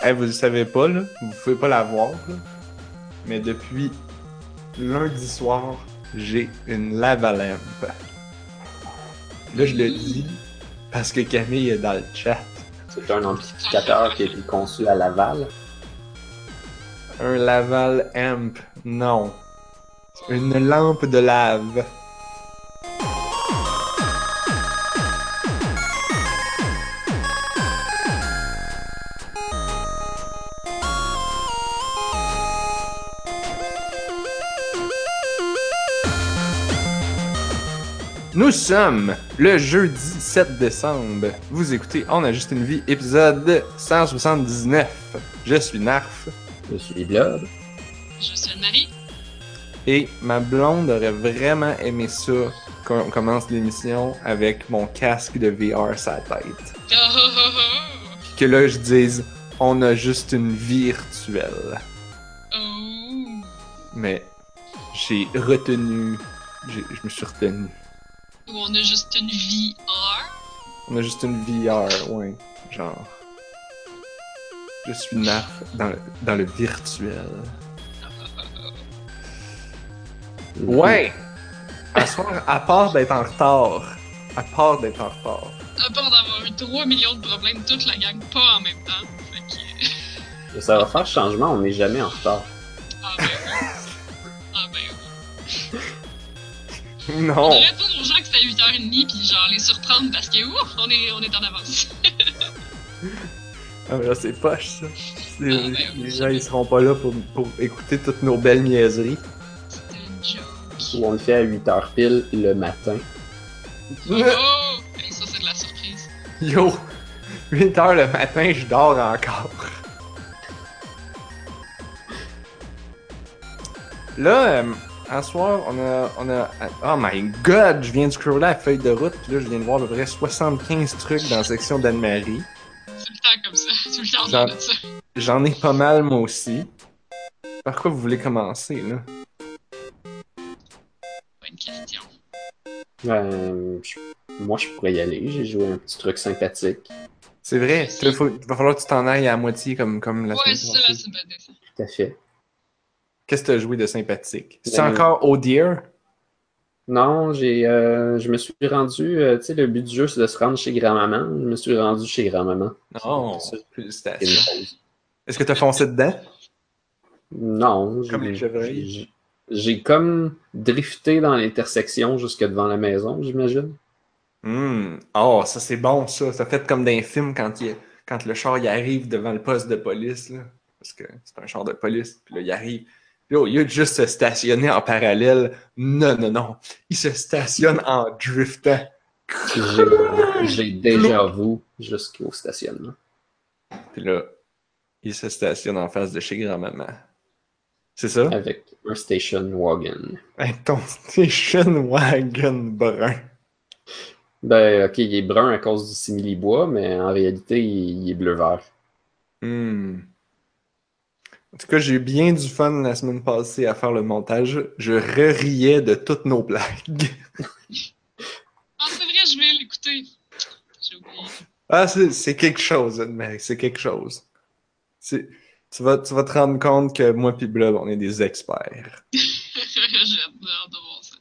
Hey, vous ne savez pas, là, vous pouvez pas la voir, là, mais depuis lundi soir, j'ai une lavalampe. Là, je le dis parce que Camille est dans le chat. C'est un amplificateur qui a été conçu à Laval. Un Laval Amp, non. Une lampe de lave. Nous sommes le jeudi 7 décembre. Vous écoutez On a juste une vie, épisode 179. Je suis Narf Je suis Blob. Je suis Marie. et ma blonde aurait vraiment aimé ça qu'on commence l'émission avec mon casque de VR la tête. Oh, oh, oh, oh. Puis que là, je dise on a juste une vie virtuelle. Oh. Mais j'ai retenu. j'ai- Je me suis retenu. Ou on a juste une VR. On a juste une VR, ouais. Genre. Je suis Narf dans le, dans le virtuel. Ouais! À soir, à part d'être en retard. À part d'être en retard. À part d'avoir eu 3 millions de problèmes, toute la gang pas en même temps. Fait que. Et ça va faire changement, on n'est jamais en retard. Ah ben oui. On Non! devrait dire aux gens que c'était 8h30 pis genre les surprendre parce que ouf, on est, on est en avance. Ah, mais là, c'est poche, ça. Ah, ben oui. les gens, ils seront pas là pour, pour écouter toutes nos belles niaiseries. C'était une joke. Ou on le fait à 8h pile le matin. Oh! Hey, ça c'est de la surprise. Yo! 8 heures le matin, je dors encore. Là, euh, un soir, on a, on a. Oh my god! Je viens de scroller la feuille de route, puis là, je viens de voir à peu près 75 trucs dans la section d'Anne-Marie. Tout le temps comme ça. Tout le temps de ça. J'en ai pas mal, moi aussi. Par quoi vous voulez commencer, là? Bonne question. Euh, je- moi, je pourrais y aller. J'ai joué un petit truc sympathique. C'est vrai, il va falloir que tu t'en ailles à moitié comme, comme la Ouais, semaine c'est ça, c'est. Tout à fait. Qu'est-ce que t'as joué de sympathique? C'est Ben, encore Oh Dear? Non, j'ai, euh, je me suis rendu. euh, tu sais, le but du jeu, c'est de se rendre chez grand-maman. Je me suis rendu chez grand-maman. Non, C'est félicitations. C'est. Est-ce que t'as foncé dedans? Non. Comme j'ai- les chevreuils. j'ai- comme drifté dans l'intersection jusque devant la maison, j'imagine. Hmm. Oh, ça c'est bon, ça. Ça fait comme dans les films quand, il, quand le char il arrive devant le poste de police. Là. Parce que c'est un char de police. Puis là, il arrive. Puis au lieu de juste se stationner en parallèle, non, non, non. Il se stationne en driftant. J'ai- déjà vu jusqu'au stationnement. Puis là, il se stationne en face de chez grand-maman. C'est ça? Avec un station wagon. Avec ton station wagon brun. Ben, ok, il est brun à cause du simili-bois, mais en réalité, il, est bleu-vert. Hmm. En tout cas, j'ai eu bien du fun la semaine passée à faire le montage. Je riais de toutes nos blagues. Ah, c'est vrai, je vais l'écouter. J'ai oublié. Ah, c'est c'est quelque chose, mais c'est quelque chose. C'est- Tu vas, tu vas te rendre compte que moi et Blob, on est des experts. J'adore de voir ça.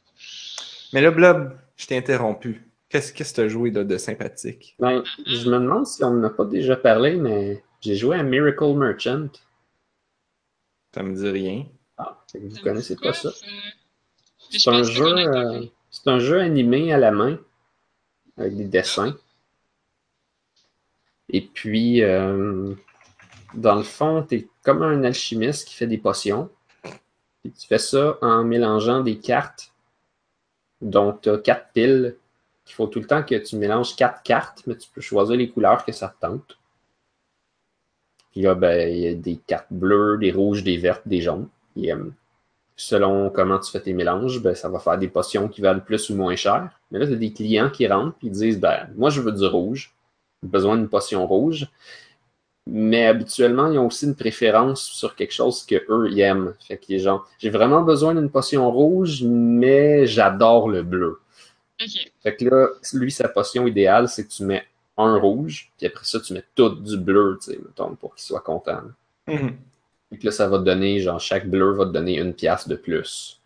Mais là, Blob, je t'ai interrompu. Qu'est-ce qu'est-ce que tu as joué de, de sympathique? Ben, je me demande si on n'en a pas déjà parlé, mais j'ai joué à Miracle Merchant. Ça me dit rien. Ah, vous Ça me connaissez pas quoi, ça? C'est un jeu, euh, c'est un jeu animé à la main avec des dessins. Et puis, euh, dans le fond, tu es comme un alchimiste qui fait des potions. Et tu fais ça en mélangeant des cartes. Donc, tu as quatre piles. Il faut tout le temps que tu mélanges quatre cartes, mais tu peux choisir les couleurs que ça te tente. Puis là, ben, il y a des cartes bleues, des rouges, des vertes, des jaunes. Et, euh, selon comment tu fais tes mélanges, ben, ça va faire des potions qui valent plus ou moins cher. Mais là, tu as des clients qui rentrent et disent ben, Moi, je veux du rouge. J'ai besoin d'une potion rouge. Mais habituellement, ils ont aussi une préférence sur quelque chose que eux ils aiment. Fait que les gens, j'ai vraiment besoin d'une potion rouge, mais j'adore le bleu. Fait que là, lui, sa potion idéale, c'est que tu mets un rouge, puis après ça, tu mets tout du bleu, tu sais, mettons, pour qu'il soit content. Mhm. Donc là, ça va te donner, genre, chaque bleu va te donner une pièce de plus.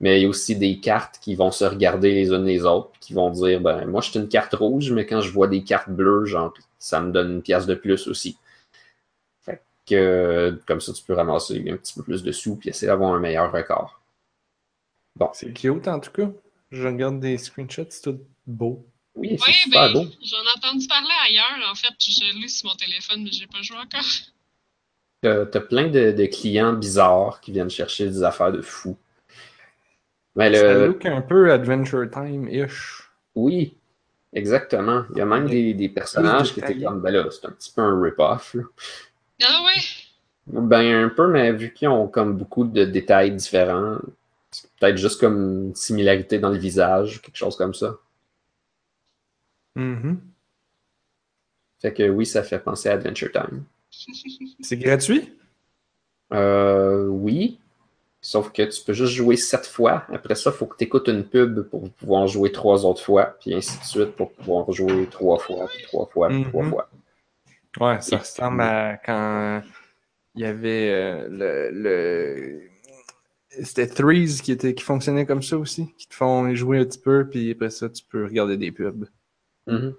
Mais il y a aussi des cartes qui vont se regarder les unes les autres, puis qui vont dire, ben, moi, je suis une carte rouge, mais quand je vois des cartes bleues, genre, ça me donne une pièce de plus aussi. Fait que, comme ça, tu peux ramasser un petit peu plus de sous, puis essayer d'avoir un meilleur record. Bon, C'est cute en tout cas. Je regarde des screenshots, c'est tout beau. Oui, c'est super ben, beau. j'en ai entendu parler ailleurs. En fait, je l'ai sur mon téléphone, mais j'ai pas joué encore. T'as t'as plein de, de clients bizarres qui viennent chercher des affaires de fou. Mais Ça le, look un peu Adventure Time-ish. oui, exactement. Il y a même des, des personnages qui étaient comme, ben là, c'est un petit peu un rip-off. là. Ah ouais? Ben, un peu, mais vu qu'ils ont comme beaucoup de détails différents, c'est peut-être juste comme une similarité dans le visage, quelque chose comme ça. Mhm. Fait que oui, ça fait penser à Adventure Time. C'est gratuit? Euh, oui, sauf que tu peux juste jouer sept fois. Après ça, il faut que tu écoutes une pub pour pouvoir jouer trois autres fois, puis ainsi de suite pour pouvoir jouer trois fois, puis trois fois, puis trois Mhm. fois. Ouais, ça ressemble à quand il y avait euh, le, le... C'était Threes qui, était, qui fonctionnait comme ça aussi, qui te font jouer un petit peu, puis après ça, tu peux regarder des pubs. Mhm.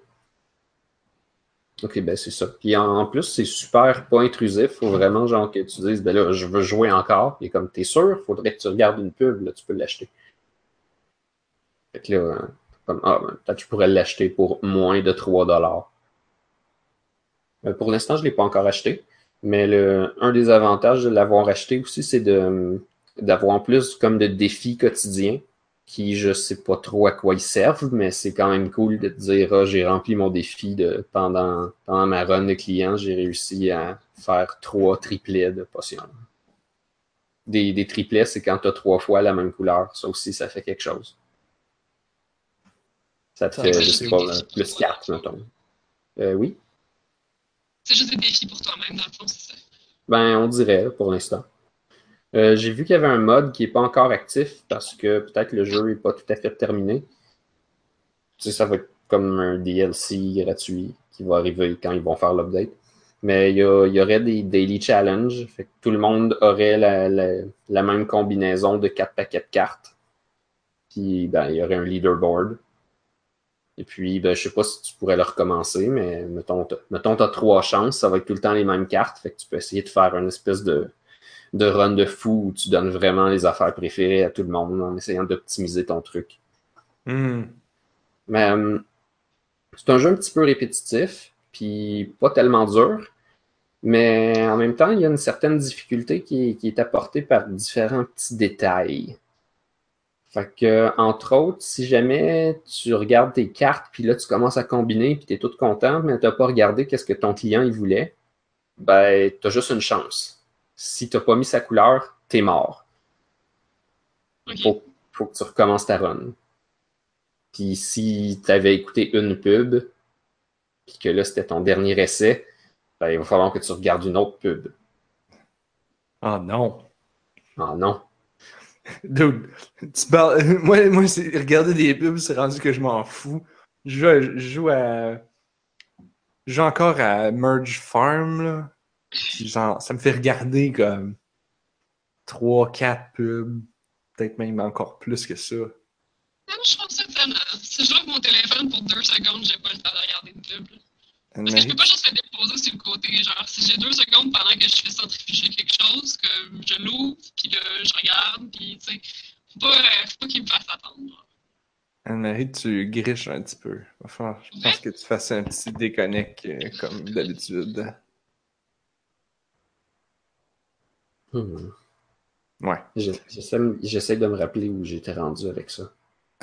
Ok, ben c'est ça. Puis en, plus, c'est super pas intrusif. Faut vraiment genre que tu dises, ben là, je veux jouer encore. Et comme t'es sûr, faudrait que tu regardes une pub, là, tu peux l'acheter. Fait que là, euh, comme, ah, ben, peut-être que pourrais l'acheter pour moins de 3 dollars. Euh, Pour l'instant, je ne l'ai pas encore acheté. Mais le, un des avantages de l'avoir acheté aussi, c'est de d'avoir plus comme de défis quotidiens qui je sais pas trop à quoi ils servent, mais c'est quand même cool de te dire ah, j'ai rempli mon défi de pendant, pendant ma run de client, j'ai réussi à faire trois triplets de potions. Des, des triplets, c'est quand tu as trois fois la même couleur. Ça aussi, ça fait quelque chose. Ça te Ça fait, je sais pas, plus. 4, mettons. Euh, oui? C'est juste des défis pour toi-même, dans le fond, c'est ça? Ben, on dirait, pour l'instant. Euh, J'ai vu qu'il y avait un mode qui n'est pas encore actif parce que peut-être le jeu n'est pas tout à fait terminé. Tu sais, ça va être comme un DLC gratuit qui va arriver quand ils vont faire l'update. Mais il y, aurait des daily challenges. Tout le monde aurait la, même combinaison de quatre paquets de cartes. Puis ben, il y aurait un leaderboard. Et puis, ben, je sais pas si tu pourrais le recommencer, mais mettons, tu as trois chances, ça va être tout le temps les mêmes cartes. Fait que tu peux essayer de faire une espèce de, de run de fou où tu donnes vraiment les affaires préférées à tout le monde en essayant d'optimiser ton truc. Hmm. Mais euh, c'est un jeu un petit peu répétitif, puis pas tellement dur. Mais en même temps, il y a une certaine difficulté qui est, qui est apportée par différents petits détails. Fait que, entre autres, si jamais tu regardes tes cartes, puis là, tu commences à combiner, puis tu es tout content, mais tu n'as pas regardé qu'est-ce que ton client il voulait, ben, tu as juste une chance. Si tu n'as pas mis sa couleur, tu es mort. Ok. Faut, faut que tu recommences ta run. Puis si tu avais écouté une pub, puis que là, c'était ton dernier essai, ben, il va falloir que tu regardes une autre pub. Ah non. Ah non. Dude, tu parles... moi, moi regarder des pubs, c'est rendu que je m'en fous. Je joue, à... je joue à. Je joue encore à Merge Farm, là. Puis genre, ça me fait regarder comme 3-4 pubs. Peut-être même encore plus que ça. Ah, je trouve ça tellement. Si je mon téléphone pour deux secondes, j'ai pas le temps de regarder une pub. Parce que je peux pas juste me déposer sur le côté. Genre, si j'ai deux secondes pendant que je fais centrifuger quelque chose, que je l'ouvre, puis là, je regarde, puis tu sais, faut pas, faut pas qu'il me fasse attendre. Anne-Marie, tu griches un petit peu. Falloir- je pense que tu fasses un petit déconnect euh, comme d'habitude. Hmm. Ouais. Je- J'essaie j'essaie de me rappeler où j'étais rendu avec ça.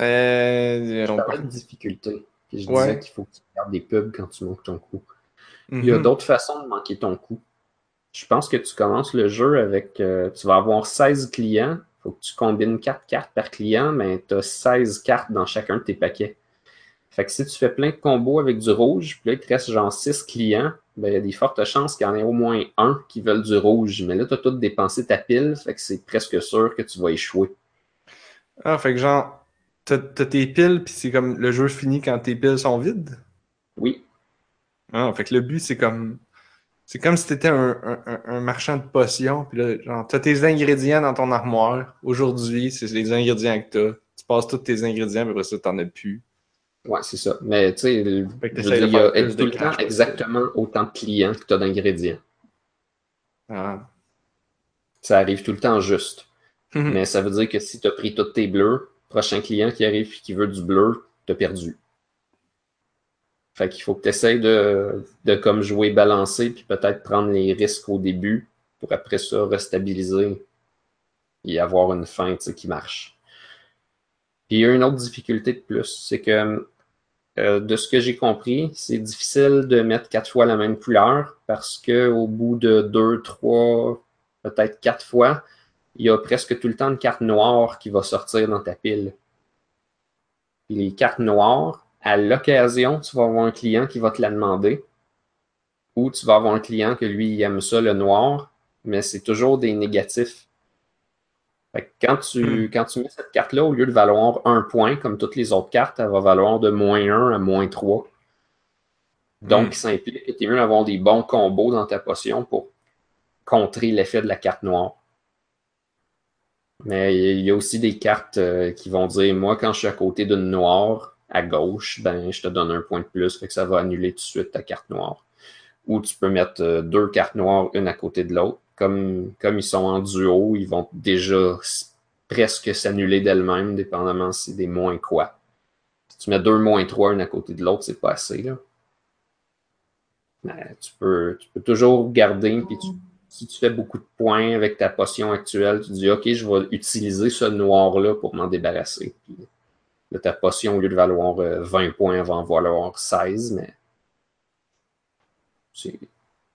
Euh, Je on parlais parle- de difficulté. Puis je Ouais. disais qu'il faut que tu regardes des pubs quand tu manques ton coup. Il y a Mhm. d'autres façons de manquer ton coup. Je pense que tu commences le jeu avec. euh, tu vas avoir 16 clients. Il faut que tu combines 4 cartes par client, mais tu as 16 cartes dans chacun de tes paquets. Fait que si tu fais plein de combos avec du rouge, puis là, il te reste genre 6 clients, ben, il y a des fortes chances qu'il y en ait au moins un qui veulent du rouge. Mais là, tu as tout dépensé ta pile, fait que c'est presque sûr que tu vas échouer. Ah, fait que genre, t'as tes piles, puis c'est comme le jeu finit quand tes piles sont vides? Oui. Ah, fait que le but, c'est comme. C'est comme si t'étais un, un- un marchand de potions, puis là, genre, t'as tes ingrédients dans ton armoire. Aujourd'hui, c'est les ingrédients que t'as. Tu passes tous tes ingrédients, puis après ça, t'en as plus. Ouais, c'est ça. Mais tu sais, il y a tout le temps exactement autant de clients que tu as d'ingrédients. Ah. Ça arrive tout le temps juste. Mhm. Mais ça veut dire que si tu as pris tous tes bleus, prochain client qui arrive et qui veut du bleu, tu as perdu. Fait qu'il faut que tu essaies de, de comme jouer balancé puis peut-être prendre les risques au début pour après ça restabiliser et avoir une fin tu sais, qui marche. Puis il y a une autre difficulté de plus, c'est que euh, de ce que j'ai compris, c'est difficile de mettre quatre fois la même couleur parce que au bout de deux, trois, peut-être quatre fois, il y a presque tout le temps une carte noire qui va sortir dans ta pile. Les cartes noires, à l'occasion, tu vas avoir un client qui va te la demander. Ou tu vas avoir un client que lui, aime ça, le noir, mais c'est toujours des négatifs. Quand tu, quand tu mets cette carte-là, au lieu de valoir un point, comme toutes les autres cartes, elle va valoir de moins 1 à moins 3. Donc, Mm. ça implique que tu es mieux d'avoir des bons combos dans ta potion pour contrer l'effet de la carte noire. Mais il y a aussi des cartes euh, qui vont dire moi, quand je suis à côté d'une noire à gauche, ben je te donne un point de plus, fait que ça va annuler tout de suite ta carte noire. Ou tu peux mettre euh, deux cartes noires, une à côté de l'autre. Comme, ils sont en duo, ils vont déjà presque s'annuler d'elles-mêmes, dépendamment si c'est des moins quoi. Si tu mets deux moins trois, une à côté de l'autre, c'est pas assez, là. Mais tu peux, tu peux toujours garder, puis si tu fais beaucoup de points avec ta potion actuelle, tu dis OK, je vais utiliser ce noir-là pour m'en débarrasser. Ta potion, au lieu de valoir euh, 20 points, elle va en valoir 16, mais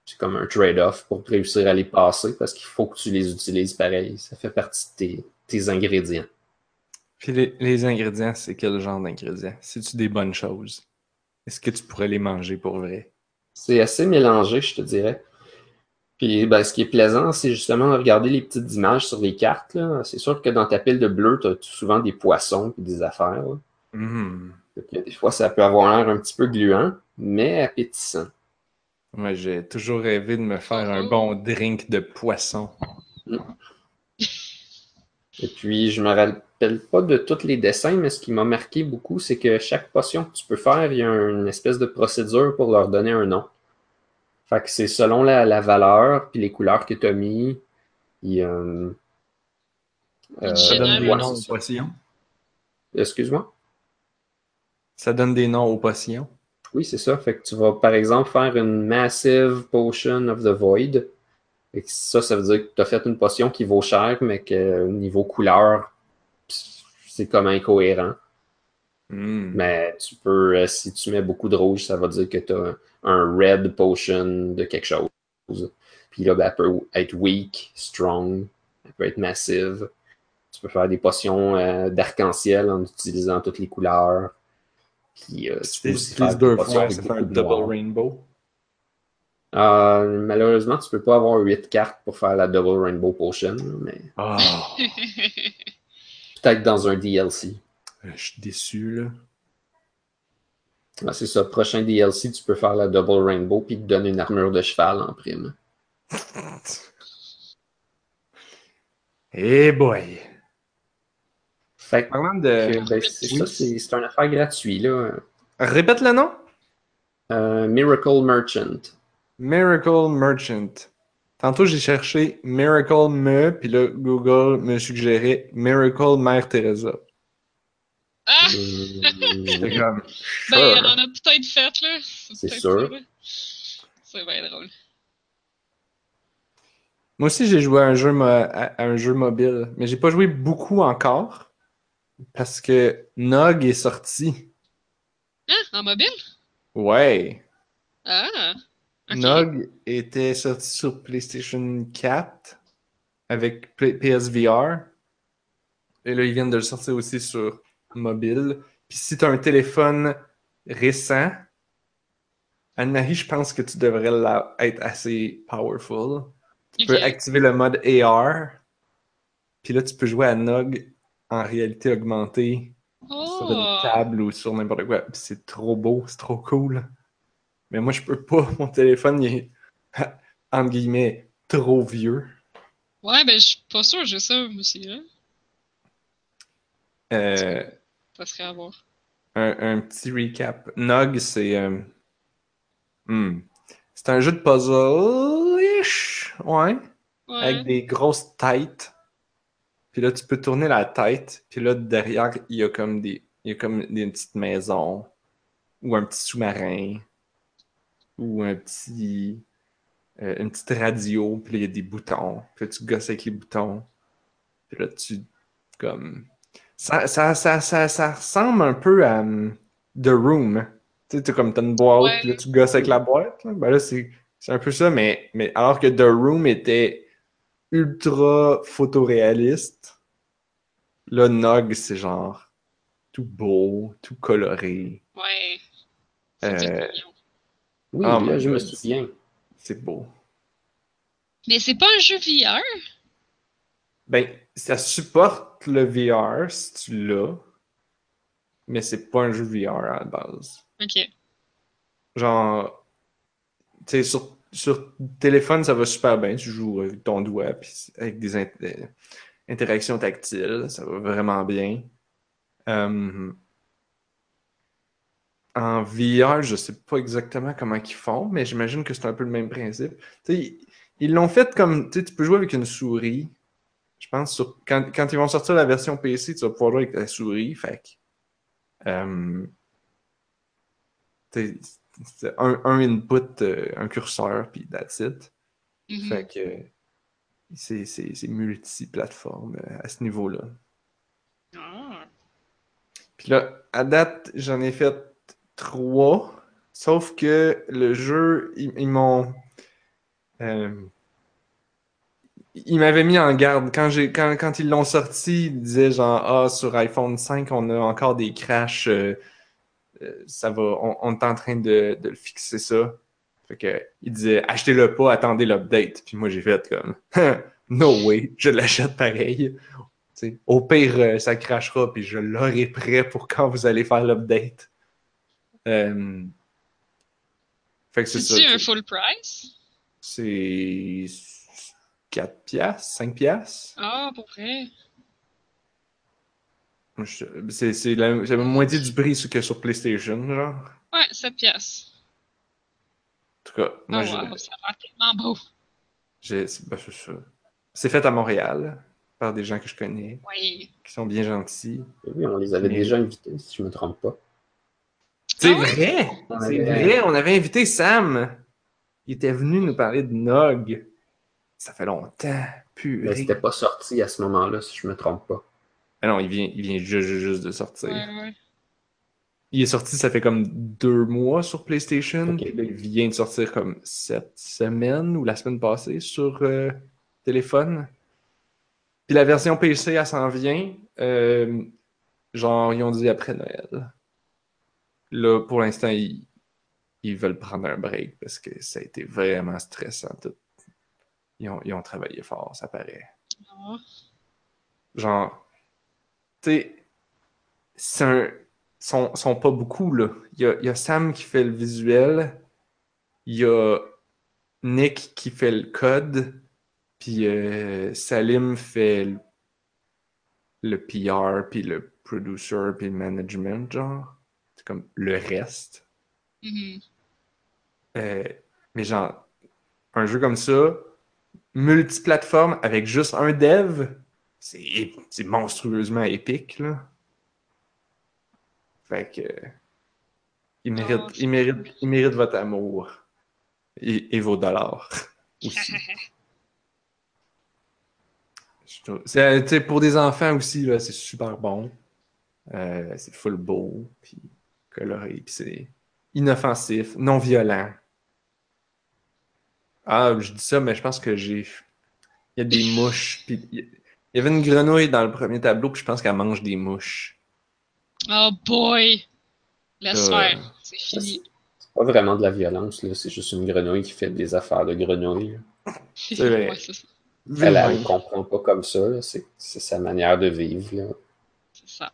c'est comme un trade-off pour réussir à les passer parce qu'il faut que tu les utilises pareil. Ça fait partie de tes, tes ingrédients. Puis les, les ingrédients, c'est quel genre d'ingrédients? C'est-tu des bonnes choses? Est-ce que tu pourrais les manger pour vrai? C'est assez mélangé, je te dirais. Puis ben, ce qui est plaisant, c'est justement de regarder les petites images sur les cartes. C'est sûr que dans ta pile de bleu, tu as souvent des poissons et des affaires. que des fois, ça peut avoir l'air un petit peu gluant, mais appétissant. Moi, j'ai toujours rêvé de me faire un bon drink de poisson. Et puis, je me rappelle pas de tous les dessins, mais ce qui m'a marqué beaucoup, c'est que chaque potion que tu peux faire, il y a une espèce de procédure pour leur donner un nom. Fait que c'est selon la, la valeur puis les couleurs que tu as mis. Il euh, Ça donne des noms aux potions. Excuse-moi? Ça donne des noms aux potions. Oui, c'est ça. Fait que tu vas, par exemple, faire une Massive Potion of the Void. Et ça, ça veut dire que tu as fait une potion qui vaut cher, mais que au niveau couleur, c'est comme incohérent. Hmm. Mais tu peux, euh, si tu mets beaucoup de rouge, ça va dire que tu as un red potion de quelque chose. Puis là, ben, elle peut être weak, strong, elle peut être massive. Tu peux faire des potions euh, d'arc-en-ciel en utilisant toutes les couleurs. Puis, euh, tu Si deux fois, fait un double noir. rainbow. Euh, malheureusement, tu peux pas avoir 8 cartes pour faire la Double Rainbow Potion, mais Ah, peut-être dans un DLC. je suis déçu, là. Ah, c'est ça, prochain DLC, tu peux faire la Double Rainbow puis te donner une armure de cheval en prime. Eh boy! Fait que, Parlant de... ben, c'est oui. ça, c'est c'est un affaire gratuit, là. Répète le nom? Euh, Miracle Merchant. Miracle Merchant. Tantôt, j'ai cherché Miracle Me, puis là, Google me suggérait Miracle Mère Teresa. Ah! J'étais Hum, comme, Ben, il sure. en a peut-être fait, là. C'est sûr. C'est bien drôle. Moi aussi, j'ai joué à un, jeu mo- à à un jeu mobile, mais j'ai pas joué beaucoup encore parce que Nog est sorti. Ah, en mobile? Ouais. Ah! Nog était sorti sur PlayStation 4 avec PSVR. Et là, ils viennent de le sortir aussi sur mobile. Puis si tu as un téléphone récent, Anne-Marie, je pense que tu devrais la- être assez powerful. Tu peux activer le mode AR. Puis là, tu peux jouer à Nog en réalité augmentée sur une Oh! table ou sur n'importe quoi. C'est trop beau, c'est trop cool. Mais moi, je peux pas. Mon téléphone, il est, entre guillemets, trop vieux. Ouais, ben, je suis pas sûr, j'ai ça, aussi, là. Euh, Ça serait à voir. un, un petit recap. Nog, c'est. euh, hmm, C'est un jeu de puzzle-ish. Ouais. Avec des grosses têtes. Puis là, tu peux tourner la tête. Puis là, derrière, il y a comme des, il y a comme des petites maisons. Ou un petit sous-marin. Ou un petit. euh, une petite radio. Puis là, il y a des boutons. Puis là, tu gosses avec les boutons. Puis là, tu. Comme. Ça, ça, ça, ça, ça ressemble un peu à hum, The Room. Tu sais, comme t'as une boîte, Ouais. puis là, tu gosses avec la boîte. là. Ben là, c'est c'est un peu ça, mais, mais alors que The Room était ultra photoréaliste, là, Nog, c'est genre tout beau, tout coloré. Ouais. Euh. Oui, Oh là, je me souviens. C'est beau. Mais c'est pas un jeu VR? Ben, ça supporte le VR si tu l'as, mais c'est pas un jeu VR à la base. Ok. Genre, tu sais, sur, sur téléphone, ça va super bien. Tu joues avec ton doigt, puis avec des int- interactions tactiles, ça va vraiment bien. Euh, en VR, je sais pas exactement comment ils font, mais j'imagine que c'est un peu le même principe. Ils- l'ont fait comme, tu peux jouer avec une souris. Je pense sur, quand, quand ils vont sortir la version PC, tu vas pouvoir jouer avec la souris. Fait euh, un, un input, euh, un curseur, puis that's it. Mhm. Fait que c'est c'est- c'est multi-plateforme euh, à ce niveau-là. Ah. Puis là, à date, j'en ai fait trois. Sauf que le jeu, ils, ils m'ont. euh, ils m'avaient mis en garde. Quand, j'ai, quand, quand ils l'ont sorti, ils disaient genre Ah, sur iPhone 5, on a encore des crashs. euh, ça va, on, on est en train de, de le fixer ça. Fait que, ils disaient Achetez-le pas, attendez l'update. Puis moi, j'ai fait comme No way, je l'achète pareil. Au pire, euh, ça crachera, puis je l'aurai prêt pour quand vous allez faire l'update. Euh, Fait que c'est ça. Un full price? C'est 4 piastres, 5 piastres. Ah, pour vrai? Je- C'est c'est la, moitié du prix que sur PlayStation, genre. Ouais, 7 piastres. En tout cas, moi, oh, j'ai- wow, ça a tellement beau. j'ai. c'est ben, c'est ça. C'est fait à Montréal par des gens que je connais, Oui. qui sont bien gentils. Oui, on les avait Mais- déjà invités, si je me trompe pas. C'est Ah vrai! On C'est avait- vrai, on avait invité Sam. Il était venu nous parler de Nog. Ça fait longtemps. Mais Purée. c'était pas sorti à ce moment-là, si je me trompe pas. Ah non, il vient, il vient juste, de sortir. Ouais, ouais. Il est sorti, ça fait comme deux mois sur PlayStation. Ok. Puis là, il vient de sortir comme cette semaine ou la semaine passée sur euh, téléphone. Puis la version PC, elle s'en vient. Euh, genre, ils ont dit après Noël. Là, pour l'instant, ils, ils veulent prendre un break parce que ça a été vraiment stressant. tout. Ils, ont, ils ont travaillé fort, ça paraît. Ah. Genre, tu sais, c'est un. Sont, sont pas beaucoup, là. Il y a, il y a Sam qui fait le visuel, il y a Nick qui fait le code, puis euh, Salim fait le, le PR, puis le producer, puis le management, genre. C'est comme le reste. Mhm. Euh, mais genre, un jeu comme ça, multiplateforme avec juste un dev, c'est monstrueusement épique, là. Fait que. Il mérite, il mérite, il mérite votre amour. Et, et vos dollars aussi. C'est, sais, pour des enfants aussi, là, c'est super bon. Euh, c'est full beau, puis coloré, puis c'est inoffensif, non violent. Ah, je dis ça, mais je pense que j'ai. Il y a des mouches, puis il y- avait une grenouille dans le premier tableau, puis je pense qu'elle mange des mouches. Oh boy! Laisse Euh, faire, c'est fini. C'est pas vraiment de la violence, là. C'est juste une grenouille qui fait des affaires de grenouille. c'est vrai. Ouais, c'est ça. Elle, ne comprend pas comme ça, là. C'est c'est sa manière de vivre, là. C'est ça.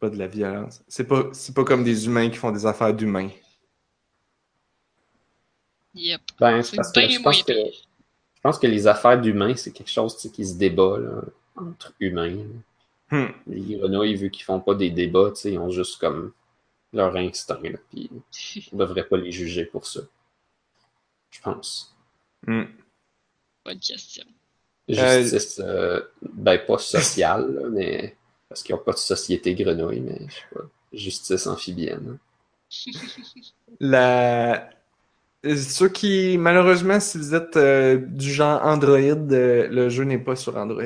Pas de la violence. C'est pas, c'est pas comme des humains qui font des affaires d'humains. Yep. Ben, c'est C'est parce que je pense que, je pense que les affaires d'humains, c'est quelque chose tu sais, qui se débat là, entre humains. Hmm. Les grenouilles, vu qu'ils font pas des débats, tu sais, ils ont juste comme leur instinct. Là, puis on devrait pas les juger pour ça. Je pense. Hmm. Bonne question. Justice, euh, ben pas sociale, là, mais parce qu'ils n'ont pas de société grenouille, mais je sais pas. Justice amphibienne. La... Ceux qui, malheureusement, si vous êtes euh, du genre Android, euh, le jeu n'est pas sur Android.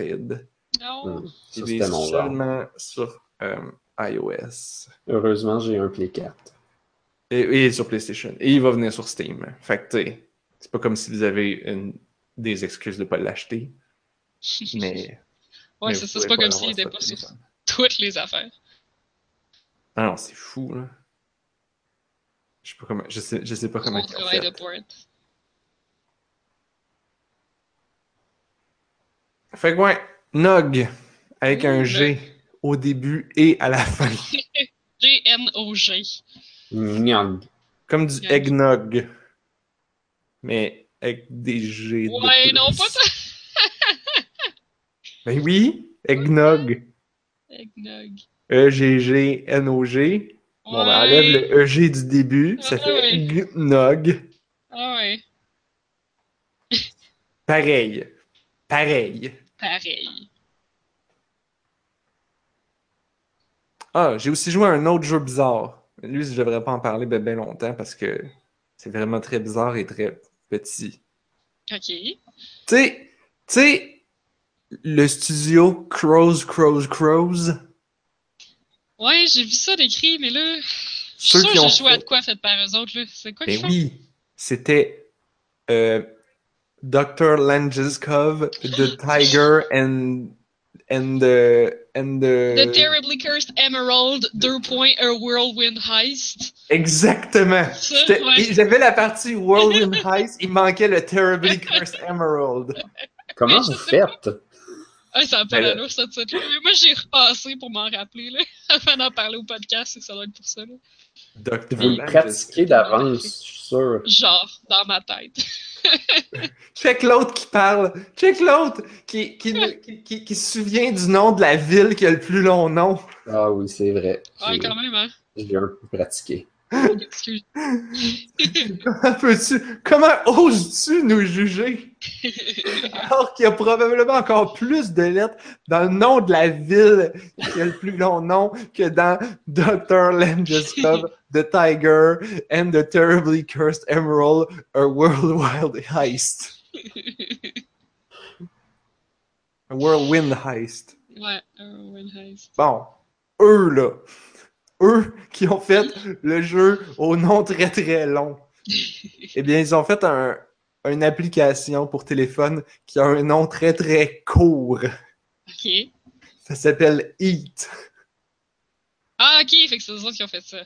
Non. Ça, Il c'était mon seulement sur euh, iOS. Heureusement, j'ai un Play 4. Et, et sur PlayStation. Et il va venir sur Steam. Fait que, tu sais, c'est pas comme si vous avez une- des excuses de pas l'acheter. Mais. ouais, c'est ça. C'est pas comme s'il était votre pas sur toutes les affaires. Ah non, c'est fou, là. Je sais pas comment. Je sais, je sais pas comment de. Fait que ouais, Nog avec un G au début et à la fin. G-N-O-G. Nyang. Comme du Nog. eggnog. Mais avec des G. de Ouais, plus. non, pas ça. Ben oui, eggnog. Eggnog. E-G-G-N-O-G. Bon, ben, Ouais. enlève le EG du début, ça fait ouais. eggnog. Ah ouais. Pareil. Pareil. Pareil. Ah, j'ai aussi joué à un autre jeu bizarre. Lui, je devrais pas en parler ben, ben longtemps parce que c'est vraiment très bizarre et très petit. Ok. Tu sais, tu sais, le studio Crows, Crows, Crows? Ouais, j'ai vu ça décrit, mais là. Je suis sûr que j'ai joué à de quoi fait par eux autres, là. C'est quoi Ben oui, c'était euh, Dr. Langeskov, The Tiger and and the and the The Terribly Cursed Emerald, 2 points, a Whirlwind Heist. Exactement. Ouais. J'avais la partie Whirlwind Heist, il manquait le Terribly Cursed Emerald. Comment vous faites? Ah, ça pas Ben d'allure, ça, de suite. Moi, j'ai repassé pour m'en rappeler, là. Avant d'en parler au podcast, c'est que ça doit être pour ça, là. Vous pratiquez d'avance, je suis sûr. Genre, dans ma tête. Check l'autre qui parle. Check l'autre qui, qui, qui, qui- qui se souvient du nom de la ville qui a le plus long nom. Ah oui, c'est vrai. Ouais, quand même, hein. j'ai un peu pratiqué. Excuse. Comment peux-tu, comment oses-tu nous juger? Alors qu'il y a probablement encore plus de lettres dans le nom de la ville qui a le plus long nom que dans Dr. Langeskov, The Tiger, and the Terribly Cursed Emerald, a Worldwide Heist. A Whirlwind Heist. ouais, a Whirlwind Heist. Bon, eux là, eux qui ont fait le jeu au nom très très long, eh bien, ils ont fait un, une application pour téléphone qui a un nom très très court. Ok. Ça s'appelle Eat. Ah, ok, fait que c'est eux autres qui ont fait ça.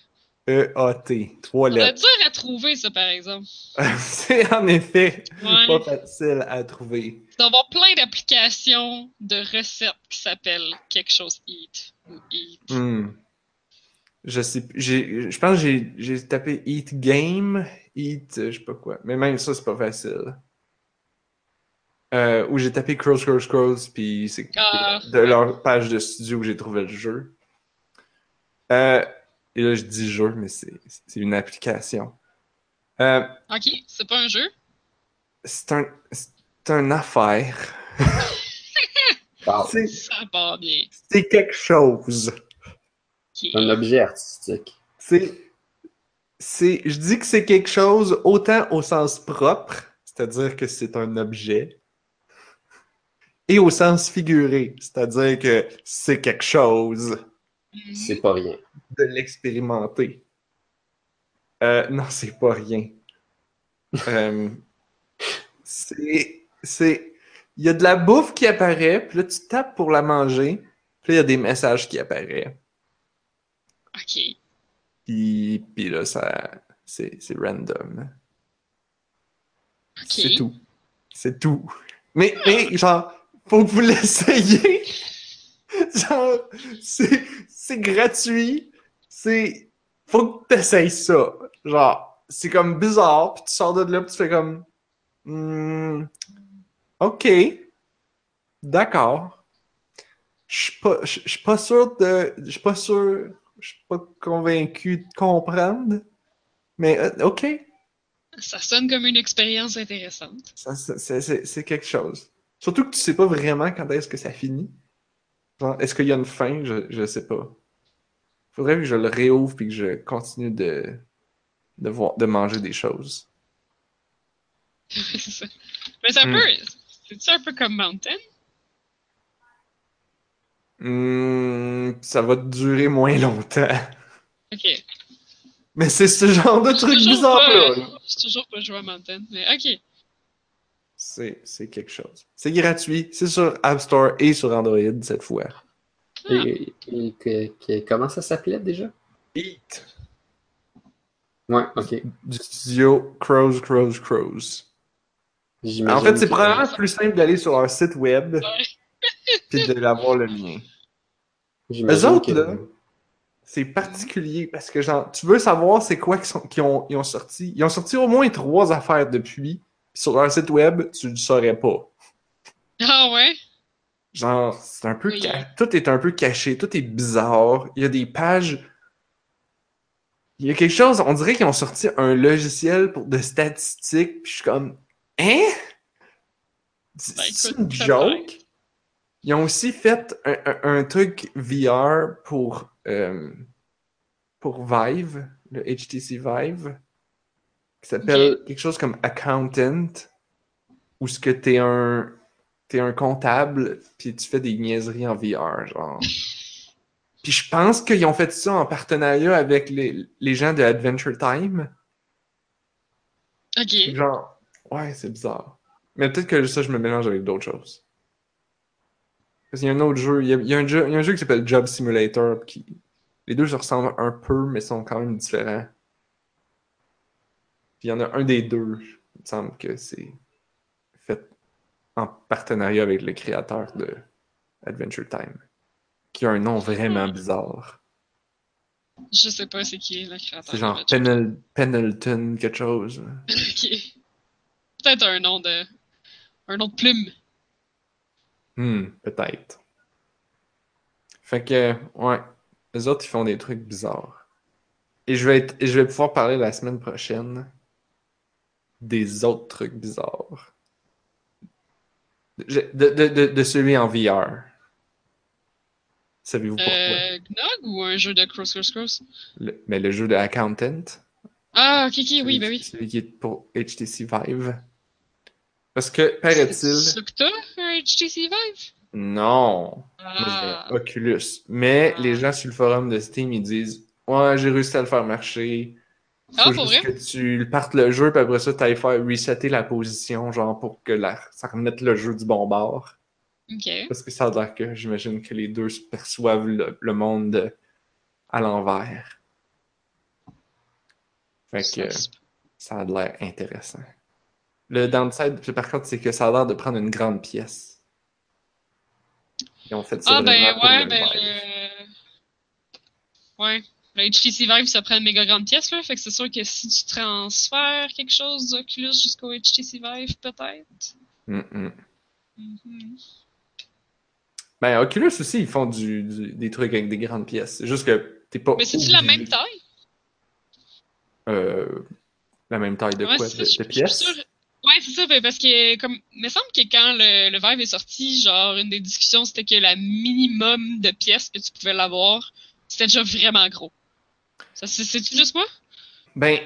E-A-T. Trois lettres. dur à trouver, ça, par exemple. C'est en effet Ouais. pas facile à trouver. Il doit avoir plein d'applications de recettes qui s'appellent quelque chose Eat ou Eat. Hmm. Je sais, je pense que j'ai, j'ai tapé Eat Game, Eat, euh, je sais pas quoi. Mais même ça, c'est pas facile. Euh, où j'ai tapé Crows, Crows, Crows, puis c'est Ah. de leur page de studio que j'ai trouvé le jeu. Euh, et là, je dis jeu, mais c'est, c'est une application. Euh, Ok, c'est pas un jeu? c'est un, c'est une affaire. Wow. C'est quelque chose. Ok. Un objet artistique. C'est, c'est, je dis que c'est quelque chose autant au sens propre, c'est-à-dire que c'est un objet, et au sens figuré, c'est-à-dire que c'est quelque chose. C'est pas rien. de l'expérimenter. Euh, non, c'est pas rien. Euh, c'est, c'est, il y a de la bouffe qui apparaît, puis là tu tapes pour la manger, puis il y a des messages qui apparaissent. Ok. Puis, puis là, ça, c'est, c'est random. C'est tout. C'est tout. Mais, mais, genre, faut que vous l'essayiez. genre, c'est, c'est gratuit. C'est, faut que t'essayes ça. Genre, c'est comme bizarre, puis tu sors de là, puis tu fais comme. Hmm, ok. D'accord. Je suis pas, je je suis pas sûr de. Je suis pas sûr. Je suis pas convaincu de comprendre. Mais euh, ok. Ça sonne comme une expérience intéressante. C'est- quelque chose. Surtout que tu sais pas vraiment quand est-ce que ça finit. Est-ce qu'il y a une fin? Je, je sais pas. Faudrait que je le réouvre puis que je continue de, de, voir, de manger des choses. c'est ça. Mais c'est Hmm. C'est-tu un peu comme Mountain? Hmm, ça va durer moins longtemps. Ok. Mais c'est ce genre de truc Toujours bizarre pas- là. là. J'ai toujours pas joué à Mountain. Mais ok. C'est c'est quelque chose. C'est gratuit. C'est sur App Store et sur Android cette fois. Ah. Et, et que- que- comment ça s'appelait déjà? Eat. Ouais, ok. Du studio Crows, Crows, Crows. En fait, c'est que- probablement plus simple d'aller sur leur site web Ouais. Puis de l'avoir le lien. j'imagine Eux autres, là, c'est particulier parce que, genre, tu veux savoir c'est quoi qu'ils sont- qu'ils ont, ils ont sorti. Ils ont sorti au moins trois affaires depuis. Puis sur leur site web, tu le saurais pas. Ah ouais? Genre, c'est un peu. Oui. ca- Tout est un peu caché, tout est bizarre. Il y a des pages. Il y a quelque chose, on dirait qu'ils ont sorti un logiciel pour de statistiques, puis je suis comme. Hein? C'est Ben, c'est écoute, une joke? Ils ont aussi fait un, un- un truc VR pour, euh, pour Vive, le HTC Vive, qui s'appelle quelque chose comme Accountant, où ce que t'es un, t'es un comptable, puis tu fais des niaiseries en VR, genre. Puis je pense qu'ils ont fait ça en partenariat avec les, les gens de Adventure Time. Ok. Genre, ouais, c'est bizarre. Mais peut-être que ça, je me mélange avec d'autres choses. Parce qu'il y a un autre jeu, il y a, il y a un, jeu, il y a un jeu qui s'appelle Job Simulator, qui... Les deux se ressemblent un peu, mais sont quand même différents. Puis il y en a un des deux, il me semble que c'est fait en partenariat avec le créateur de Adventure Time, qui a un nom vraiment bizarre. Je sais pas c'est qui le créateur. C'est genre Penel- Pendleton quelque chose. Ok. Peut-être un nom de. Un nom de plume. Hmm, peut-être. Fait que, ouais, les autres, ils font des trucs bizarres. Et je vais, être, et je vais pouvoir parler la semaine prochaine des autres trucs bizarres. Je- De, de, de, de celui en VR. Savez-vous pourquoi? Euh, Gnog ou un jeu de Cross Cross Cross? Le- mais le jeu de Accountant. Ah, ok, oui, celui- ben oui. Celui qui est pour HTC Vive. Parce que, C'est paraît-il... ça que t'as, un HTC Vive? Non! Ah. Oculus. Mais Ah. les gens sur le forum de Steam, ils disent Ouais, j'ai réussi à le faire marcher. Faut Ah, pour juste vrai? que tu partes le jeu, puis après ça, t'ailles faire resetter la position, genre pour que la... ça remette le jeu du bon bord. Parce que ça a l'air que j'imagine que les deux perçoivent le, le monde à l'envers. Fait que ça a l'air intéressant. Le downside, puis par contre, c'est que ça a l'air de prendre une grande pièce. Ils ont fait ça Ah, ben pour ouais, le ben. Le- Ouais. Le HTC Vive, ça prend une méga grande pièce, là. Fait que c'est sûr que si tu transfères quelque chose d'Oculus jusqu'au HTC Vive, peut-être. Mm, mm. Mhm. Ben, Oculus aussi, ils font du, du- des trucs avec des grandes pièces. C'est juste que t'es pas. Mais c'est-tu la même taille? Euh, la même taille de Ouais, quoi? De, je- suis pièces? Ouais, c'est ça, ben, parce que, comme, il me semble que quand le, le Vive est sorti, genre, une des discussions, c'était que la minimum de pièces que tu pouvais l'avoir, c'était déjà vraiment gros. Ça, c'est, juste moi? Ben, tu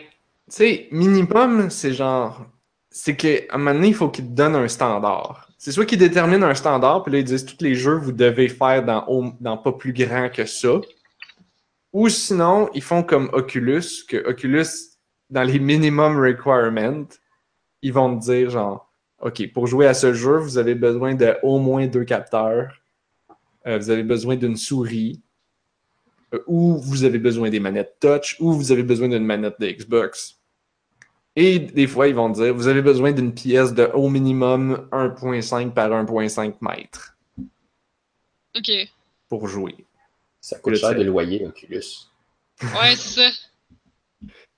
sais, minimum, c'est genre. C'est qu'à un moment donné, il faut qu'ils te donnent un standard. C'est soit qu'ils déterminent un standard, puis là, ils disent tous les jeux, vous devez faire dans, dans pas plus grand que ça. Ou sinon, ils font comme Oculus, que Oculus, dans les minimum requirements, ils vont te dire genre, OK, pour jouer à ce jeu, vous avez besoin de au moins deux capteurs, Euh, vous avez besoin d'une souris, euh, ou vous avez besoin des manettes touch, ou vous avez besoin d'une manette de Xbox. Et des fois, ils vont te dire, vous avez besoin d'une pièce de au minimum 1.5 par 1.5 mètres Ok. pour jouer. Ça coûte cher de loyer, Oculus. Ouais, c'est ça.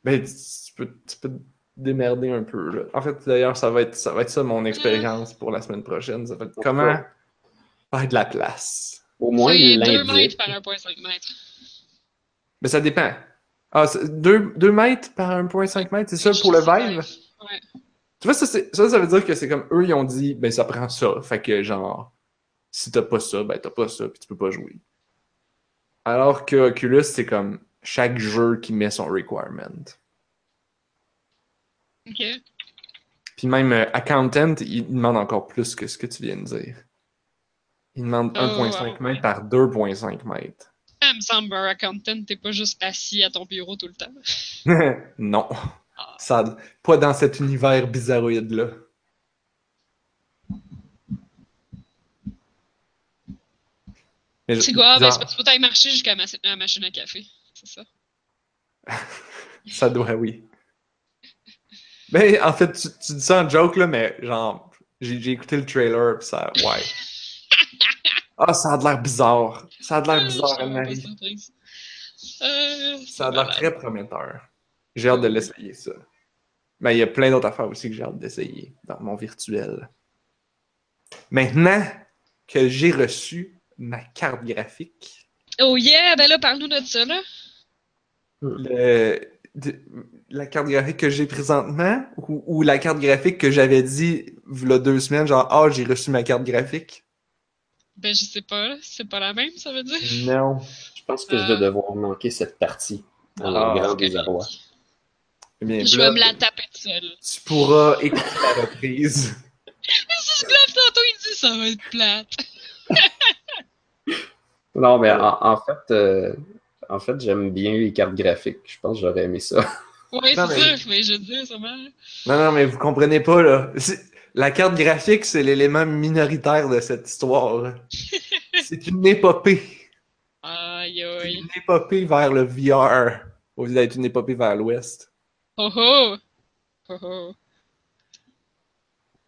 Ben, tu peux, tu peux démerder un peu, là. En fait, d'ailleurs, ça va être ça, va être ça mon expérience pour la semaine prochaine. Ça va être comment faire de la place. Au moins, il 2 mètres par 1,5 mètres. Mais ça dépend. Ah, 2 mètres par 1,5 mètres, c'est ça pour le Vive? Ouais. Tu vois, ça, ça, ça veut dire que c'est comme eux, ils ont dit, ben ça prend ça. Fait que genre, si t'as pas ça, ben t'as pas ça, puis tu peux pas jouer. Alors que Oculus, c'est comme chaque jeu qui met son requirement. Ok. Puis même euh, Accountant, il demande encore plus que ce que tu viens de dire. Il demande Oh, 1,5 ouais. mètres par 2,5 mètres. Ça me semble, un accountant, t'es pas juste assis à ton bureau tout le temps. non. Ah. Ça, pas dans cet univers bizarroïde-là. C'est quoi? Ben, genre, c'est parce faut aller marcher jusqu'à ma- la machine à café. C'est ça. Ça doit, oui. Mais en fait, tu, tu dis ça en joke, là, mais genre, j'ai j'ai écouté le trailer, pis ça, ouais. Ah, ça a de l'air bizarre. Ça a de l'air Ah, bizarre, Anne-Marie. Euh, Ça a l'air très prometteur. J'ai hâte de l'essayer, ça. Mais il y a plein d'autres affaires aussi que j'ai hâte d'essayer dans mon virtuel. Maintenant que j'ai reçu ma carte graphique, Oh yeah! Ben là, parle-nous de ça, là. le- de- la carte graphique que j'ai présentement ou, ou la carte graphique que j'avais dit il y a deux semaines, genre, ah, j'ai reçu ma carte graphique? Ben, je sais pas. C'est pas la même, ça veut dire? Non. Je pense que je vais devoir manquer cette partie. En Ah, grand ok. désarroi. Bien, Je là, vais me la taper de seule. Tu pourras écouter la reprise. Si je lève tantôt, il dit ça va être plate. Non, mais en, en fait, euh, en fait, j'aime bien les cartes graphiques. Je pense que j'aurais aimé ça. Ouais, Non, c'est mais- ça, mais je dis sûrement. Non, non, mais vous comprenez pas, là. C'est- La carte graphique, c'est l'élément minoritaire de cette histoire. c'est une épopée. Aïe, C'est aïe. une épopée vers le VR, au lieu d'être une épopée vers l'Ouest. Oh oh! Oh oh.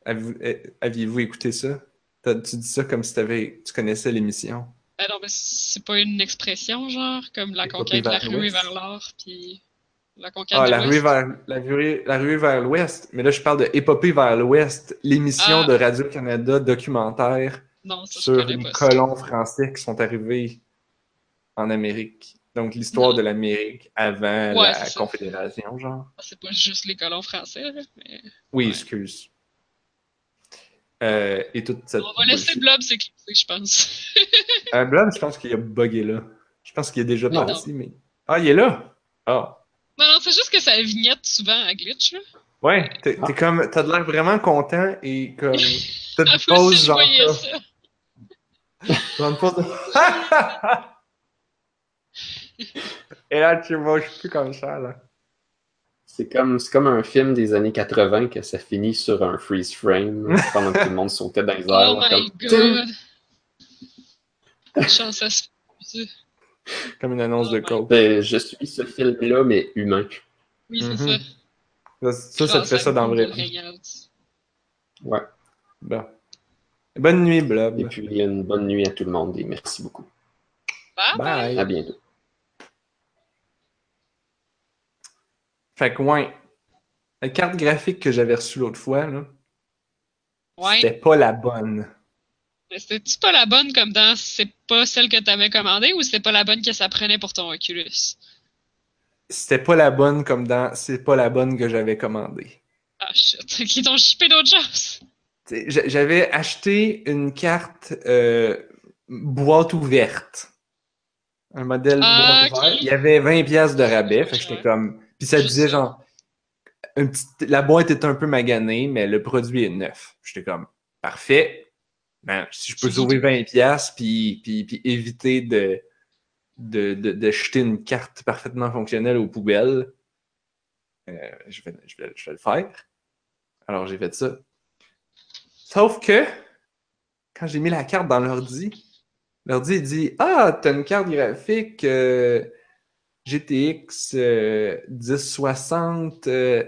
Avez-vous eh, aviez-vous écouté ça? Tu dis ça comme si t'avais, tu connaissais l'émission. Ah non, mais c'est pas une expression, genre, comme la conquête de la ruée vers l'or, puis la conquête Ah, de la ruée vers, la ruée, la ruée vers l'Ouest. Mais là, je parle de Épopée vers l'Ouest, l'émission Ah. de Radio-Canada documentaire Non, ça, je sur les colons français qui sont arrivés en Amérique. Donc, l'histoire de l'Amérique avant Ouais, la. Confédération, genre. C'est pas juste les colons français, mais... Oui, Ouais. excuse. Euh, et toute cette On va laisser. Blob s'éclipser, je pense. Euh, Blob, je pense qu'il a bugué là. Je pense qu'il est déjà parti, mais... Ah, il est là? Ah. Non, non, c'est juste que sa vignette, souvent, à glitch, là. Ouais, t'es Ah. comme... T'as de l'air vraiment content et comme... T'as une pause genre... ça. ça. Genre une pause de... et là, tu vois, je suis plus comme ça, là. C'est comme, c'est comme un film des années 80 que ça finit sur un freeze frame pendant que tout le monde sautait dans les airs. Oh my comme- god! Chance à se... Comme une annonce de Oh coke. Ben, je suis ce film-là, mais humain. Oui, c'est Mhm. ça. Ça, ça, ça te fait ça dans le vrai. Ouais. Bon. Bonne nuit, Blob. Et puis, une bonne nuit à tout le monde et merci beaucoup. Bye bye! Bye. À bientôt. Fait que, ouais. La carte graphique que j'avais reçue l'autre fois, là, Ouais. c'était pas la bonne. Mais C'était-tu pas la bonne comme dans c'est pas celle que t'avais commandée ou c'était pas la bonne que ça prenait pour ton Oculus? C'était pas la bonne comme dans c'est pas la bonne que j'avais commandée. Ah shit, qui t'ont shippé d'autres choses? J'avais acheté une carte euh, boîte ouverte. Un modèle Ah, boîte ouverte. Il y avait 20 pièces de rabais. Fait que j'étais comme. Puis ça disait genre. La boîte est un peu maganée, mais le produit est neuf. J'étais comme parfait. Ben, si je peux sauver tout. 20 pièces puis, puis, puis éviter de, de, de, de jeter une carte parfaitement fonctionnelle aux poubelles, euh, je, vais, je, vais, je vais le faire. Alors j'ai fait ça. Sauf que, quand j'ai mis la carte dans l'ordi, l'ordi dit Ah, t'as une carte graphique euh, GTX euh, 1060 euh,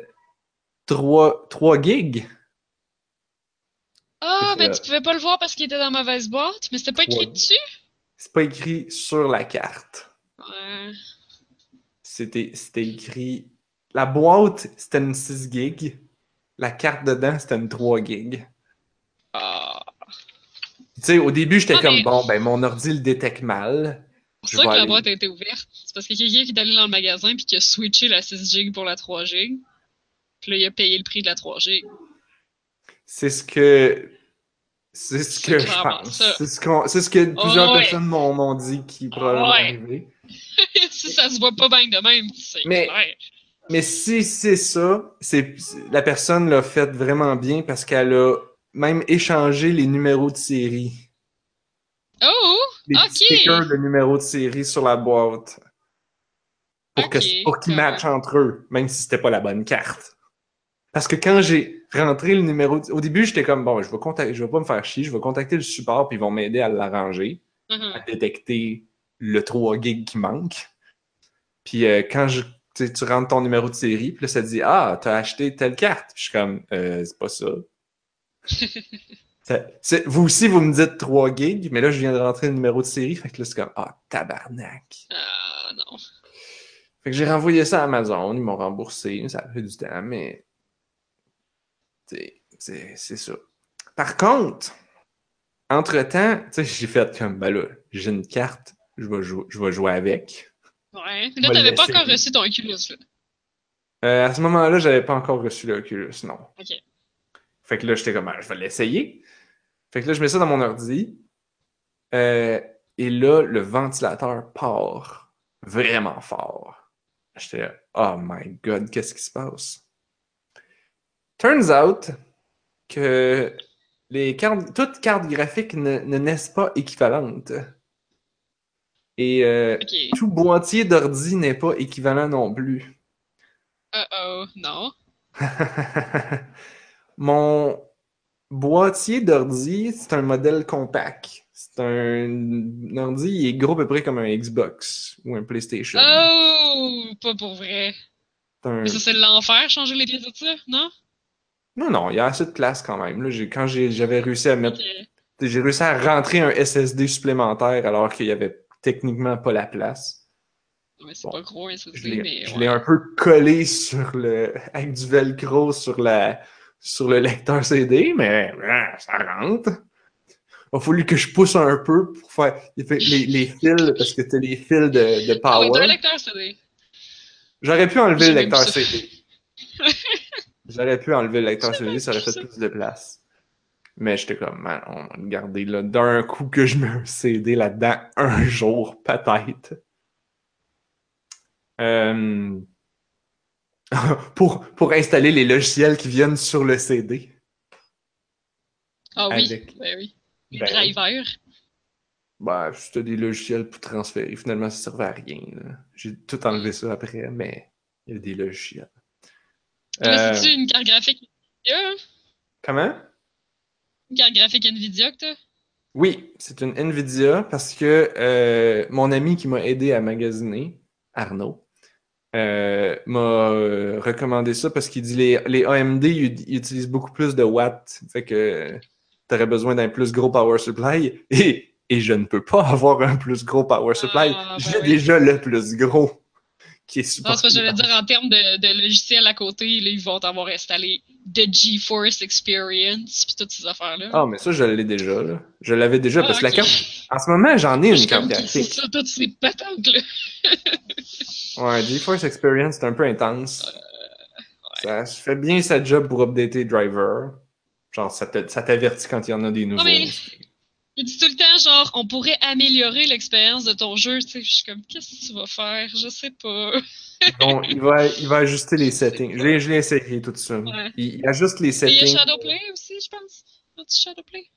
3, 3 gigs. Ah, C'est mais ça. tu pouvais pas le voir parce qu'il était dans la mauvaise boîte, mais c'était pas écrit dessus? C'est pas écrit sur la carte. Ouais. C'était c'était écrit la boîte, c'était une 6 gigs. La carte dedans, c'était une 3 gigs. Ah. Tu sais, au début, j'étais Ah, comme, mais- bon, ben, mon ordi le détecte mal. C'est pour ça que la boîte a été ouverte. C'est parce qu'il y a quelqu'un qui est allé dans le magasin puis qui a switché la 6 gig pour la 3 gig. Puis là, il a payé le prix de la 3 gig. C'est ce que. C'est ce que je pense. C'est ce, qu'on- c'est ce que plusieurs ouais. personnes m'ont dit qui probablement Ouais. arriver. si ça se voit pas bien de même, c'est Mais- clair. Mais si c'est ça, c'est- la personne l'a fait vraiment bien parce qu'elle a même échangé les numéros de série. Oh! Les Ok. petits stickers de numéros de série sur la boîte. Pour que- Ok, pour qu'ils matchent entre eux, même si c'était pas la bonne carte. Parce que quand j'ai rentré le numéro, de- au début j'étais comme bon, je vais contacter, je vais pas me faire chier, je vais contacter le support puis ils vont m'aider à l'arranger. Mhm. à détecter le 3 gigs qui manque. Puis euh, quand je, tu rentres ton numéro de série, puis là, ça dit Ah, t'as acheté telle carte. Je suis comme euh, C'est pas ça. Vous aussi, vous me dites 3 gigs, mais là, je viens de rentrer le numéro de série. Fait que là, c'est comme Ah, tabarnak. Ah, non. Fait que j'ai renvoyé ça à Amazon, ils m'ont remboursé. Ça a fait du temps, mais. C'est ça. Par contre, entre-temps, tu sais, j'ai fait comme, ben là, j'ai une carte, je vais jouer, je vais jouer avec. Ouais. Là, va t'avais pas encore reçu ton Oculus, là. Euh, à ce moment-là, j'avais pas encore reçu le Oculus, non. Ok. Fait que là, j'étais comme, Ah, je vais l'essayer. Fait que là, je mets ça dans mon ordi. Euh, et là, le ventilateur part vraiment fort. J'étais là, oh my god, qu'est-ce qui se passe? Turns out que les cartes, toutes cartes graphiques ne, ne naissent pas équivalentes. Et euh, tout boîtier d'ordi n'est pas équivalent non plus. Uh-oh. Non. Mon boîtier d'ordi, c'est un modèle compact. C'est un ordi, il est gros à peu près comme un Xbox ou un PlayStation. Oh! Pas pour vrai. Un- Mais ça, c'est l'enfer, changer les pièces de non? Non, non, il y a assez de place quand même. Là, quand j'avais réussi à mettre. J'ai réussi à rentrer un SSD supplémentaire alors qu'il y avait techniquement pas la place. Ouais, c'est Bon. pas gros, Je SSD, l'ai mais je ouais. l'ai un peu collé sur le. avec du velcro sur la sur le lecteur CD, mais ah, ça rentre. Il a fallu que je pousse un peu pour faire les, les fils, parce que t'as les fils de, de Ah power. t'as un lecteur CD. J'aurais pu enlever le lecteur. CD. J'aurais pu enlever le lecteur CD, ça aurait fait plus de place. Mais j'étais comme, man, on va le garder là. D'un coup que je mets un CD là-dedans, un jour, peut-être. Euh, pour, pour installer les logiciels qui viennent sur le CD. Ah oui, Avec- ben oui. Les Ben drivers. Bah, c'était des logiciels pour transférer. Finalement, ça servait à rien. J'ai tout enlevé ça après, mais il y a des logiciels. Euh, c'est-tu une carte graphique Nvidia? hein? comment? Une carte graphique Nvidia que t'as? Oui, c'est une Nvidia parce que euh, mon ami qui m'a aidé à magasiner, Arnaud, euh, m'a euh, recommandé ça parce qu'il dit les, les AMD ils, ils utilisent beaucoup plus de watts, fait que tu aurais besoin d'un plus gros power supply et, et je ne peux pas avoir un plus gros power supply. Ah, ben J'ai oui. déjà le plus gros qui est Non, super. c'est parce que j'allais dire en termes de, de logiciels à côté, là, ils vont t'avoir installé The GeForce Experience puis toutes ces affaires-là. Ah, mais ça, je l'ai déjà. Là. Je l'avais déjà parce que Ah, la ok. carte. En ce moment, j'en ai Je une carte comme, C'est graphique. ça, toutes ces patentes-là. Ouais, GeForce Experience, c'est un peu intense. Euh, Ça fait bien sa job pour updater driver. Genre, ça t'avertit quand il y en a des nouveaux. mais- Il dit tout le temps, genre, on pourrait améliorer l'expérience de ton jeu. Tu sais, je suis comme, qu'est-ce que tu vas faire? Je sais pas. Bon, il va, il va ajuster les settings. Je l'ai, je l'ai essayé tout ça. Ouais. Il, il ajuste les Et il y a settings. Shadowplay aussi, je pense. As-tu Shadowplay?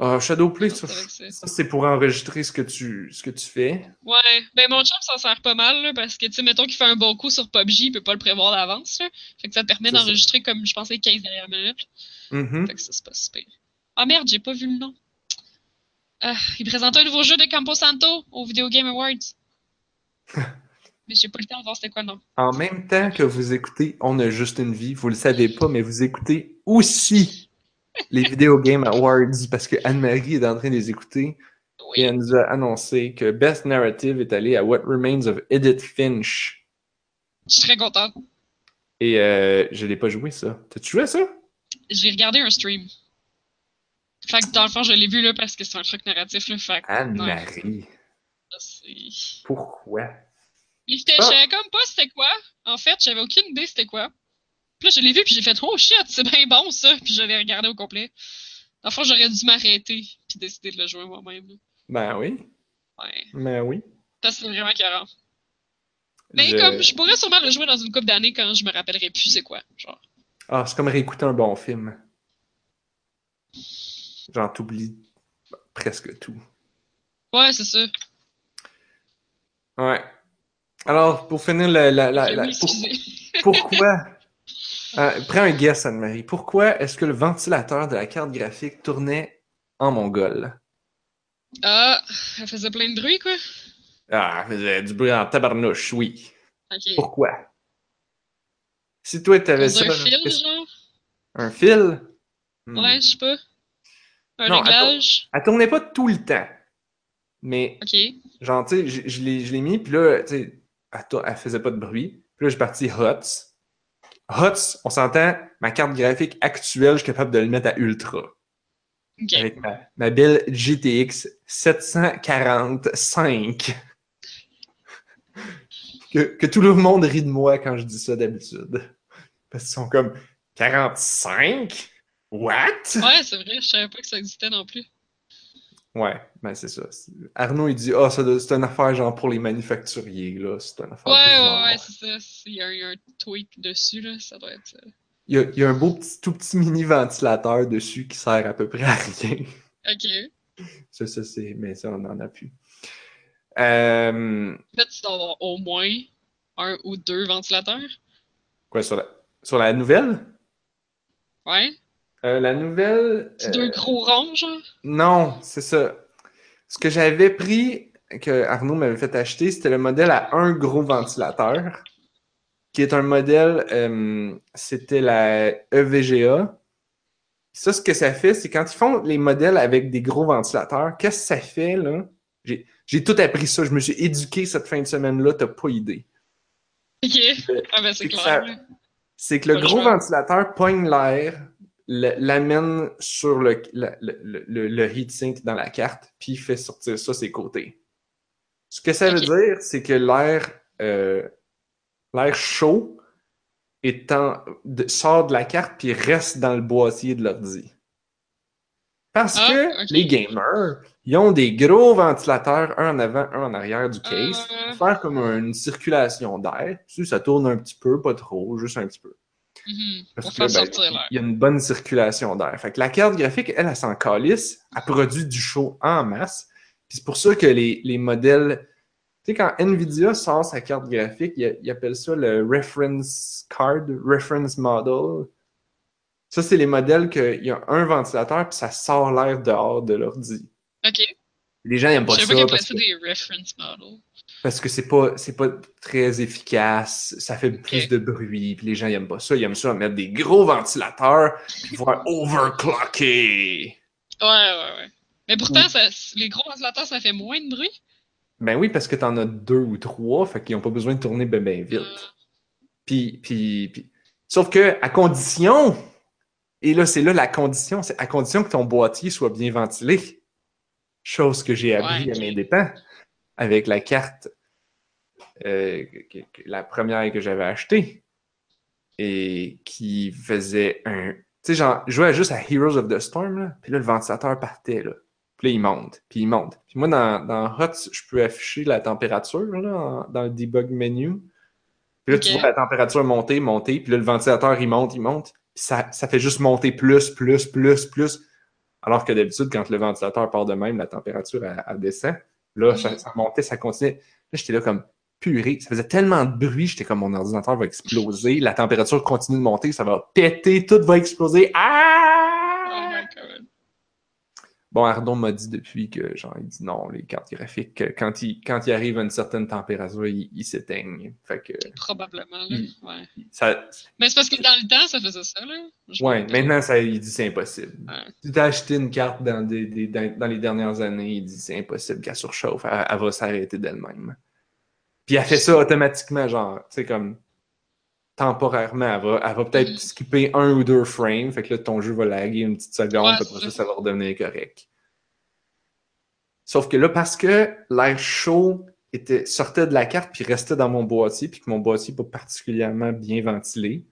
Ah, Shadowplay, ça, ça. c'est pour enregistrer ce que tu, ce que tu fais. Ouais, ben mon chum s'en sert pas mal, là, parce que, tu sais, mettons qu'il fait un bon coup sur PUBG, il peut pas le prévoir d'avance, là. Fait que ça te permet d'enregistrer comme, je pense, les 15 dernières minutes. Mhm. Fait que ça, c'est pas super. Ah merde, j'ai pas vu le nom. Ah, il présente un nouveau jeu de Campo Santo au Video Game Awards. Mais j'ai pas le temps de voir c'était quoi le nom. En même temps que vous écoutez On a juste une vie, vous le savez pas, mais vous écoutez aussi les Video Game Awards parce que Anne-Marie est en train de les écouter et elle nous a annoncé que Best Narrative est allé à What Remains of Edith Finch. Je suis très contente. Et euh, je l'ai pas joué, ça. T'as-tu joué à ça? J'ai regardé un stream. Fait que dans le fond, je l'ai vu là parce que c'est un truc narratif. Là, fait Anne-Marie. ça, Pourquoi? J'étais- Ah. je savais comme pas c'était quoi. En fait, j'avais aucune idée c'était quoi. Puis là, je l'ai vu, puis j'ai fait « Oh shit, c'est bien bon ça! » Puis je l'ai regardé au complet. Dans le fond, j'aurais dû m'arrêter puis décider de le jouer moi-même. Ben oui. Ouais. Ben oui. Parce que c'est vraiment carré. Mais Je- comme, je pourrais sûrement le jouer dans une couple d'années quand je me rappellerai plus c'est quoi. Genre. Ah, c'est comme réécouter un bon film. Genre, t'oublies presque tout. Ouais, c'est ça. Ouais. Alors, pour finir, la, la, pour- pourquoi... Euh, prends un guess, Anne-Marie. Pourquoi est-ce que le ventilateur de la carte graphique tournait en mongol? Ah, elle faisait plein de bruit, quoi. Ah, elle faisait du bruit en tabarnouche, oui. Pourquoi? Si toi, t'avais ça... un qu'est-ce- genre? Un fil? Ouais, je sais pas. Un Non, réglage? Elle tournait pas tout le temps. Mais, genre, tu sais, je, l'ai mis, puis là, tu sais, elle, faisait pas de bruit. Puis là, j'ai parti HOTS. HOTS, on s'entend, ma carte graphique actuelle, je suis capable de le mettre à ultra. Avec ma, ma belle GTX 745. que, que tout le monde rit de moi quand je dis ça d'habitude. Parce qu'ils sont comme 45? What? Ouais, c'est vrai, je savais pas que ça existait non plus. Ouais, ben c'est ça. Arnaud, il dit Ah, doit- c'est une affaire genre pour les manufacturiers, là. C'est une affaire. Ouais, ouais, ouais, c'est ça. Il y, a un- il y a un tweak dessus, là. Ça doit être. euh, Il y, a, il y a un beau petit, tout petit mini ventilateur dessus qui sert à peu près à rien. Ok. Ça, ça, c'est. Mais ça, on en a plus. Euh, En fait, tu dois avoir au moins un ou deux ventilateurs. quoi, sur la, sur la nouvelle? Ouais. Euh, La nouvelle. C'est euh, deux gros ronds, genre? Non, c'est ça. Ce que j'avais pris, que Arnaud m'avait fait acheter, c'était le modèle à un gros ventilateur, qui est un modèle, euh, c'était la EVGA. Ça, ce que ça fait, c'est quand ils font les modèles avec des gros ventilateurs, qu'est-ce que ça fait, là? J'ai, tout appris ça, je me suis éduqué cette fin de semaine-là, t'as pas idée. Ok. Ah, ben, c'est clair. C'est que le gros ventilateur pogne l'air, l'amène sur le, le, le, le- le heatsink dans la carte, puis il fait sortir ça ses côtés. Ce que ça veut dire, c'est que l'air euh, l'air chaud est en- de- sort de la carte puis reste dans le boîtier de l'ordi. Parce Ah, que les gamers, ils ont des gros ventilateurs, un en avant, un en arrière du case, Euh. pour faire comme une circulation d'air. Tu sais, ça tourne un petit peu, pas trop, juste un petit peu. Mhm. Parce que, ben, il y a une bonne circulation d'air. Fait que la carte graphique, elle, elle s'en calisse, elle produit du chaud en masse. C'est pour ça que les, les modèles. Tu sais, quand Nvidia sort sa carte graphique, ils il appellent ça le reference card, reference model. Ça, c'est les modèles qu'il y a un ventilateur, puis ça sort l'air dehors de l'ordi. Ok. Les gens n'aiment pas Je ça. pas parce appelaient que- ça des reference models. Parce que c'est pas c'est pas très efficace, ça fait plus de bruit, puis les gens ils aiment pas ça, ils aiment ça mettre des gros ventilateurs puis pouvoir overclocker. Ouais, ouais, ouais. Mais pourtant, Mm. ça, les gros ventilateurs, ça fait moins de bruit. Ben oui, parce que t'en as deux ou trois, fait qu'ils ont pas besoin de tourner ben ben vite. Euh, Puis, puis, puis- sauf que à condition, et là c'est là la condition, c'est à condition que ton boîtier soit bien ventilé. Chose que j'ai appris Ouais, à ok. mes dépens avec la carte, euh, la première que j'avais achetée et qui faisait un, tu sais genre, je jouais juste à Heroes of the Storm là, puis là le ventilateur partait là. Puis là, il monte, puis il monte. Puis moi, dans, dans HOTS, je peux afficher la température là, en- dans le debug menu. Puis là, tu vois la température monter, monter, puis là, le ventilateur, il monte, il monte. Puis ça, ça fait juste monter plus, plus, plus, plus. Alors que d'habitude, quand le ventilateur part de même, la température, elle, elle descend. Là, ça, ça montait, ça continuait. Là, j'étais là comme purée. Ça faisait tellement de bruit, j'étais comme mon ordinateur va exploser. La température continue de monter, ça va péter, tout va exploser. Ah! Bon, Ardon m'a dit depuis que, genre, il dit non, les cartes graphiques, que quand il, quand il arrive à une certaine température, ils il s'éteignent. Fait que, Probablement, là. Ouais. ça, Mais c'est parce que dans le temps, ça faisait ça, là. Je ouais, maintenant, ça, il dit c'est impossible. Ouais. Si tu as acheté une carte dans, des, des- dans, dans les dernières années, il dit c'est impossible qu'elle surchauffe, elle, elle va s'arrêter d'elle-même. Puis elle fait ça automatiquement, genre, tu sais, comme, temporairement. Elle va, elle va peut-être skipper un ou deux frames. Fait que là, ton jeu va laguer une petite seconde. Ouais, après ça, ça. va redevenir correct. Sauf que là, parce que l'air chaud était, sortait de la carte puis restait dans mon boîtier, puis que mon boîtier n'est pas particulièrement bien ventilé,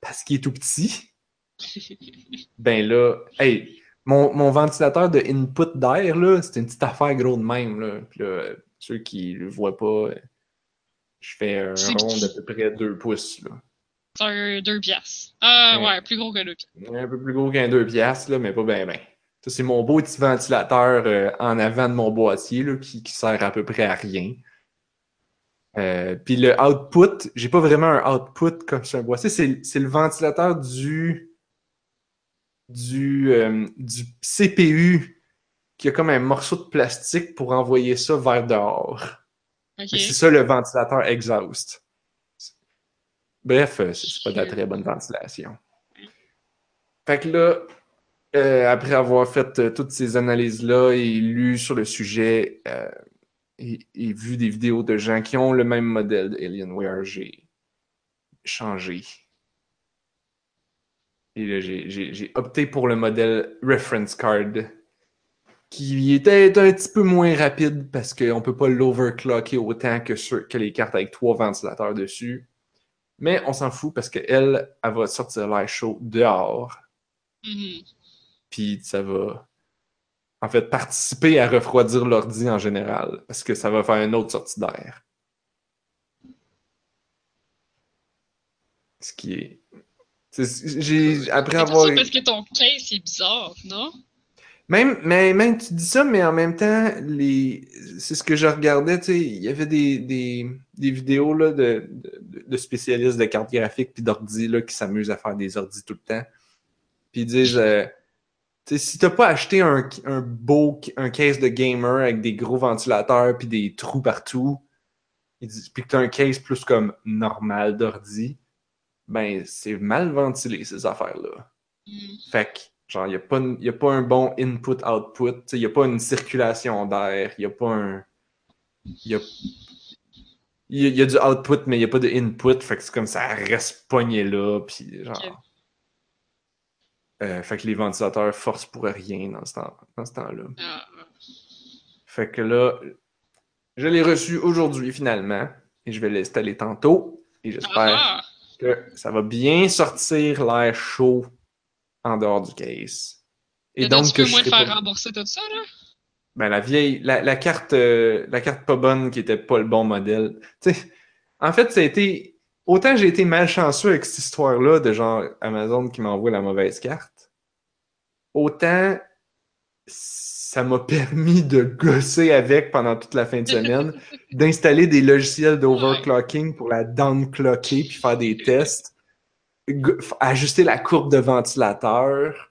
parce qu'il est tout petit, ben là, hey, mon, mon ventilateur de input d'air, là, c'est une petite affaire gros de même. Là. Puis là, ceux qui le voient pas, je fais un rond d'à peu près 2 pouces. Là. C'est un 2 piastres. Ah, Ouais. ouais, plus gros que Luc. Un peu plus gros qu'un 2 piastres, là, mais pas bien, bien. Ça, c'est mon beau petit ventilateur euh, en avant de mon boîtier là, qui, qui sert à peu près à rien. Euh, Puis le output, j'ai pas vraiment un output comme sur un boîtier, c'est le ventilateur du, du, euh, du CPU qui a comme un morceau de plastique pour envoyer ça vers dehors. C'est ça le ventilateur exhaust. Bref, euh, c'est pas de la très bonne ventilation. Fait que là, euh, après avoir fait euh, toutes ces analyses-là et lu sur le sujet euh, et, et vu des vidéos de gens qui ont le même modèle d'Alienware, j'ai changé. Et là, j'ai- opté pour le modèle Reference Card qui était un petit peu moins rapide parce qu'on peut pas l'overclocker autant que, sur- que les cartes avec trois ventilateurs dessus. Mais on s'en fout parce qu'elle, elle va sortir l'air chaud dehors. Mhm. Puis ça va, en fait, participer à refroidir l'ordi en général parce que ça va faire une autre sortie d'air. Ce qui est. c'est- J'ai, après avoir. parce que ton case est bizarre, non? Même, mais, même tu dis ça, mais en même temps, les... c'est ce que je regardais, tu sais, il y avait des, des, des vidéos là, de, de, de spécialistes de cartes graphiques puis d'ordi là, qui s'amusent à faire des ordis tout le temps. Puis ils disent, euh, tu sais, si t'as pas acheté un, un beau un case de gamer avec des gros ventilateurs puis des trous partout, ils disent, puis que t'as un case plus comme normal d'ordi, ben c'est mal ventilé ces affaires-là. Mhm. Fait que, genre, il n'y a, a pas un bon input-output, il n'y a pas une circulation d'air, il n'y a pas un. Il y a, y a- y a du output, mais il n'y a pas de input, fait que c'est comme ça reste pogné là, puis genre. Euh, fait que les ventilateurs forcent pour rien dans ce temps- dans ce temps-là. Ah, Fait que là, je l'ai reçu aujourd'hui finalement, et je vais l'installer tantôt, et j'espère ah, que ça va bien sortir l'air chaud en dehors du case. Et Et donc, tu que peux moins te faire pas- rembourser tout ça, là? Ben, la vieille, la, la carte, euh, la carte pas bonne qui était pas le bon modèle. Tu sais, en fait, ça a été. Autant j'ai été malchanceux avec cette histoire-là de genre Amazon qui m'envoie la mauvaise carte, autant ça m'a permis de gosser avec pendant toute la fin de semaine, d'installer des logiciels d'overclocking pour la downclocker puis faire des tests, ajuster la courbe de ventilateur.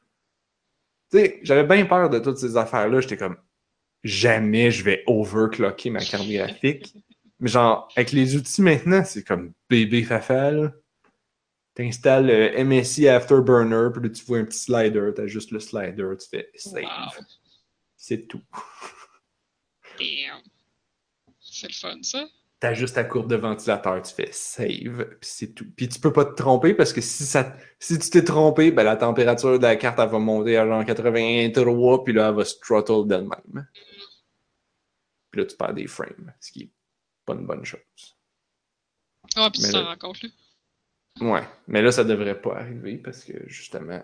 Tu sais, j'avais bien peur de toutes ces affaires-là. J'étais comme, jamais je vais overclocker ma carte graphique. Mais genre, avec les outils maintenant, c'est comme bébé fafa, là. T'installes le MSI Afterburner, puis là, tu vois un petit slider, t'as juste le slider, tu fais save. Wow. C'est tout. Damn. C'est le fun, ça. T'as juste ta courbe de ventilateur, tu fais save, puis c'est tout. Puis tu peux pas te tromper parce que si ça, si tu t'es trompé, ben la température de la carte, elle va monter à genre 83, puis là, elle va se throttle d'elle-même. Puis là, tu perds des frames, ce qui est pas une bonne chose. Ah, puis tu t'en rends compte, là. Ouais, mais là, ça devrait pas arriver parce que justement,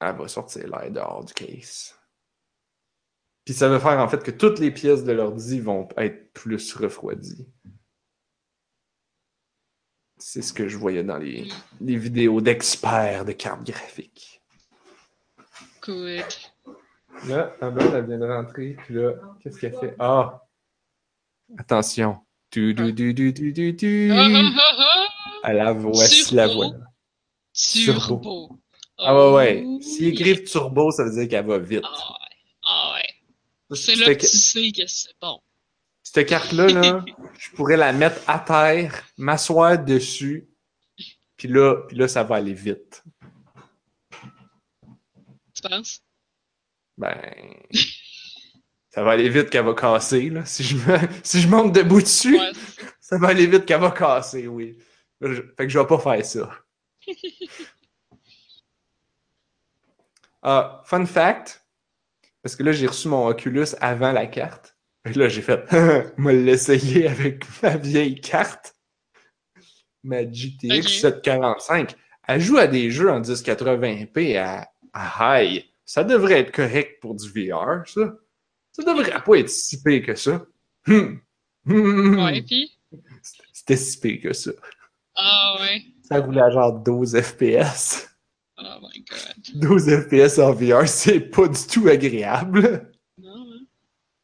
elle va sortir l'air dehors du case. Puis ça va faire en fait que toutes les pièces de l'ordi vont être plus refroidies. C'est ce que je voyais dans les, les vidéos d'experts de cartes graphiques. Good. Là, la blonde, elle vient de rentrer, puis là, qu'est-ce qu'elle fait? Ah! Attention! Du, du, du, du, du, du, du. Ah, ah, ah. À la voici la Turbo. voix. Turbo. Ah ouais, ouais. Oh, S'ils écrivent turbo, ça veut dire qu'elle va vite. C'est là que tu sais que c'est bon. Cette carte-là, là, je pourrais la mettre à terre, m'asseoir dessus, puis là, puis là, ça va aller vite. Tu penses? Ben, ça va aller vite qu'elle va casser, là. Si je, me, si je monte debout dessus, Ouais. ça va aller vite qu'elle va casser, oui. Fait que je vais pas faire ça. Ah, fun fact, parce que là, j'ai reçu mon Oculus avant la carte. Que là, j'ai fait, me l'essayer avec ma vieille carte. Ma GTX Ok. 745. Elle joue à des jeux en 1080p à, à high. Ça devrait être correct pour du VR, ça. Ça devrait pas être si pire que ça. Hmm. Ouais, puis? C'était si pire que ça. Ah ouais. Ça roulait à genre 12 FPS. Oh my god. 12 FPS en VR, c'est pas du tout agréable. Non, hein.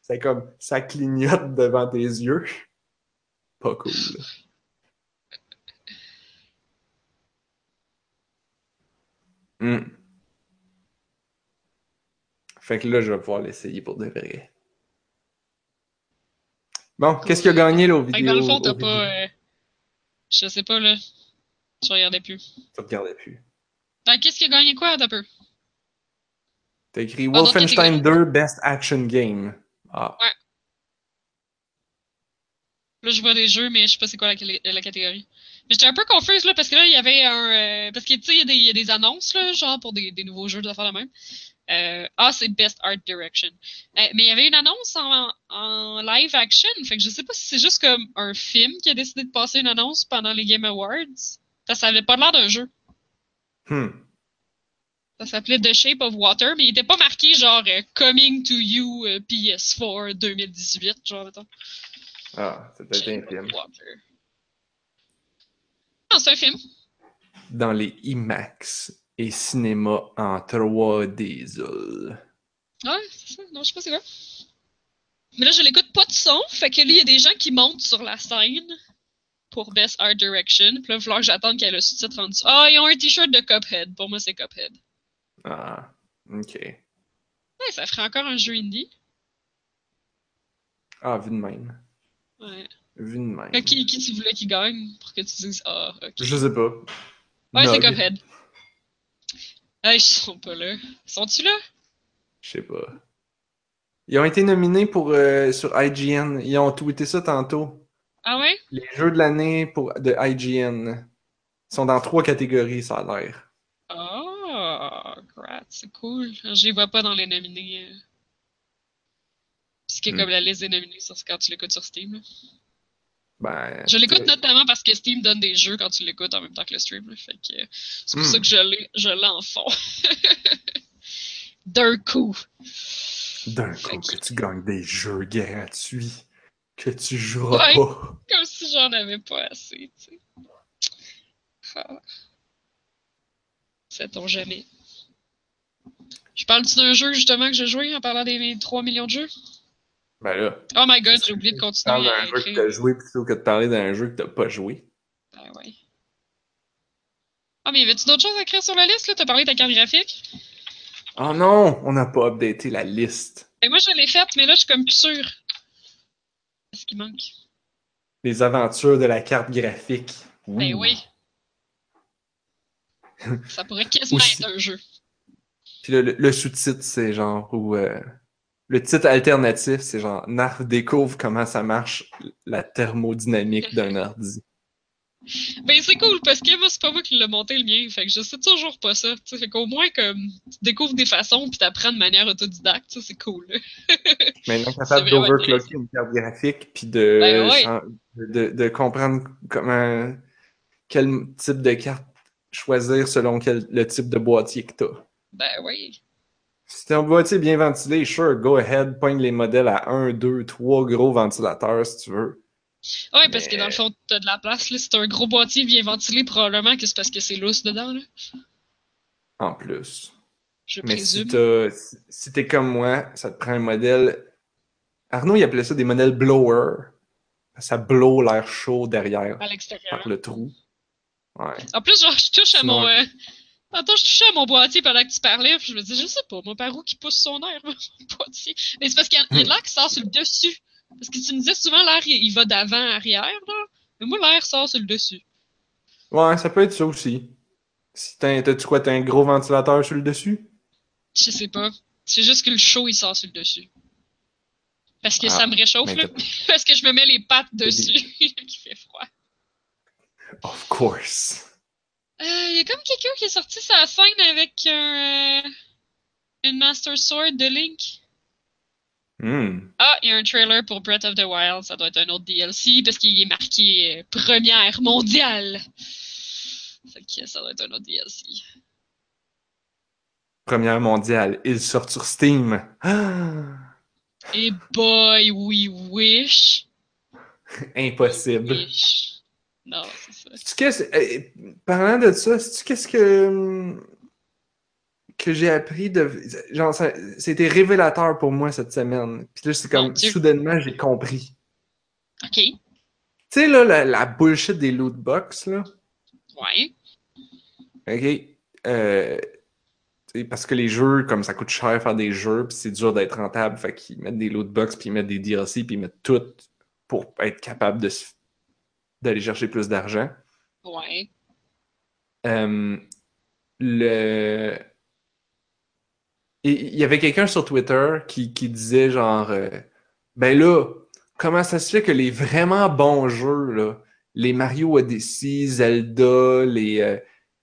C'est comme ça clignote devant tes yeux. Pas cool. Hmm. Fait que là, je vais pouvoir l'essayer pour de vrai. Bon, qu'est-ce qui a gagné là, que vidéos? dans le fond, t'as pas. euh, Je sais pas, là. Je regardais plus. Tu regardais plus. Fait qu'est-ce qui a gagné quoi, peu? T'as écrit Wolfenstein 2 Best Action Game. Ah, Là, je vois des jeux, mais je sais pas c'est quoi la, la catégorie. Mais j'étais un peu confuse, là, parce que là, il y avait un. euh, parce que, tu sais, il y, a des- il y a des annonces, là, genre pour des, des nouveaux jeux de même. Euh, ah, c'est Best Art Direction. Euh, mais il y avait une annonce en, en live action. Fait que je sais pas si c'est juste comme un film qui a décidé de passer une annonce pendant les Game Awards. Parce que ça avait pas l'air d'un jeu. Hmm. Ça s'appelait The Shape of Water, mais il était pas marqué genre euh, Coming to You euh, PS4 2018, genre, mettons. Ah, c'est peut-être un film. Non, c'est un film. Dans les IMAX et cinéma en 3D. zol. Ouais, c'est ça. Non, je sais pas c'est quoi. Mais là, je l'écoute pas de son. Fait que là, il y a des gens qui montent sur la scène pour Best Art Direction. Puis là, il va falloir que j'attende qu'il y ait le sous-titre en dessous. Ah, ils ont un t-shirt de Cuphead. Pour moi, c'est Cuphead. Ah, ok. Ouais, ça ferait encore un jeu indie. Ah, vu de même. Ouais. Vu de même. Fait Qui, qui tu voulais qu'il gagne pour que tu dises Ah, ok. Je sais pas. Ouais, c'est. Cuphead. Ah, ils sont pas là. Sont-tu là? Je sais pas. Ils ont été nominés pour, euh, sur IGN. Ils ont tweeté ça tantôt. Ah? Les jeux de l'année pour, de IGN sont dans trois catégories, ça a l'air. Ah, great, c'est cool. Je les vois pas dans les nominés. euh. Puisque Hmm. comme la liste des nominés, quand tu l'écoutes sur Steam. là. Ben, Je l'écoute c'est- notamment parce que Steam donne des jeux quand tu l'écoutes en même temps que le stream. là. Fait que euh, c'est pour Hmm. ça que je l'ai, je l'ai en fond. D'un coup. D'un coup, que- que tu gagnes des jeux gratuits que tu joueras Ouais. pas. Comme si j'en avais pas assez, tu sais. Ah. Sait-on jamais. Je parle-tu d'un jeu justement que j'ai joué en parlant des 3 millions de jeux? Ben là, Oh my god, j'ai oublié de tu continuer parles à d'un jeu que t'as joué plutôt que de parler d'un jeu que t'as pas joué. Ben ouais. Ah, mais y avait-tu d'autres choses à écrire sur la liste, là? T'as parlé de ta carte graphique? Oh non, on n'a pas updaté la liste. Ben, moi, je l'ai faite, mais là, je suis comme plus sûre. Qu'est-ce qui manque? Les aventures de la carte graphique. Ben Ouh. oui. Ça pourrait quasiment Aussi. être un jeu. Puis le, le- le sous-titre, c'est genre ou euh, le titre alternatif, c'est genre Narf découvre comment ça marche la thermodynamique d'un ordi. Ben, c'est cool, parce que moi, c'est pas moi qui l'ai monté le mien. Fait que je sais toujours pas ça. Tu sais, fait qu'au moins, comme, tu découvres des façons puis t'apprends de manière autodidacte, ça, c'est cool. Maintenant, capable d'overclocker une carte graphique puis de, Ben ouais. de, de comprendre comment quel type de carte choisir selon quel, le type de boîtier que t'as. Ben oui. Si t'as un boîtier bien ventilé, sure, go ahead, pogne les modèles à 1, 2, 3 gros ventilateurs si tu veux. Ouais, parce que dans le fond, t'as de la place, là. C'est un gros boîtier bien ventilé, probablement que c'est parce que c'est lousse dedans, là. En plus. Je Mais si présume. t'as si, si t'es comme moi, ça te prend un modèle. Arnaud, il appelait ça des modèles blower. Ça blow l'air chaud derrière à l'extérieur. par le trou. Ouais. En plus, genre, je touche à Sinon- mon. Euh... Attends, je touchais à mon boîtier pendant que tu parlais, puis je me dis, je sais pas, moi, par où qui pousse son air, mon boîtier. Mais c'est parce qu'il y a, a de l'air qui sort sur le dessus. Parce que tu me disais souvent, l'air, il, va d'avant, arrière, là. Mais moi, l'air sort sur le dessus. Ouais, ça peut être ça aussi. Si t'as, t'as-tu quoi, t'as un gros ventilateur sur le dessus? Je sais pas. C'est juste que le chaud, il sort sur le dessus. Parce que Ah, ça me réchauffe, là. Parce que je me mets les pattes dessus, qui fait froid. of course. Il Euh, y a comme quelqu'un qui est sorti sa scène avec un, euh, une Master Sword de Link. Hmm. Ah, il y a un trailer pour Breath of the Wild. Ça doit être un autre DLC parce qu'il est marqué euh, première mondiale. Fait que ça doit être un autre DLC. Première mondiale, il sort sur Steam. Ah, Et boy, we wish. impossible. Wish. Non, c'est ça. Euh, parlant de ça, qu'est-ce que, hum, que j'ai appris de. Genre, c'était révélateur pour moi cette semaine. Puis là, c'est comme, soudainement, j'ai compris. Ok. Tu sais, là, la, la bullshit des loot box, là. Ouais. OK? Euh, parce que les jeux, comme ça coûte cher faire des jeux, puis c'est dur d'être rentable, fait qu'ils mettent des loot box, puis ils mettent des DLC, puis ils mettent tout pour être capable de d'aller chercher plus d'argent. Ouais. Euh, le... Il y avait quelqu'un sur Twitter qui, qui disait genre euh, Ben là, comment ça se fait que les vraiment bons jeux, là, les Mario Odyssey, Zelda, les euh,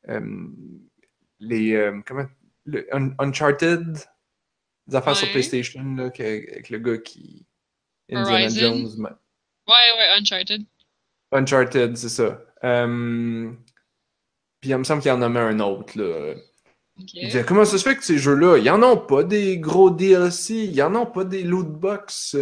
euh, les euh, comment le Un- Uncharted, des affaires sur. PlayStation là, que- avec le gars qui Indiana Horizon. Jones. Ouais, ouais, Uncharted. Uncharted, c'est ça. Puis il me semble qu'il en a mis un autre là. Comment ça se fait que ces jeux-là, ils en ont pas des gros DLC, ils en ont pas des loot box?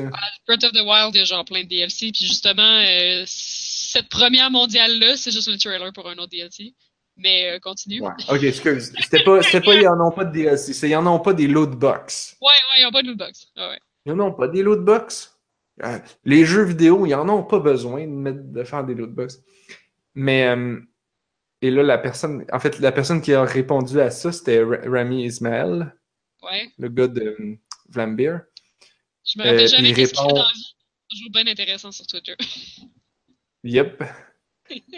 Breath of the Wild, il y a genre plein de DLC. Puis justement, euh, cette première mondiale-là, c'est juste le trailer pour un autre DLC. Mais euh, continue. Ouais. Ok, excuse. C'était pas, pas, ils en ont pas de DLC, c'est ils en ont pas des loot box. Ouais, ouais, ils ont pas de lootbox. Ah ouais. Ils en ont pas des loot box? Euh, les jeux vidéo, ils en ont pas besoin de, mettre, de faire des loot box. Mais, euh, et là, la personne, en fait, la personne qui a répondu à ça, c'était Ra- Rami Ismail, Ouais. le gars de euh, Vlambeer. Je me rappelle Euh, jamais qu'est-ce qu'il fait répond- dans la vie. C'est toujours bien intéressant sur Twitter. Yep.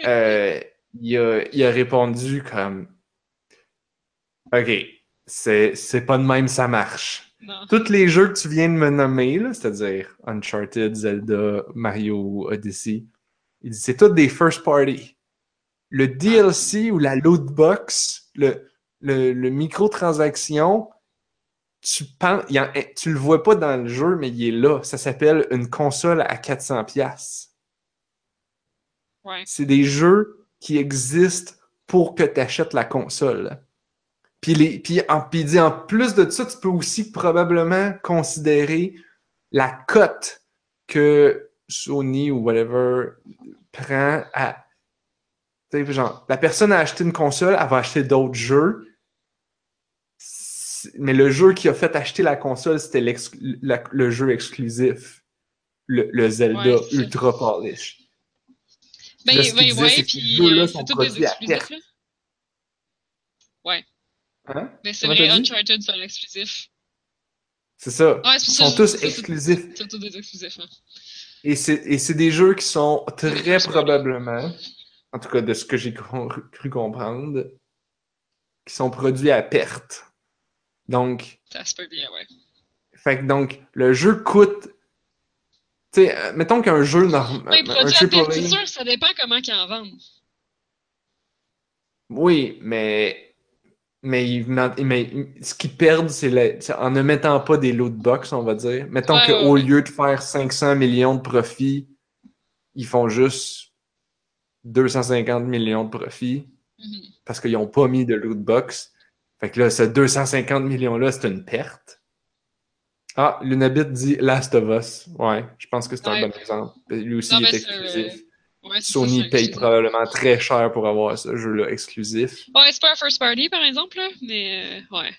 Euh, il, a, il a répondu comme OK, c'est pas de même, ça marche. non. Tous les jeux que tu viens de me nommer, c'est-à-dire Uncharted, Zelda, Mario, Odyssey, il dit c'est tout des first party. Le DLC ou la loot box, le, le, le microtransaction, tu penses, il y en- tu le vois pas dans le jeu, mais il est là. Ça s'appelle une console à 400 pièces. Ouais. C'est des jeux qui existent pour que tu achètes la console. Puis, les, puis, en, puis il dit en plus de ça, tu peux aussi probablement considérer la cote que Sony ou whatever prend à. Genre, la personne a acheté une console, elle va acheter d'autres jeux. C'est- Mais le jeu qui a fait acheter la console, c'était la- le jeu exclusif. Le, le Zelda Ouais, c'est. Ultra Polish. Ben, Là, ce qu'il ouais, disait, ouais, c'est puis euh, sont c'est tous des exclusifs, là. Hein? Mais c'est vrai, t'as dit? Uncharted, c'est un exclusif. C'est ça. Ouais, c'est Ils sont tous c'est- c'est- exclusifs. C'est tous des exclusifs. hein. Et c'est c'est des jeux qui sont très party. En tout cas de ce que j'ai cru comprendre, qui sont produits à perte. Donc, Ça se peut bien, ouais. fait que donc, le jeu coûte. Tu sais, euh, mettons qu'un jeu normal. Un produit à perte, c'est sûr, ça dépend comment ils en vendent. Oui, mais. Mais, mais ce qu'ils perdent, c'est en ne mettant pas des loot box, on va dire. Mettons Ouais, qu'au ouais. lieu de faire 500 millions de profits, ils font juste 250 millions de profits Mhm. parce qu'ils n'ont pas mis de loot box. Fait que là, ce 250 millions-là, c'est une perte. Ah, Lunabit dit Last of Us. Ouais, je pense que c'est un bon exemple. Lui aussi, Non, il est exclusif. Ouais, ça, Sony paye probablement très cher pour avoir ce jeu-là exclusif. Ouais, c'est pas un first party, par exemple, là, mais euh, ouais.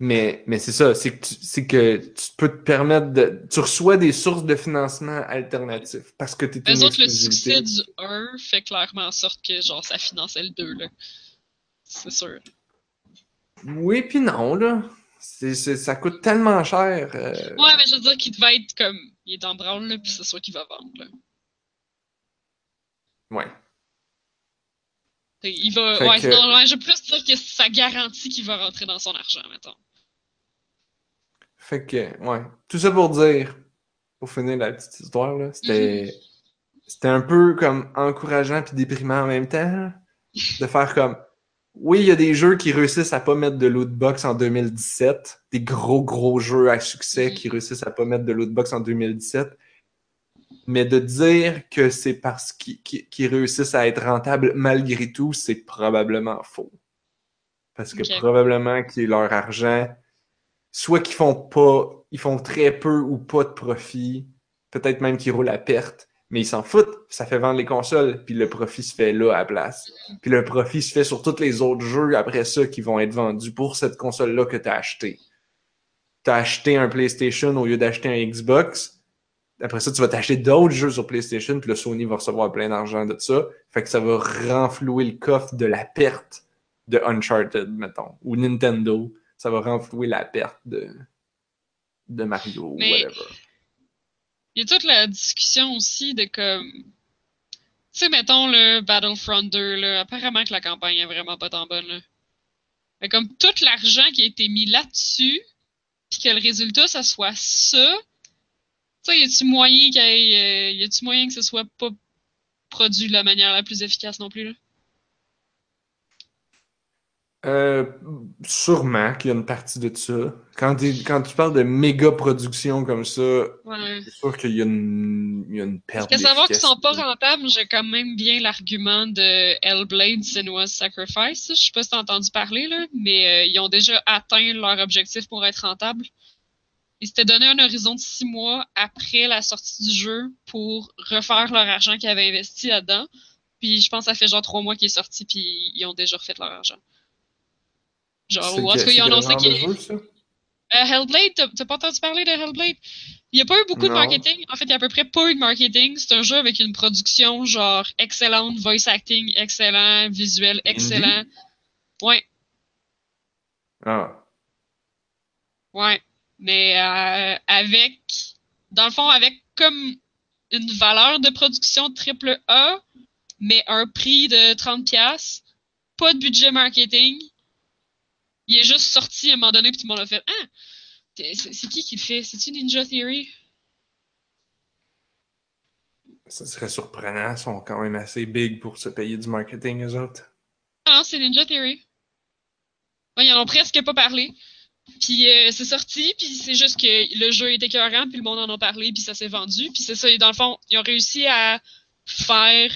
Mais, mais c'est ça, c'est que, tu, c'est que tu peux te permettre de. Tu reçois des sources de financement alternatifs parce que tu es Eux autres, le succès du 1 fait clairement en sorte que, genre, ça finançait le 2, là. C'est sûr. Oui, puis non, là. Ça coûte tellement cher. euh, Ouais, mais je veux dire qu'il devait être comme. Il est en branle, là, puis c'est sûr qu'il va vendre, là. Ouais. Il va. Ouais, que- non, ouais, je veux plus dire que ça garantit qu'il va rentrer dans son argent, mettons. Fait que, ouais. Tout ça pour dire, pour finir la petite histoire, là, c'était. c'était un peu comme encourageant puis déprimant en même temps. De faire comme oui, il y a des jeux qui réussissent à pas mettre de lootbox en 2017, des gros gros jeux à succès qui réussissent à pas mettre de lootbox en 2017. Mais de dire que c'est parce qu'ils réussissent à être rentables malgré tout, c'est probablement faux. Parce que Ok. probablement que leur argent, soit qu'ils font pas, ils font très peu ou pas de profit, peut-être même qu'ils roulent à perte, mais ils s'en foutent, ça fait vendre les consoles, puis le profit se fait là à la place. Puis le profit se fait sur tous les autres jeux après ça qui vont être vendus pour cette console-là que tu as acheté. Tu as acheté un PlayStation au lieu d'acheter un Xbox. Après ça, tu vas t'acheter d'autres jeux sur PlayStation, puis le Sony va recevoir plein d'argent de ça. Fait que ça va renflouer le coffre de la perte de Uncharted, mettons, ou Nintendo. Ça va renflouer la perte de, de Mario, Mais- whatever. Il y a toute la discussion aussi de comme. Tu sais, mettons le Battlefront 2, là, apparemment que la campagne est vraiment pas tant bonne. Là. Mais comme tout l'argent qui a été mis là-dessus, puis que le résultat, ça soit ça, sais, y a-tu moyen qu'il y ait, euh, y moyen que ce soit pas produit de la manière la plus efficace non plus, là? Euh, sûrement qu'il y a une partie de ça. Quand, tu parles de méga production comme ça, Ouais. c'est sûr qu'il y a y a une perte Parce que savoir qu'ils sont pas rentables, j'ai quand même bien l'argument de Hellblade Senua's Sacrifice. Je sais pas si t'as entendu parler, là, mais euh, ils ont déjà atteint leur objectif pour être rentables. Ils s'étaient donné un horizon de six mois après la sortie du jeu pour refaire leur argent qu'ils avaient investi là-dedans. Puis je pense que ça fait genre trois mois qu'il est sorti, puis ils ont déjà refait leur argent. Genre, ou en tout cas, ils ont annoncé ça? euh, Hellblade, t'as pas entendu parler de Hellblade? Il n'y a pas eu beaucoup de marketing. En fait, il y a à peu près pas eu de marketing. C'est un jeu avec une production genre excellente, voice acting excellent, visuel excellent. Ouais, Ah. ouais. Mais euh, avec, dans le fond, avec comme une valeur de production triple A, mais un prix de 30$, pas de budget marketing. Il est juste sorti à un moment donné, puis tout le monde a fait Ah! C'est qui qui le fait? C'est-tu Ninja Theory? Ça serait surprenant. Ils sont quand même assez big pour se payer du marketing, eux autres. Ah non, c'est Ninja Theory. Ouais, ils en ont presque pas parlé. Puis euh, c'est sorti, puis c'est juste que le jeu était écœurant, puis le monde en a parlé, puis ça s'est vendu. Puis c'est ça, et dans le fond, ils ont réussi à faire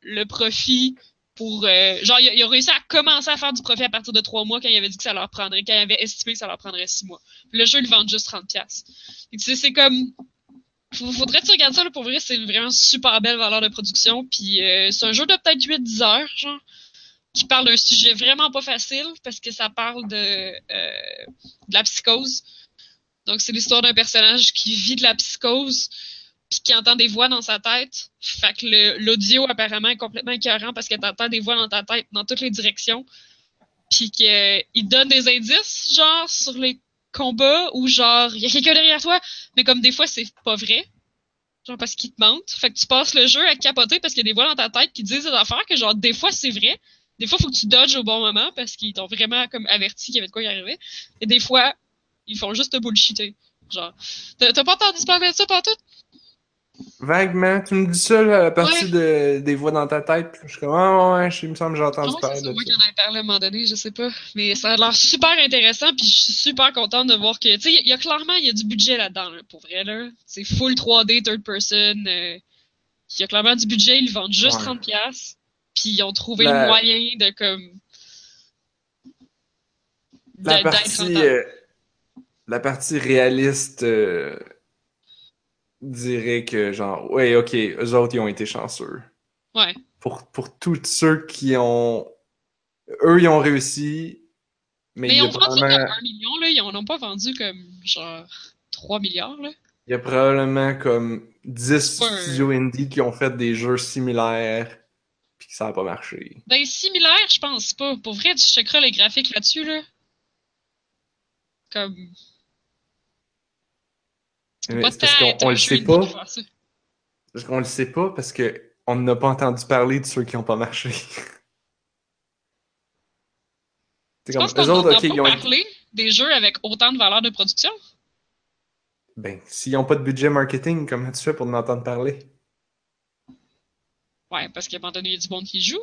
le profit pour... euh, genre, ils, ont réussi à commencer à faire du profit à partir de trois mois quand ils avaient dit que ça leur prendrait, quand ils avaient estimé que ça leur prendrait six mois. Puis le jeu, ils le vendent juste 30$. piastres. Fait que C'est comme... Faudrait que tu regardes ça, là, pour vrai, c'est une vraiment super belle valeur de production. Puis euh, c'est un jeu de peut-être 8-10 heures, genre qui parle d'un sujet vraiment pas facile parce que ça parle de, euh, de la psychose. Donc, c'est l'histoire d'un personnage qui vit de la psychose puis qui entend des voix dans sa tête. Fait que l'audio, apparemment, est complètement écœurant parce que t'entends des voix dans ta tête dans toutes les directions. Puis qu'il donne des indices, genre, sur les combats ou genre, il y a quelqu'un derrière toi, mais comme des fois, c'est pas vrai. Genre parce qu'il te mentent. Fait que tu passes le jeu à capoter parce qu'il y a des voix dans ta tête qui disent des affaires que genre des fois c'est vrai. Des fois, il faut que tu dodges au bon moment parce qu'ils t'ont vraiment comme averti qu'il y avait de quoi y arriver. Et des fois, ils font juste te bullshiter. Genre, t'as pas entendu parler de ça partout? Vaguement, tu me dis ça, là, la partie Ouais. de, des voix dans ta tête. Je suis comme, ah ouais, je- il me semble que j'ai entendu Non, parler ça, de moi ça. qui en ai parlé à un moment donné, je sais pas. Mais ça a l'air super intéressant, puis je suis super contente de voir que, tu sais, il y a clairement, y a du budget là-dedans, là, pour vrai, là. C'est full 3D, third person. euh, Il y a clairement du budget, ils vendent juste Ouais. 30$. Puis ils ont trouvé La- le moyen de, comme... La partie, euh, la partie réaliste euh, dirait que, genre, ouais, ok, eux autres, ils ont été chanceux. Ouais. Pour, pour tous ceux qui ont. Eux, ils ont réussi, mais, Mais ils ont vendu comme probablement, 1 million, là. Ils en ont pas vendu comme, genre, 3 milliards, là. il y a probablement comme 10 Ouais. studios indie qui ont fait des jeux similaires, ça n'a pas marché. Ben, similaire, je pense pas. Pour vrai, tu checkeras les graphiques là-dessus, là. Comme. Mais Pas parce qu'on le sait pas. Parce qu'on le sait pas parce que on n'a pas entendu parler de ceux qui n'ont pas marché. C'est comme qu'on eux autres, ok, ils ont des jeux avec autant de valeur de production. Ben, s'ils n'ont pas de budget marketing, comment tu fais pour en entendre parler? Ouais, parce qu'à un moment donné, il y a du monde qui joue.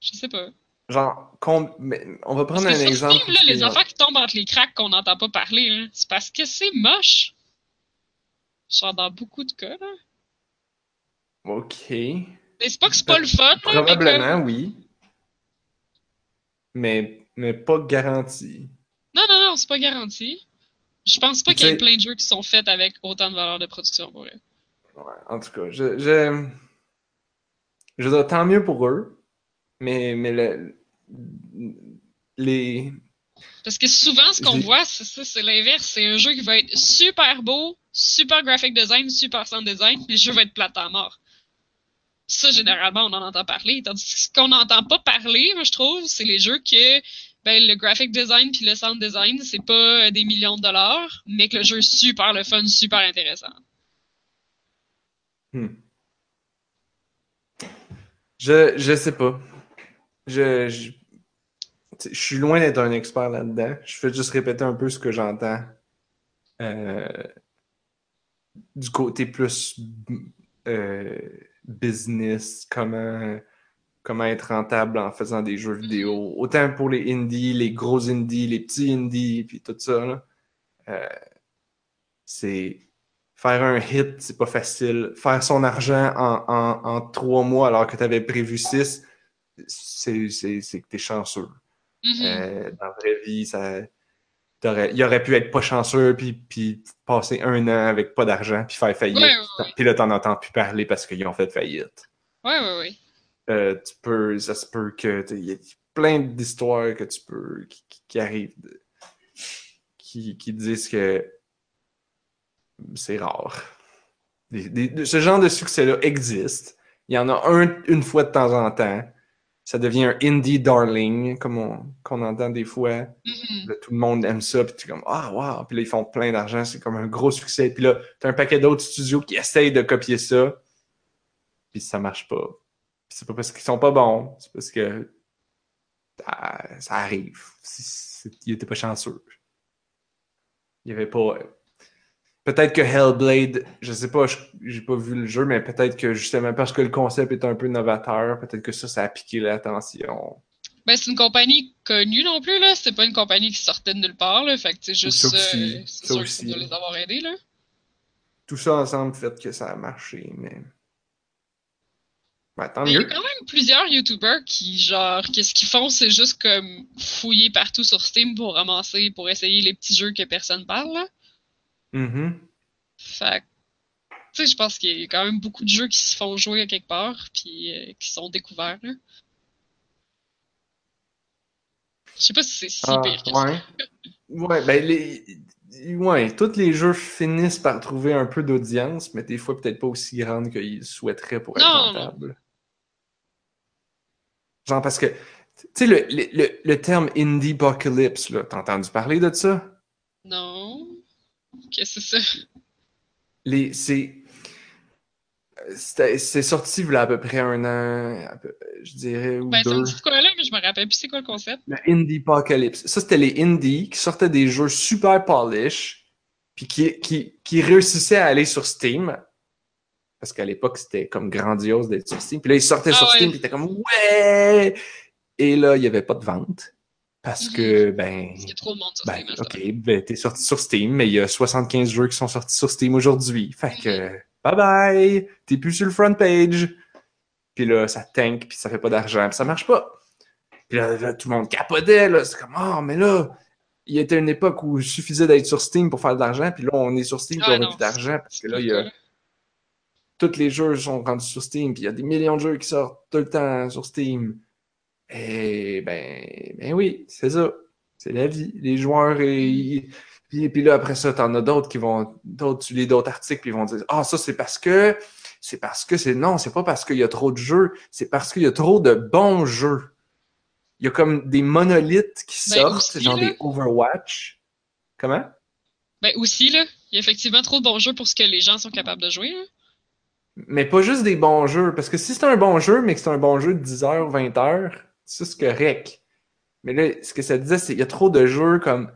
Je sais pas. Genre, on va prendre Parce un que exemple. Là, les affaires qui tombent entre les cracks qu'on n'entend pas parler, là, c'est parce que c'est moche. Genre dans beaucoup de cas, là. Ok. Mais c'est pas que c'est pas le fun, là, mais comme- Probablement, oui. Mais, mais pas garanti. Non, non, non, c'est pas garanti. Je pense pas qu'il y ait plein de jeux qui sont faits avec autant de valeur de production pour eux. Ouais, en tout cas, je, je, je veux dire, tant mieux pour eux, mais, mais le, les, Parce que souvent, ce qu'on voit, c'est ça, c'est l'inverse. C'est un jeu qui va être super beau, super graphic design, super sound design, mais le jeu va être plate à mort. Ça, généralement, on en entend parler. Tandis que ce qu'on n'entend pas parler, moi, je trouve, c'est les jeux que ben, le graphic design puis le sound design, c'est pas euh, des millions de dollars, mais que le jeu est super le fun, super intéressant. Hmm. Je, je sais pas. Je, je, je suis loin d'être un expert là-dedans. Je fais juste répéter un peu ce que j'entends euh, du côté plus euh, business, comment, comment être rentable en faisant des jeux vidéo. Autant pour les indies, les gros indies, les petits indies, puis tout ça. Euh, c'est faire un hit, c'est pas facile. Faire son argent en, en, en trois mois alors que tu avais prévu six, c'est que t'es chanceux. Mhm. Euh, dans la vraie vie, ça, il aurait pu être pas chanceux puis, puis passer un an avec pas d'argent puis faire faillite. Ouais, ouais, ouais. Puis là, t'en entends plus parler parce qu'ils ont fait faillite. Ouais, ouais, ouais. Euh, tu peux, ça se peut que il y a plein d'histoires que tu peux qui, qui- qui arrivent de- qui, qui disent que c'est rare. Des- des- de- ce genre de succès-là existe. Il y en a un une fois de temps en temps. Ça devient un indie darling, comme on, qu'on entend des fois. Mhm. Là, tout le monde aime ça, puis tu es comme Ah, wow! Puis là, ils font plein d'argent, c'est comme un gros succès. Puis là, tu as un paquet d'autres studios qui essayent de copier ça, puis ça marche pas. Puis c'est pas parce qu'ils sont pas bons, c'est parce que ça, ça arrive. C'est- c'est- il était pas chanceux. Il y avait pas. Peut-être que Hellblade, je sais pas, j'ai pas vu le jeu, mais peut-être que justement parce que le concept est un peu novateur, peut-être que ça, ça a piqué l'attention. Ben, c'est une compagnie connue non plus, là. C'est pas une compagnie qui sortait de nulle part, là. Fait que, sais, juste, Ça aussi, euh, c'est ça sûr aussi. que ça doit les avoir aidés, là. Tout ça ensemble fait que ça a marché, mais. Ben, il y a quand même plusieurs YouTubers qui, genre, qu'est-ce qu'ils font, c'est juste comme fouiller partout sur Steam pour ramasser, pour essayer les petits jeux que personne parle, là. Que, tu sais, je pense qu'il y a quand même beaucoup de jeux qui se font jouer à quelque part, puis euh, qui sont découverts, là. Je sais pas si c'est si Ah, pire que ça. ouais. Ouais, ben, les... ouais, tous les jeux finissent par trouver un peu d'audience, mais des fois peut-être pas aussi grande qu'ils souhaiteraient pour être Non, rentable. Genre parce que, tu sais, le, le, le, le terme indie apocalypse, là, t'as entendu parler de ça? Non. Qu'est-ce que c'est ça? Les, c'est, c'est sorti il y a à peu près un an, je dirais, ou Ben, deux. dit de quoi là, mais je me rappelle plus c'est quoi le concept. Le Indie Apocalypse. Ça, c'était les indies qui sortaient des jeux super polish, puis qui, qui, qui réussissaient à aller sur Steam. Parce qu'à l'époque, c'était comme grandiose d'être sur Steam. Puis là, ils sortaient Ah sur ouais. Steam, puis ils étaient comme Ouais! Et là, il n'y avait pas de vente. Parce que, ben. Qu'il y a trop de monde sur Ben, Steam. ok, ben, t'es sorti sur Steam, mais il y a 75 jeux qui sont sortis sur Steam aujourd'hui. Fait que, bye bye! T'es plus sur le front page. Puis là, ça tank, puis ça fait pas d'argent, puis ça marche pas. Puis là, là, tout le monde capotait, là. C'est comme, oh, mais là, il y était une époque où il suffisait d'être sur Steam pour faire de l'argent, puis là, on est sur Steam, puis Ah on a non, plus d'argent, parce que là, il y a tous les jeux sont rendus sur Steam, puis il y a des millions de jeux qui sortent tout le temps sur Steam. Et ben, ben oui, c'est ça. C'est la vie. Les joueurs, et, ils- puis, puis là, après ça, t'en as d'autres qui vont, d'autres, tu lis d'autres articles, puis ils vont dire, ah, ça, c'est parce que, c'est parce que c'est, non, c'est pas parce qu'il y a trop de jeux, c'est parce qu'il y a trop de bons jeux. Il y a comme des monolithes qui Ben, sortent, aussi, genre là. des Overwatch. Comment? Ben aussi, là, il y a effectivement trop de bons jeux pour ce que les gens sont capables de jouer. Là. Mais pas juste des bons jeux. Parce que si c'est un bon jeu, mais que c'est un bon jeu de 10h, 20h, ça c'est correct. Mais là, ce que ça disait, c'est qu'il y a trop de jeux comme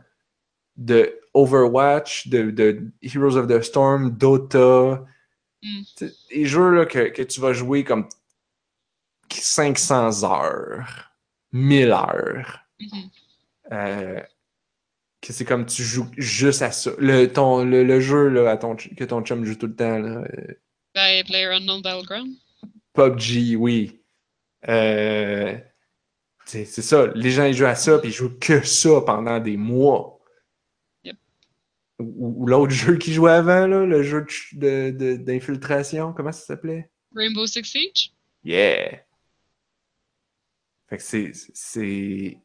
de Overwatch, de, de Heroes of the Storm, Dota. Mm. Des jeux là, que, que tu vas jouer comme 500 heures, 1000 heures. Mhm. Euh, que c'est comme tu joues juste à ça. Le, ton, le, le jeu là, à ton, ch- que ton chum joue tout le temps, là, euh, Ben, Player Unknown Battleground. PUBG, oui. Euh, c'est c'est ça. Les gens ils jouent à ça, puis ils jouent que ça pendant des mois. Yep. Ou, ou l'autre jeu qu'ils jouaient avant, là, le jeu de ch- de- de- d'infiltration, comment ça s'appelait? Rainbow Six Siege? Yeah! Fait que c'est. C'est.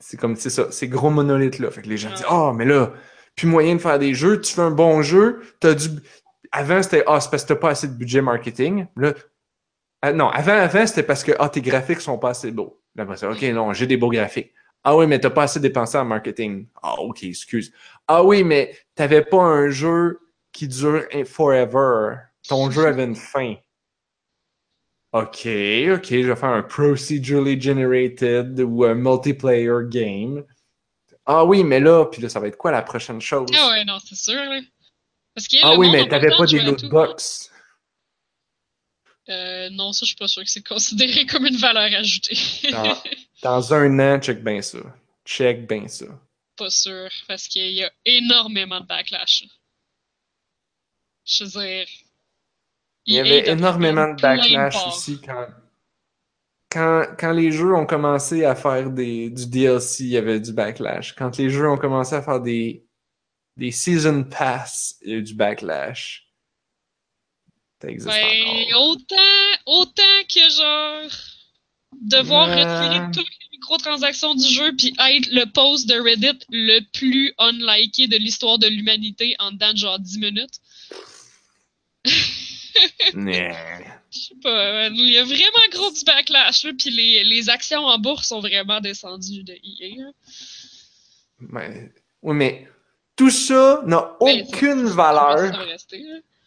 C'est comme, c'est ça, ces gros monolithes-là. Fait que les gens disent, ah, mais là, plus moyen de faire des jeux, tu fais un bon jeu, t'as du. Avant, c'était, ah, c'est parce que t'as pas assez de budget marketing. Là, ah, non, avant, avant, c'était parce que, ah, tes graphiques sont pas assez beaux. Là, après ça, ok, non, j'ai des beaux graphiques. Ah oui, mais t'as pas assez dépensé en marketing. Ah, ok, excuse. Ah oui, mais t'avais pas un jeu qui dure forever. Ton jeu avait une fin. OK, OK, je vais faire un procedurally generated ou un multiplayer game. Ah oui, mais là, puis là, ça va être quoi la prochaine chose? Ah ouais, non, c'est sûr, là. Parce que Ah oui, mais t'avais pas de des loot box. Euh, non, ça, je suis pas sûr que c'est considéré comme une valeur ajoutée. Dans, dans un an, check bien ça. Check bien ça. pas sûr, parce qu'il y a énormément de backlash. Je veux dire. Il y avait énormément de backlash aussi quand, quand, quand les jeux ont commencé à faire des, du DLC, il y avait du backlash. Quand les jeux ont commencé à faire des, des Season Pass, il y a eu du backlash. Ça existe Ben, encore. autant, autant que genre devoir retirer toutes les microtransactions du jeu puis être le post de Reddit le plus unliké de l'histoire de l'humanité en dedans de genre 10 minutes. Je sais pas, il y a vraiment gros du backlash là, puis les, les actions en bourse sont vraiment descendues de EA. Mais- oui, mais tout ça n'a Ben, aucune valeur.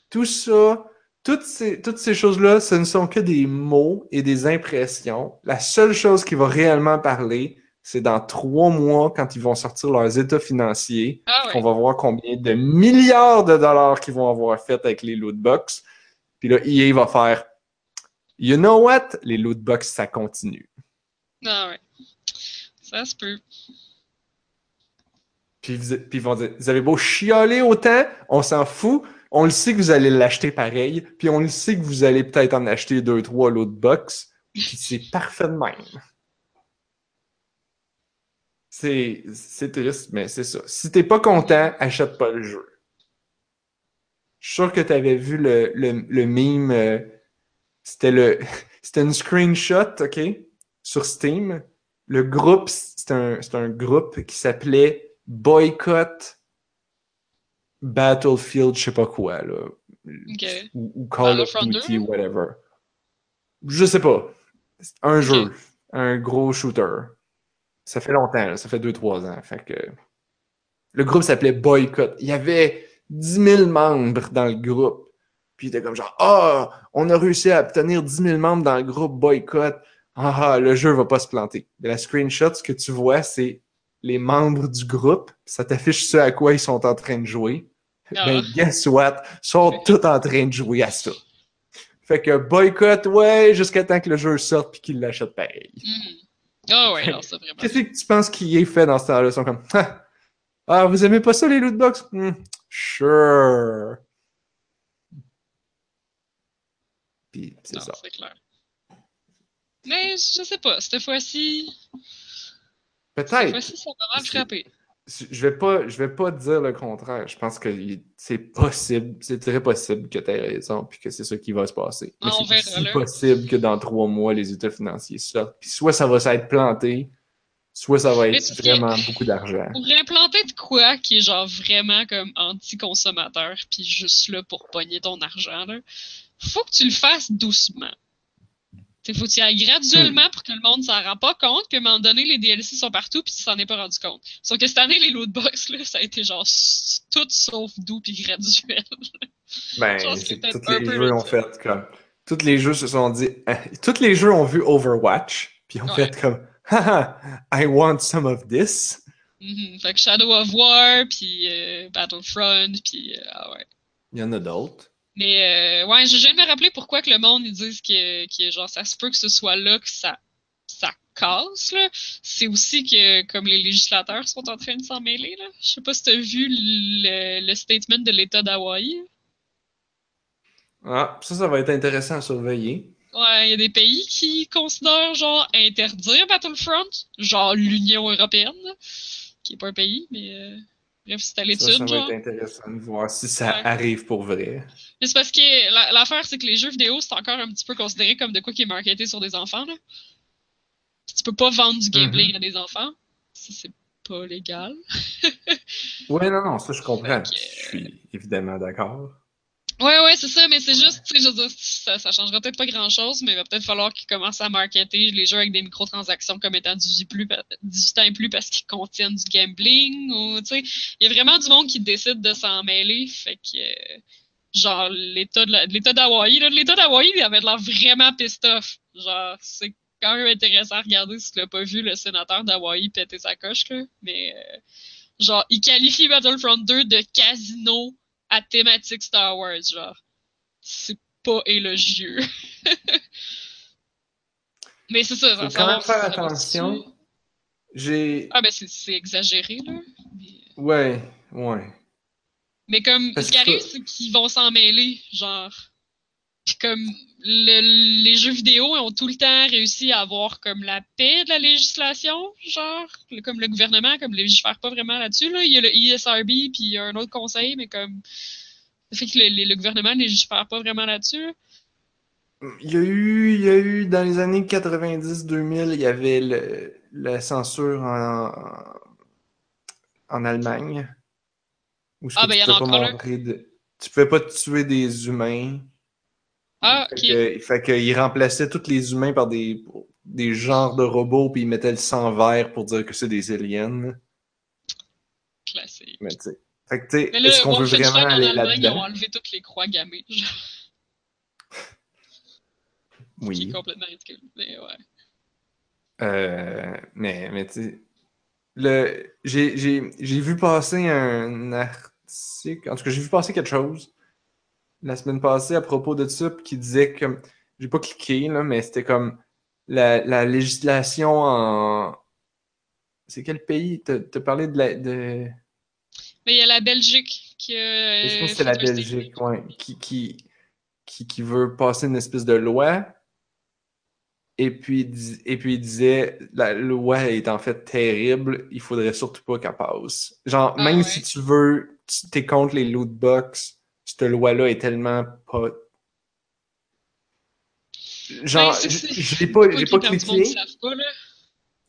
Tout ça, toutes ces, toutes ces choses-là, ce ne sont que des mots et des impressions. La seule chose qui va réellement parler, c'est dans trois mois, quand ils vont sortir leurs états financiers, Ah qu'on va voir combien de milliards de dollars qu'ils vont avoir fait avec les loot box. Puis là, EA va faire You know what? Les loot box, ça continue. Ah ouais. Ça se peut. Puis, ils vont dire Vous avez beau chialer autant, on s'en fout. On le sait que vous allez l'acheter pareil. Puis on le sait que vous allez peut-être en acheter deux, trois loot box. Puis c'est parfait de même. C'est c'est triste, mais c'est ça. Si t'es pas content, achète pas le jeu. Je suis sûr que tu avais vu le, le, le meme. euh, c'était le c'était une screenshot, OK? Sur Steam. Le groupe, c'est un, c'est un groupe qui s'appelait Boycott Battlefield, je sais pas quoi, là. Ou, ou Call of Duty, 2? whatever. Je sais pas. Un jeu. Un gros shooter. Ça fait longtemps, là. ça fait 2-3 ans. Fait que... Le groupe s'appelait Boycott. Il y avait 10 000 membres dans le groupe. Puis il était comme genre, ah, on a réussi à obtenir 10 000 membres dans le groupe Boycott. Ah, ah, le jeu va pas se planter. De la screenshot, ce que tu vois, c'est les membres du groupe. Ça t'affiche ce à quoi ils sont en train de jouer. Ah. Ben, guess what? Ils sont tous en train de jouer à ça. Fait que boycott, ouais, jusqu'à temps que le jeu sorte puis qu'ils l'achètent pareil. Mhm. Ah ouais, non, c'est vraiment. Qu'est-ce que tu penses qu'il est fait dans ce temps-là? Ils sont comme, ah, ah, vous aimez pas ça les loot box? Hmm, sure. Puis c'est ça. c'est clair. Mais je sais pas, cette fois-ci, Peut-être. fois-ci, ça m'a mal C'est- frappé. Je vais pas, je vais pas dire le contraire. Je pense que c'est possible, c'est très possible que tu aies raison puis que c'est ça qui va se passer. Mais On c'est possible que dans trois mois, les états financiers sortent. Puis soit ça va s'être planté, soit ça va Mais être vraiment beaucoup d'argent. Pour implanter de quoi qui est genre vraiment comme anti-consommateur, puis juste là pour pogner ton argent, là, faut que tu le fasses doucement. T'sais, faut que ailles graduellement pour que le monde s'en rend pas compte, qu'à un moment donné, les DLC sont partout, puis tu s'en es pas rendu compte. Sauf que cette année, les lootbox, là, ça a été genre tout sauf doux puis graduel. Ben, que que tous les jeux ont fait comme. Tous les jeux se sont dit. tous les jeux ont vu Overwatch, puis ont Ouais. fait comme. Haha, I want some of this. Mhm. Fait que Shadow of War, puis euh, Battlefront, puis euh, ah ouais. Il y en a d'autres. Mais euh, ouais, j'ai jamais rappelé pourquoi que le monde ils disent que, que genre ça se peut que ce soit là que ça ça casse là. C'est aussi que comme les législateurs sont en train de s'en mêler là. Je sais pas si t'as vu le, le statement de l'État d'Hawaï. Ah, ça, ça va être intéressant à surveiller. Ouais, il y a des pays qui considèrent genre interdire Battlefront, genre l'Union européenne, qui est pas un pays, mais euh, bref, c'est à Ça, l'étude. ça va genre. être intéressant de voir si ça Ouais. arrive pour vrai. Mais c'est parce que la- l'affaire, c'est que les jeux vidéo, c'est encore un petit peu considéré comme de quoi qui est marketé sur des enfants. Là. Tu peux pas vendre du gameplay à des enfants. Ça, c'est pas légal. Ouais, non, non, ça, je comprends. Je suis évidemment d'accord. Ouais, ouais, c'est ça, mais c'est juste, tu sais, je veux dire, ça, ça changera peut-être pas grand-chose, mais il va peut-être falloir qu'ils commencent à marketer les jeux avec des microtransactions comme étant 18, plus, 18 ans et plus parce qu'ils contiennent du gambling, ou, tu sais, il y a vraiment du monde qui décide de s'en mêler, fait que, euh, genre, l'État d'Hawaï, l'État d'Hawaï, il avait l'air vraiment pissed off. Genre, c'est quand même intéressant à regarder si tu l'as pas vu, le sénateur d'Hawaï péter sa coche, là, mais, euh, genre, il qualifie Battlefront 2 de casino à thématique Star Wars, genre. C'est pas élogieux. Mais c'est ça, Faut quand même faire attention. J'ai. Ah ben c'est- c'est exagéré, là. Mais, Ouais, ouais. mais comme, Parce ce qui que- arrive, c'est qu'ils vont s'en mêler, genre. Puis comme, le- les jeux vidéo ont tout le temps réussi à avoir comme la paix de la législation, genre. Comme le gouvernement, comme légifère pas vraiment là-dessus, là. Il y a le ESRB, puis il y a un autre conseil, mais comme... Ça fait que le, le- le gouvernement légifère pas vraiment là-dessus, là. Il y a eu, il y a eu dans les années 90-2000, il y avait le, la censure en, en Allemagne. Où Ah, ben, il y en a encore de, tu pouvais pas tuer des humains. Ah, Fait que, fait que ils remplaçaient tous les humains par des, des genres de robots, puis ils mettaient le sang vert pour dire que c'est des aliens. Classique. Mais tu sais, fait que tu sais, est-ce qu'on veut vraiment en aller Allemagne, ils ont là-dedans? enlevé toutes les croix gammées. Genre, qui est Oui. complètement ridicule. Mais ouais. Euh, mais, mais tu sais, le, j'ai, j'ai, j'ai vu passer un article, en tout cas, j'ai vu passer quelque chose la semaine passée à propos de ça, qui disait que, j'ai pas cliqué, là, mais c'était comme la, la législation en. C'est quel pays? T'as, parlé de la. De... Mais il y a la Belgique qui a. Je pense que c'est la Belgique, ouais, qui, qui, qui, qui veut passer une espèce de loi. Et puis, et puis il disait, la loi est en fait terrible, il faudrait surtout pas qu'elle passe. Genre, Ah même ouais. si tu veux, tu- t'es contre les loot box, cette loi-là est tellement pas. Genre, Ben, c'est- je l'ai pas, j'ai pas qui là?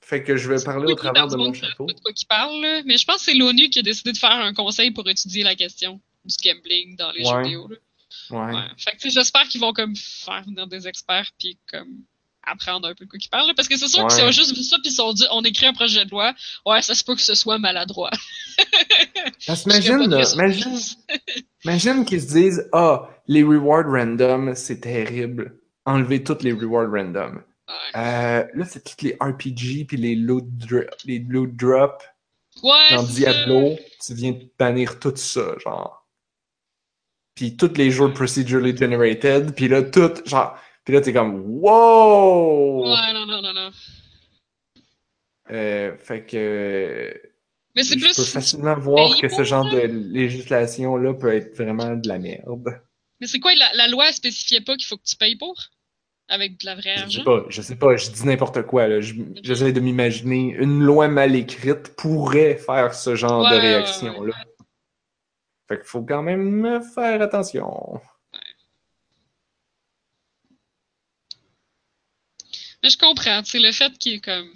fait que je vais parler au travers de mon qui chapeau. pas de quoi qu'ils parlent, là? Mais je pense que c'est l'ONU qui a décidé de faire un conseil pour étudier la question du gambling dans les jeux Ouais. vidéo, là. Ouais. Ouais. Fait que, j'espère qu'ils vont comme faire venir des experts puis comme apprendre un peu de quoi qu'ils parlent. Parce que c'est sûr Ouais. que s'ils ont juste vu ça puis ils se sont dit on écrit un projet de loi, ouais, ça se peut que ce soit maladroit. Parce imagine, là, imagine, imagine qu'ils se disent Ah, les rewards random, c'est terrible. Enlever toutes les rewards random. Ouais. Euh, là, c'est toutes les RPG puis les loot, les loot drops. Ouais, Dans. Diablo, tu viens de bannir tout ça, genre. Puis tous les jeux procedurally generated, puis là, tout, genre. Puis là, t'es comme Wow! Ouais, non, non, non, non. Euh, fait que. Mais c'est je plus. peux facilement voir que ce genre de législation-là peut être vraiment de la merde. Mais c'est quoi, la, la loi spécifiait pas qu'il faut que tu payes pour? Avec de la vraie Je sais pas, je sais pas, je dis n'importe quoi, là. Je- J'essaie de m'imaginer. Une loi mal écrite pourrait faire ce genre Ouais, de ouais, réaction-là. Fait qu'il faut quand même faire attention. Mais je comprends, tu sais, le fait qu'il est comme.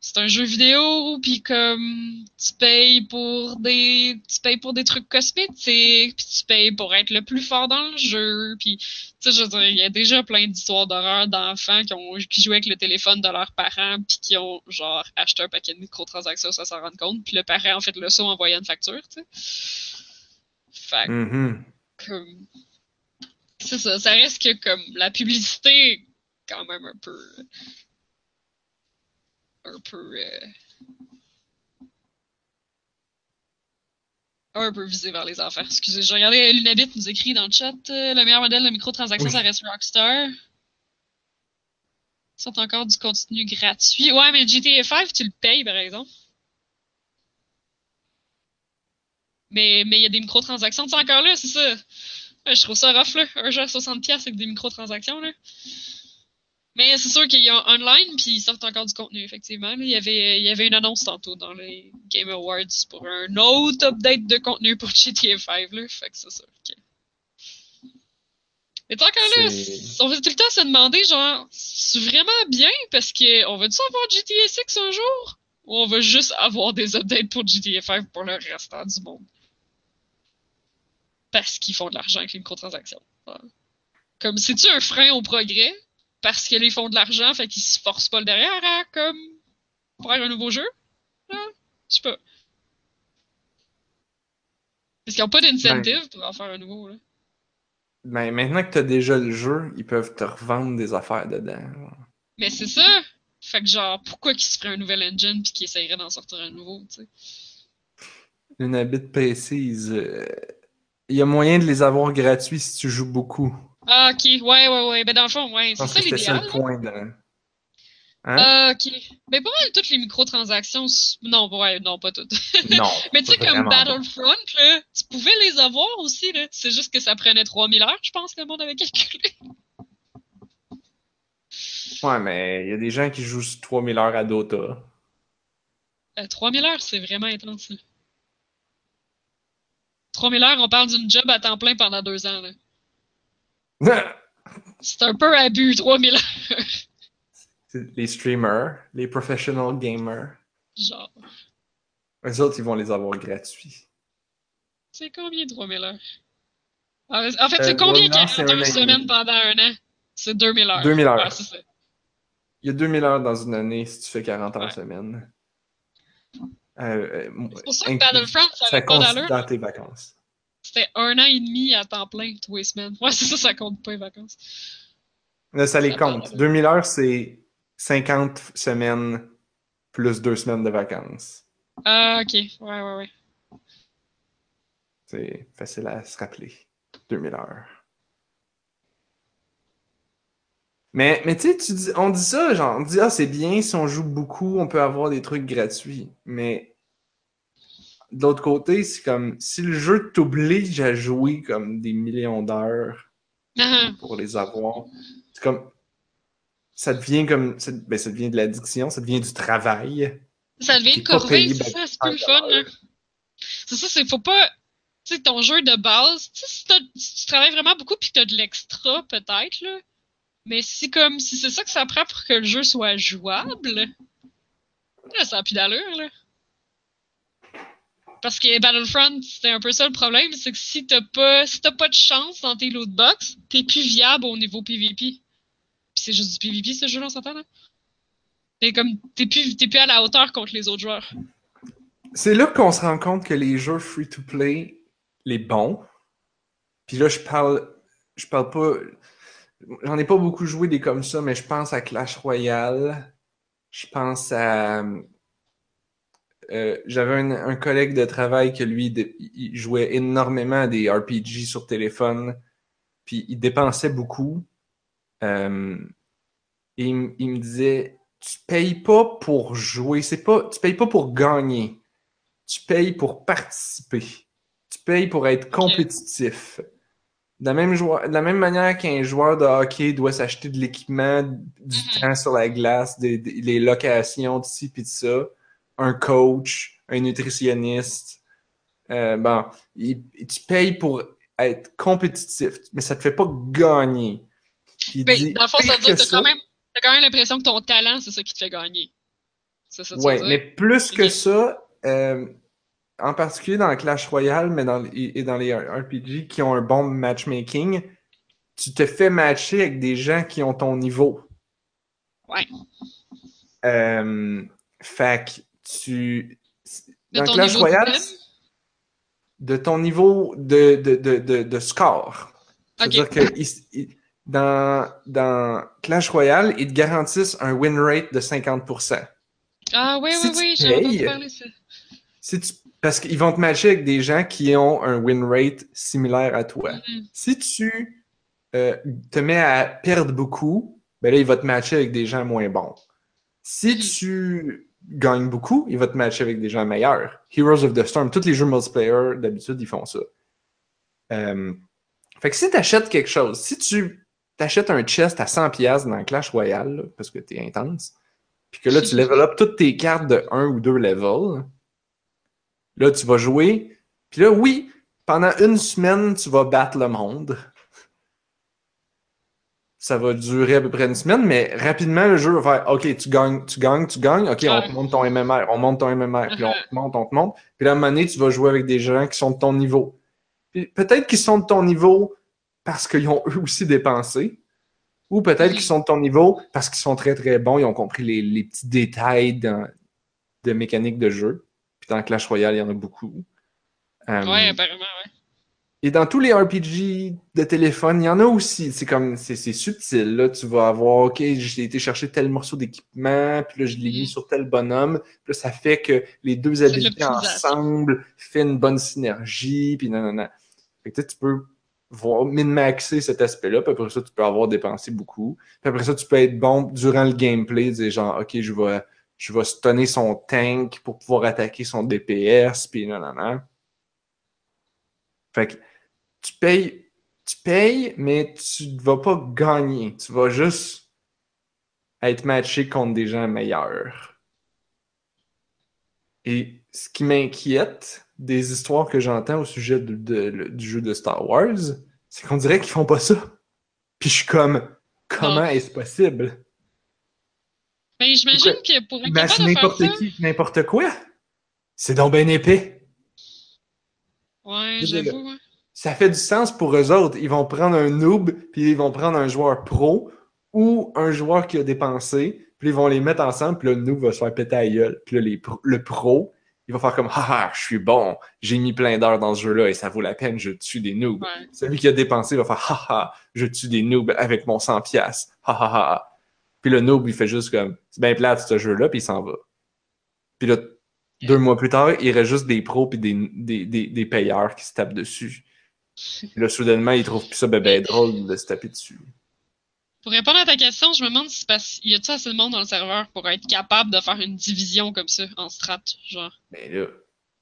C'est un jeu vidéo, puis comme tu payes pour des tu payes pour des trucs cosmétiques, puis tu payes pour être le plus fort dans le jeu, puis tu sais je veux dire, il y a déjà plein d'histoires d'horreur d'enfants qui ont qui jouaient avec le téléphone de leurs parents puis qui ont genre acheté un paquet de microtransactions sans s'en rendre compte, puis le parent en fait le saut en envoyant une facture, tu sais. Fait Mhm. comme c'est ça, ça reste que comme la publicité quand même un peu un peu euh, un peu visé vers les affaires. Excusez, j'ai regardé Lunabit nous écrit dans le chat euh, le meilleur modèle de microtransactions, Oui. ça reste Rockstar. Ils sont encore du contenu gratuit. Ouais, mais GTA 5, tu le payes, par exemple. Mais mais il y a des microtransactions. C'est encore là, c'est ça. Je trouve ça rough, là. Un jeu à 60$ avec des microtransactions, là. Mais c'est sûr qu'il y a online, puis ils sortent encore du contenu, effectivement. Il, y avait, il y avait une annonce tantôt dans les Game Awards pour un autre update de contenu pour GTA 5, là. Fait que c'est sûr que... Mais tant qu'à là, on va tout le temps se demander, genre, c'est vraiment bien? Parce que on va-tu avoir GTA 6 un jour? Ou on va juste avoir des updates pour GTA 5 pour le restant du monde? Parce qu'ils font de l'argent avec les microtransactions. Voilà. Comme, c'est-tu un frein au progrès? Parce que là, ils font de l'argent, fait qu'ils se forcent pas le derrière à, comme, faire un nouveau jeu? Je sais pas. Parce qu'ils ont pas d'incentive pour en faire un nouveau, là. Ben, maintenant que t'as déjà le jeu, ils peuvent te revendre des affaires dedans. genre. Mais c'est ça! Fait que genre, pourquoi qu'ils se feraient un nouvel engine pis qu'ils essaieraient d'en sortir un nouveau, tu sais? Une habit précise. euh, Il y a moyen de les avoir gratuits si tu joues beaucoup. Ah, ok, ouais, ouais, ouais. Ben, dans le fond, ouais, c'est ça l'idéal. le là. point. De... Hein? Ah, ok. Ben, pas mal toutes les microtransactions. Non, ouais, non, pas toutes. non. Mais tu sais, comme pas. Battlefront, là, tu pouvais les avoir aussi, là. C'est juste que ça prenait 3000 heures, je pense, que le monde avait calculé. Ouais, mais il y a des gens qui jouent sur 3000 heures à Dota. Euh, 3000 heures, c'est vraiment intense, là. 3000 heures, on parle d'une job à temps plein pendant deux ans, là. C'est un peu abus, 3000 heures. Les streamers, les professional gamers. Genre, Eux autres, ils vont les avoir gratuits. c'est combien 3000 heures? En en fait, Euh, c'est combien 3000 heures, c'est 41 un an et semaines demi. pendant un an? C'est 2000 heures. 2000 heures. Ouais, c'est ça. Il y a 2000 heures dans une année si tu fais 40 heures Ouais. semaine. Euh, euh, C'est pour ça que Battlefront, ça ça pas compte dans tes vacances. C'était un an et demi à temps plein, tous les semaines. Ouais, c'est ça, ça compte pas les vacances. Là, ça les compte. part. 2000 heures, c'est 50 semaines plus 2 semaines de vacances. Ah, ok. Ouais, ouais, ouais. C'est facile à se rappeler. 2000 heures. Mais, mais tu sais, on dit ça, genre, on dit, ah, c'est bien, si on joue beaucoup, on peut avoir des trucs gratuits. Mais de l'autre côté, c'est comme, si le jeu t'oblige à jouer comme des millions d'heures Ah, pour les avoir, c'est comme, ça devient comme, ça, ben, ça devient de l'addiction, ça devient du travail. Ça devient une corvée, c'est ben, ça, c'est plus le fun, là. C'est ça, c'est faut pas. Tu sais, ton jeu de base, tu si, tu travailles vraiment beaucoup puis que t'as de l'extra, peut-être, là. Mais si comme si c'est ça que ça prend pour que le jeu soit jouable, là, ça a plus d'allure, là. Parce que Battlefront, c'était un peu ça le problème, c'est que si t'as pas si t'as pas de chance dans tes lootbox, t'es plus viable au niveau PvP. Puis c'est juste du PvP ce jeu-là, on s'entend là? T'es comme t'es plus plus à la hauteur contre les autres joueurs. C'est là qu'on se rend compte que les jeux free-to-play, les bons, puis là, je parle, je parle pas, j'en ai pas beaucoup joué des comme ça, mais je pense à Clash Royale, je pense à, euh, j'avais un, un collègue de travail que lui, de- il jouait énormément à des RPG sur téléphone, puis il dépensait beaucoup, euh, et il, me disait, tu payes pas pour jouer, c'est pas, tu payes pas pour gagner tu payes pour participer. Tu payes pour être compétitif. De la même, de la même manière qu'un joueur de hockey doit s'acheter de l'équipement, du Mhm. temps sur la glace, des, des- les locations d'ici puis de ça, un coach, un nutritionniste, euh, bon, il- tu payes pour être compétitif, mais ça te fait pas gagner. Ben, dit, dans le fond, ça veut dire que t'as ça- quand même, l'impression que ton talent, c'est ça qui te fait gagner. Tu dire? mais plus que ça, euh, en particulier dans Clash Royale, mais dans, et dans les RPG qui ont un bon matchmaking, tu te fais matcher avec des gens qui ont ton niveau. Ouais. Euh, fait que tu. Dans ton Clash Royale, de ton niveau de, de, de, de, score. C'est-à-dire que il- il- dans, dans Clash Royale, ils te garantissent un win rate de 50%. Ah oui, Si oui, oui, j'ai entendu parler de ça. si tu Parce qu'ils vont te matcher avec des gens qui ont un win rate similaire à toi. Mhm. Si tu euh, te mets à perdre beaucoup, ben là, il va te matcher avec des gens moins bons. Si Mhm. tu gagnes beaucoup, il va te matcher avec des gens meilleurs. Heroes of the Storm, tous les jeux multiplayer, d'habitude, ils font ça. Euh, fait que si tu achètes quelque chose, si tu t'achètes un chest à 100$ dans Clash Royale, parce que t'es intense, puis que là, tu level up toutes tes cartes de 1 ou 2 levels, là, tu vas jouer, puis là, oui, pendant une semaine, tu vas battre le monde. Ça va durer à peu près une semaine, mais rapidement, le jeu va faire OK, tu gagnes, tu gagnes, tu gagnes. OK, on te monte ton MMR, on monte ton MMR, puis on Uh-huh. te monte, on te monte. Puis là, à un moment donné, tu vas jouer avec des gens qui sont de ton niveau. Puis peut-être qu'ils sont de ton niveau parce qu'ils ont eux aussi dépensé, ou peut-être qu'ils sont de ton niveau parce qu'ils sont très très bons, ils ont compris les, les petits détails dans- de mécanique de jeu. Puis dans Clash Royale, il y en a beaucoup. Euh, Ouais, apparemment, ouais. Et dans tous les RPG de téléphone, il y en a aussi. C'est comme, c'est subtil. Là, tu vas avoir, OK, j'ai été chercher tel morceau d'équipement, puis là, je l'ai mis Mhm. sur tel bonhomme. Puis là, ça fait que les deux habilités ensemble fait une bonne synergie, puis non, non, non. Fait que tu peux voir, min-maxer cet aspect-là, puis après ça, tu peux avoir dépensé beaucoup. Puis après ça, tu peux être bon durant le gameplay, dire genre, OK, je vais, je vais stunner son tank pour pouvoir attaquer son DPS, puis non, non, non. Fait que tu payes, tu payes, mais tu ne vas pas gagner. Tu vas juste être matché contre des gens meilleurs. Et ce qui m'inquiète des histoires que j'entends au sujet de- du jeu de Star Wars, c'est qu'on dirait qu'ils font pas ça. Puis je suis comme, comment Non. est-ce possible? Mais j'imagine que pour être Match capable de faire n'importe ça... qui, n'importe quoi. C'est donc bien épais. Ouais, j'avoue, ouais. Ça fait du sens pour eux autres. Ils vont prendre un noob, puis ils vont prendre un joueur pro ou un joueur qui a dépensé, puis ils vont les mettre ensemble, puis le noob va se faire péter à la gueule. Puis là, les pro- le pro, il va faire comme Haha, je suis bon, j'ai mis plein d'heures dans ce jeu-là et ça vaut la peine, je tue des noobs. Ouais. Celui qui a dépensé va faire Haha, je tue des noobs avec mon 100$. piastres. Haha. Puis le noob, il fait juste comme C'est bien plate ce jeu-là, puis il s'en va. Puis là, deux mois plus tard, il reste juste des pros puis des, des, des, des payeurs qui se tapent dessus. Puis là, soudainement, il trouve plus ça ben, ben drôle de se taper dessus. Pour répondre à ta question, je me demande si parce y a-t-il assez de monde dans le serveur pour être capable de faire une division comme ça en strat, genre? Mais là,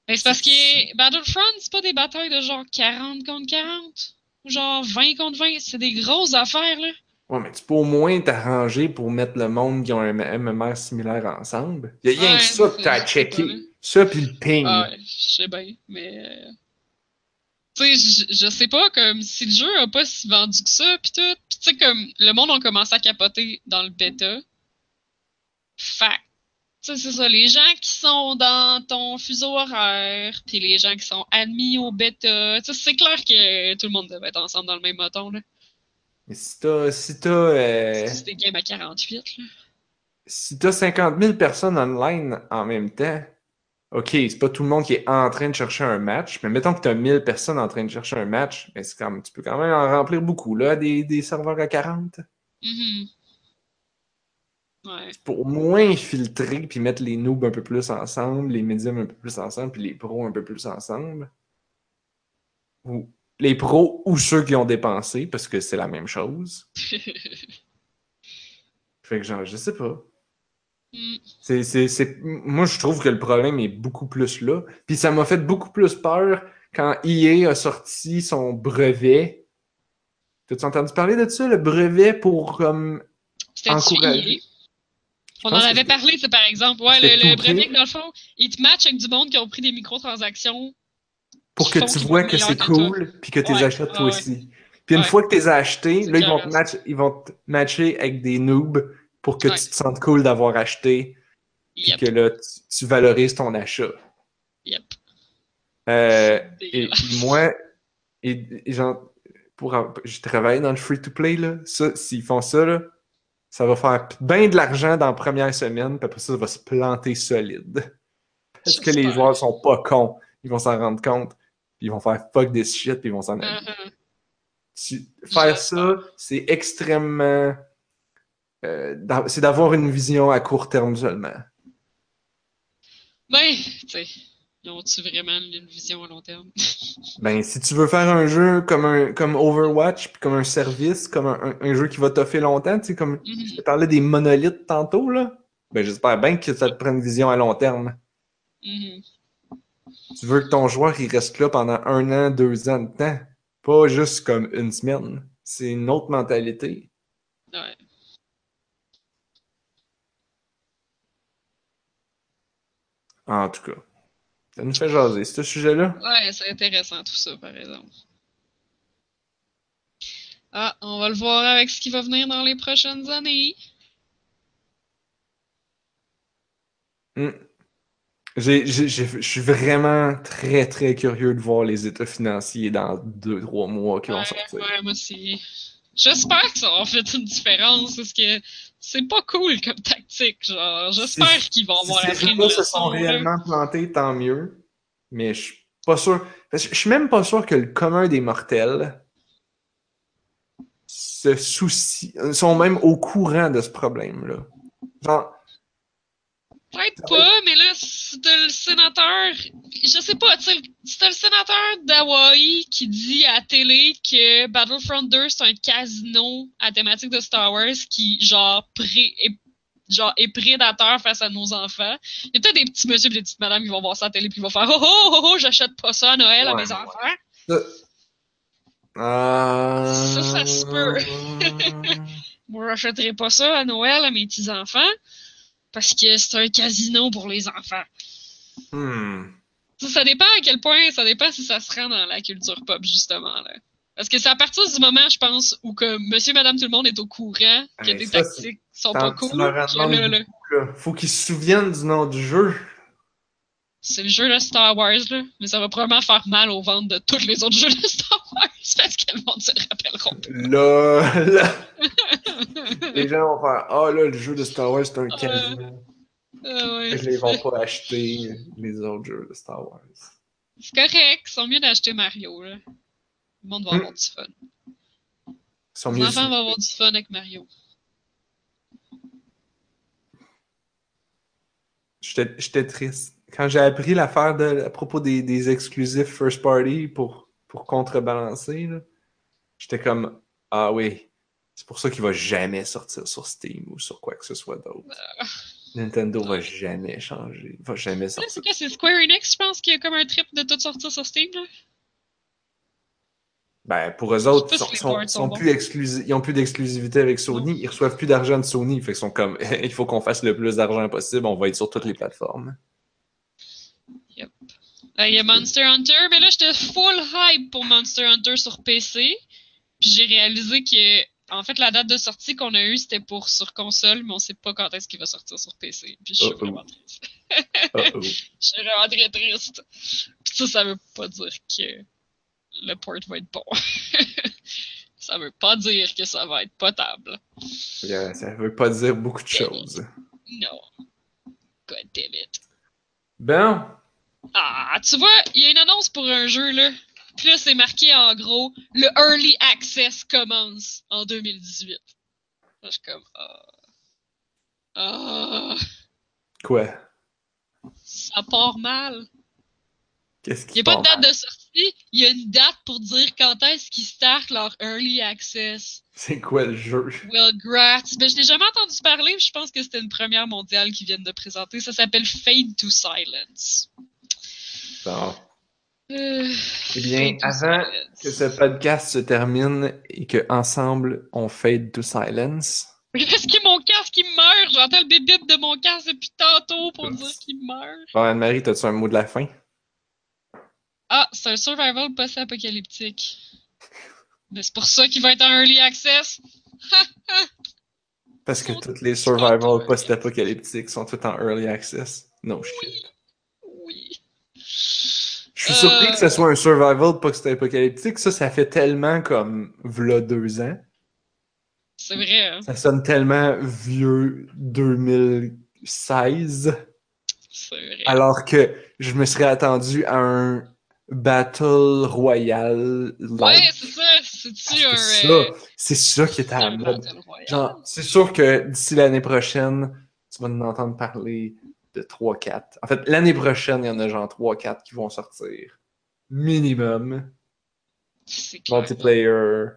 Mais c'est parce que Battlefront, c'est pas des batailles de genre 40 contre 40 ou genre 20 contre 20, c'est des grosses affaires là. ouais, mais tu peux au moins t'arranger pour mettre le monde qui ont un MMR similaire ensemble. Il y a rien Ouais, que ça que t'as à checker. Ça puis le ping. Ah ouais, je sais bien, mais euh, tu sais, je, je sais pas comme si le jeu a pas si vendu que ça puis tout, puis tu sais comme le monde a commencé à capoter dans le bêta. Fait, tu sais c'est ça, les gens qui sont dans ton fuseau horaire, puis les gens qui sont admis au bêta, tu sais c'est clair que tout le monde devait être ensemble dans le même moton là. Mais si t'as si t'as euh, C'est des games à 48 là. si t'as 50 000 personnes online en même temps, ok, c'est pas tout le monde qui est en train de chercher un match, mais mettons que t'as 1000 personnes en train de chercher un match, mais c'est comme tu peux quand même en remplir beaucoup là, des, des serveurs à 40. Mhm. Ouais. Pour moins filtrer puis mettre les noobs un peu plus ensemble, les médiums un peu plus ensemble, puis les pros un peu plus ensemble. Ou les pros ou ceux qui ont dépensé, parce que c'est la même chose. Fait que genre, je sais pas. C'est, c'est, c'est... Moi, je trouve que le problème est beaucoup plus là. Puis ça m'a fait beaucoup plus peur quand EA a sorti son brevet. T'as-tu entendu parler de ça, le brevet pour comme. Encourager? EA? On en avait parlé, c'est par exemple. Ouais, le, le 2K. brevet, dans le fond, il te match avec du monde qui ont pris des microtransactions. pour que tu vois que c'est cool, puis que tu les achètes toi aussi. Puis une fois que tu les as achetés, là, ils vont, te clair, match, ils vont te matcher avec des noobs pour que Ouais. tu te sentes cool d'avoir acheté, Yep, que là, tu, tu valorises ton achat. yep. Euh, et moi, et, et genre, pour, je travaille dans le free-to-play, là. Ça, s'ils font ça, là, ça va faire bien de l'argent dans la première semaine, puis après ça, ça va se planter solide. Parce que les joueurs sont pas cons. Ils vont s'en rendre compte, puis ils vont faire fuck this shit, puis ils vont s'en aller. Tu- faire ça, c'est extrêmement. Euh, c'est d'avoir une vision à court terme seulement. Ben, tu sais, Ont-tu vraiment une vision à long terme? Ben, si tu veux faire un jeu comme un comme Overwatch, puis comme un service, comme un, un- un jeu qui va t'offrir longtemps, tu sais, comme Mhm. je te parlais des monolithes tantôt, là, ben j'espère bien que ça te prend une vision à long terme. Mhm. Tu veux que ton joueur il reste là pendant un an, deux ans de temps, pas juste comme une semaine. C'est une autre mentalité. Ouais. En tout cas, ça nous fait jaser, ce sujet-là. Ouais, c'est intéressant tout ça, par exemple. Ah, on va le voir avec ce qui va venir dans les prochaines années. Hmm. Je suis vraiment très, très curieux de voir les états financiers dans deux, trois mois qui vont sortir. ouais, moi aussi. J'espère que ça va faire une différence parce que c'est pas cool comme tactique, genre. J'espère Si- qu'ils vont Si avoir ces appris une jeux-là se sont leçon. là. réellement plantés, tant mieux. Mais je suis pas sûr. Je suis même pas sûr que le commun des mortels se soucie, sont même au courant de ce problème-là. Genre, Peut-être pas, mais là, t'as le sénateur, je sais pas, t'as le sénateur d'Hawaï qui dit à la télé que Battlefront 2 c'est un casino à thématique de Star Wars qui, genre, pré, est, genre, est prédateur face à nos enfants, il y a peut-être des petits monsieur et des petites madames qui vont voir ça à la télé puis qui vont faire Oh oh oh, oh j'achète pas ça à Noël à mes ouais. enfants. ça- Euh, Ça, ça se peut. Moi, j'achèterai pas ça à Noël à mes petits-enfants parce que c'est un casino pour les enfants. Hmm. Ça, ça dépend à quel point, ça dépend si ça se rend dans la culture pop, justement. Là. Parce que c'est à partir du moment, je pense, où que monsieur, madame, tout le monde est au courant que des tactiques sont pas cool. là, Faut qu'ils se souviennent du nom du jeu. C'est le jeu de Star Wars, là. Mais ça va probablement faire mal aux ventes de tous les autres jeux de Star Wars parce que le monde se rappelleront. Là, là. Les gens vont faire Ah là, le jeu de Star Wars, c'est un Euh, casino. Ouais. Là, ils vont pas acheter les autres jeux de Star Wars. C'est correct, ils sont mieux d'acheter Mario, là. Le monde va Hmm. avoir du fun. Ils sont Les mieux. enfants vont avoir du fun avec Mario. J'étais triste. Quand j'ai appris l'affaire de, à propos des, des exclusifs first party pour, pour contrebalancer, là, j'étais comme Ah oui, c'est pour ça qu'il va jamais sortir sur Steam ou sur quoi que ce soit d'autre. Nintendo va jamais changer. Va jamais c'est sortir. c'est Square Enix, je pense, qui a comme un trip de tout sortir sur Steam, là? Ben, pour eux autres, ils sont, sont- sont plus exclusi- ils ont plus d'exclusivité avec Sony. Ils reçoivent plus d'argent de Sony. Fait qu'ils sont comme, il faut qu'on fasse le plus d'argent possible. On va être sur toutes les plateformes. Euh, Il y a Monster Hunter, mais là, j'étais full hype pour Monster Hunter sur PC. Puis j'ai réalisé que, en fait, la date de sortie qu'on a eue, c'était pour sur console, mais on sait pas quand est-ce qu'il va sortir sur PC. Puis je suis vraiment triste. Je suis vraiment très triste. Puis ça, ça veut pas dire que le port va être bon. ça veut pas dire que ça va être potable. Yeah, ça veut pas dire beaucoup de choses. Non. God damn it. Bon, Ah, tu vois, il y a une annonce pour un jeu, là. Puis là, c'est marqué en gros, le Early Access commence en 2018. Là, je suis comme, ah. Ah, quoi? ça part mal. Qu'est-ce Il n'y qui a pas de date mal? de sortie, il y a une date pour dire quand est-ce qu'ils startent leur Early Access. C'est quoi le jeu? Well, grats. Ben, je n'ai jamais entendu parler, je pense que c'était une première mondiale qu'ils viennent de présenter. Ça s'appelle Fade to Silence. Bon. Eh bien, avant que ce podcast se termine et que ensemble on fade to silence, Parce que mon casque, il meurt? J'entends le bip de mon casque depuis tantôt pour dire qu'il meurt. bon, Anne-Marie, t'as-tu un mot de la fin? Ah, c'est un survival post-apocalyptique. Mais c'est pour ça qu'il va être en early access. Parce que toutes les survival post-apocalyptiques sont toutes en early access. No shit. Oui. Je suis surpris que ce soit un survival post-apocalyptique. Ça, ça fait tellement comme v'là deux ans. C'est vrai, hein? Ça sonne tellement vieux 2016. C'est vrai. Alors que je me serais attendu à un Battle Royale ouais, c'est ça. C'est-tu C'est un. ça. C'est ça qui est à la mode. Genre, c'est sûr que d'ici l'année prochaine, tu vas nous entendre parler de 3-4. En fait, l'année prochaine, il y en a genre 3-4 qui vont sortir. Minimum. Multiplayer.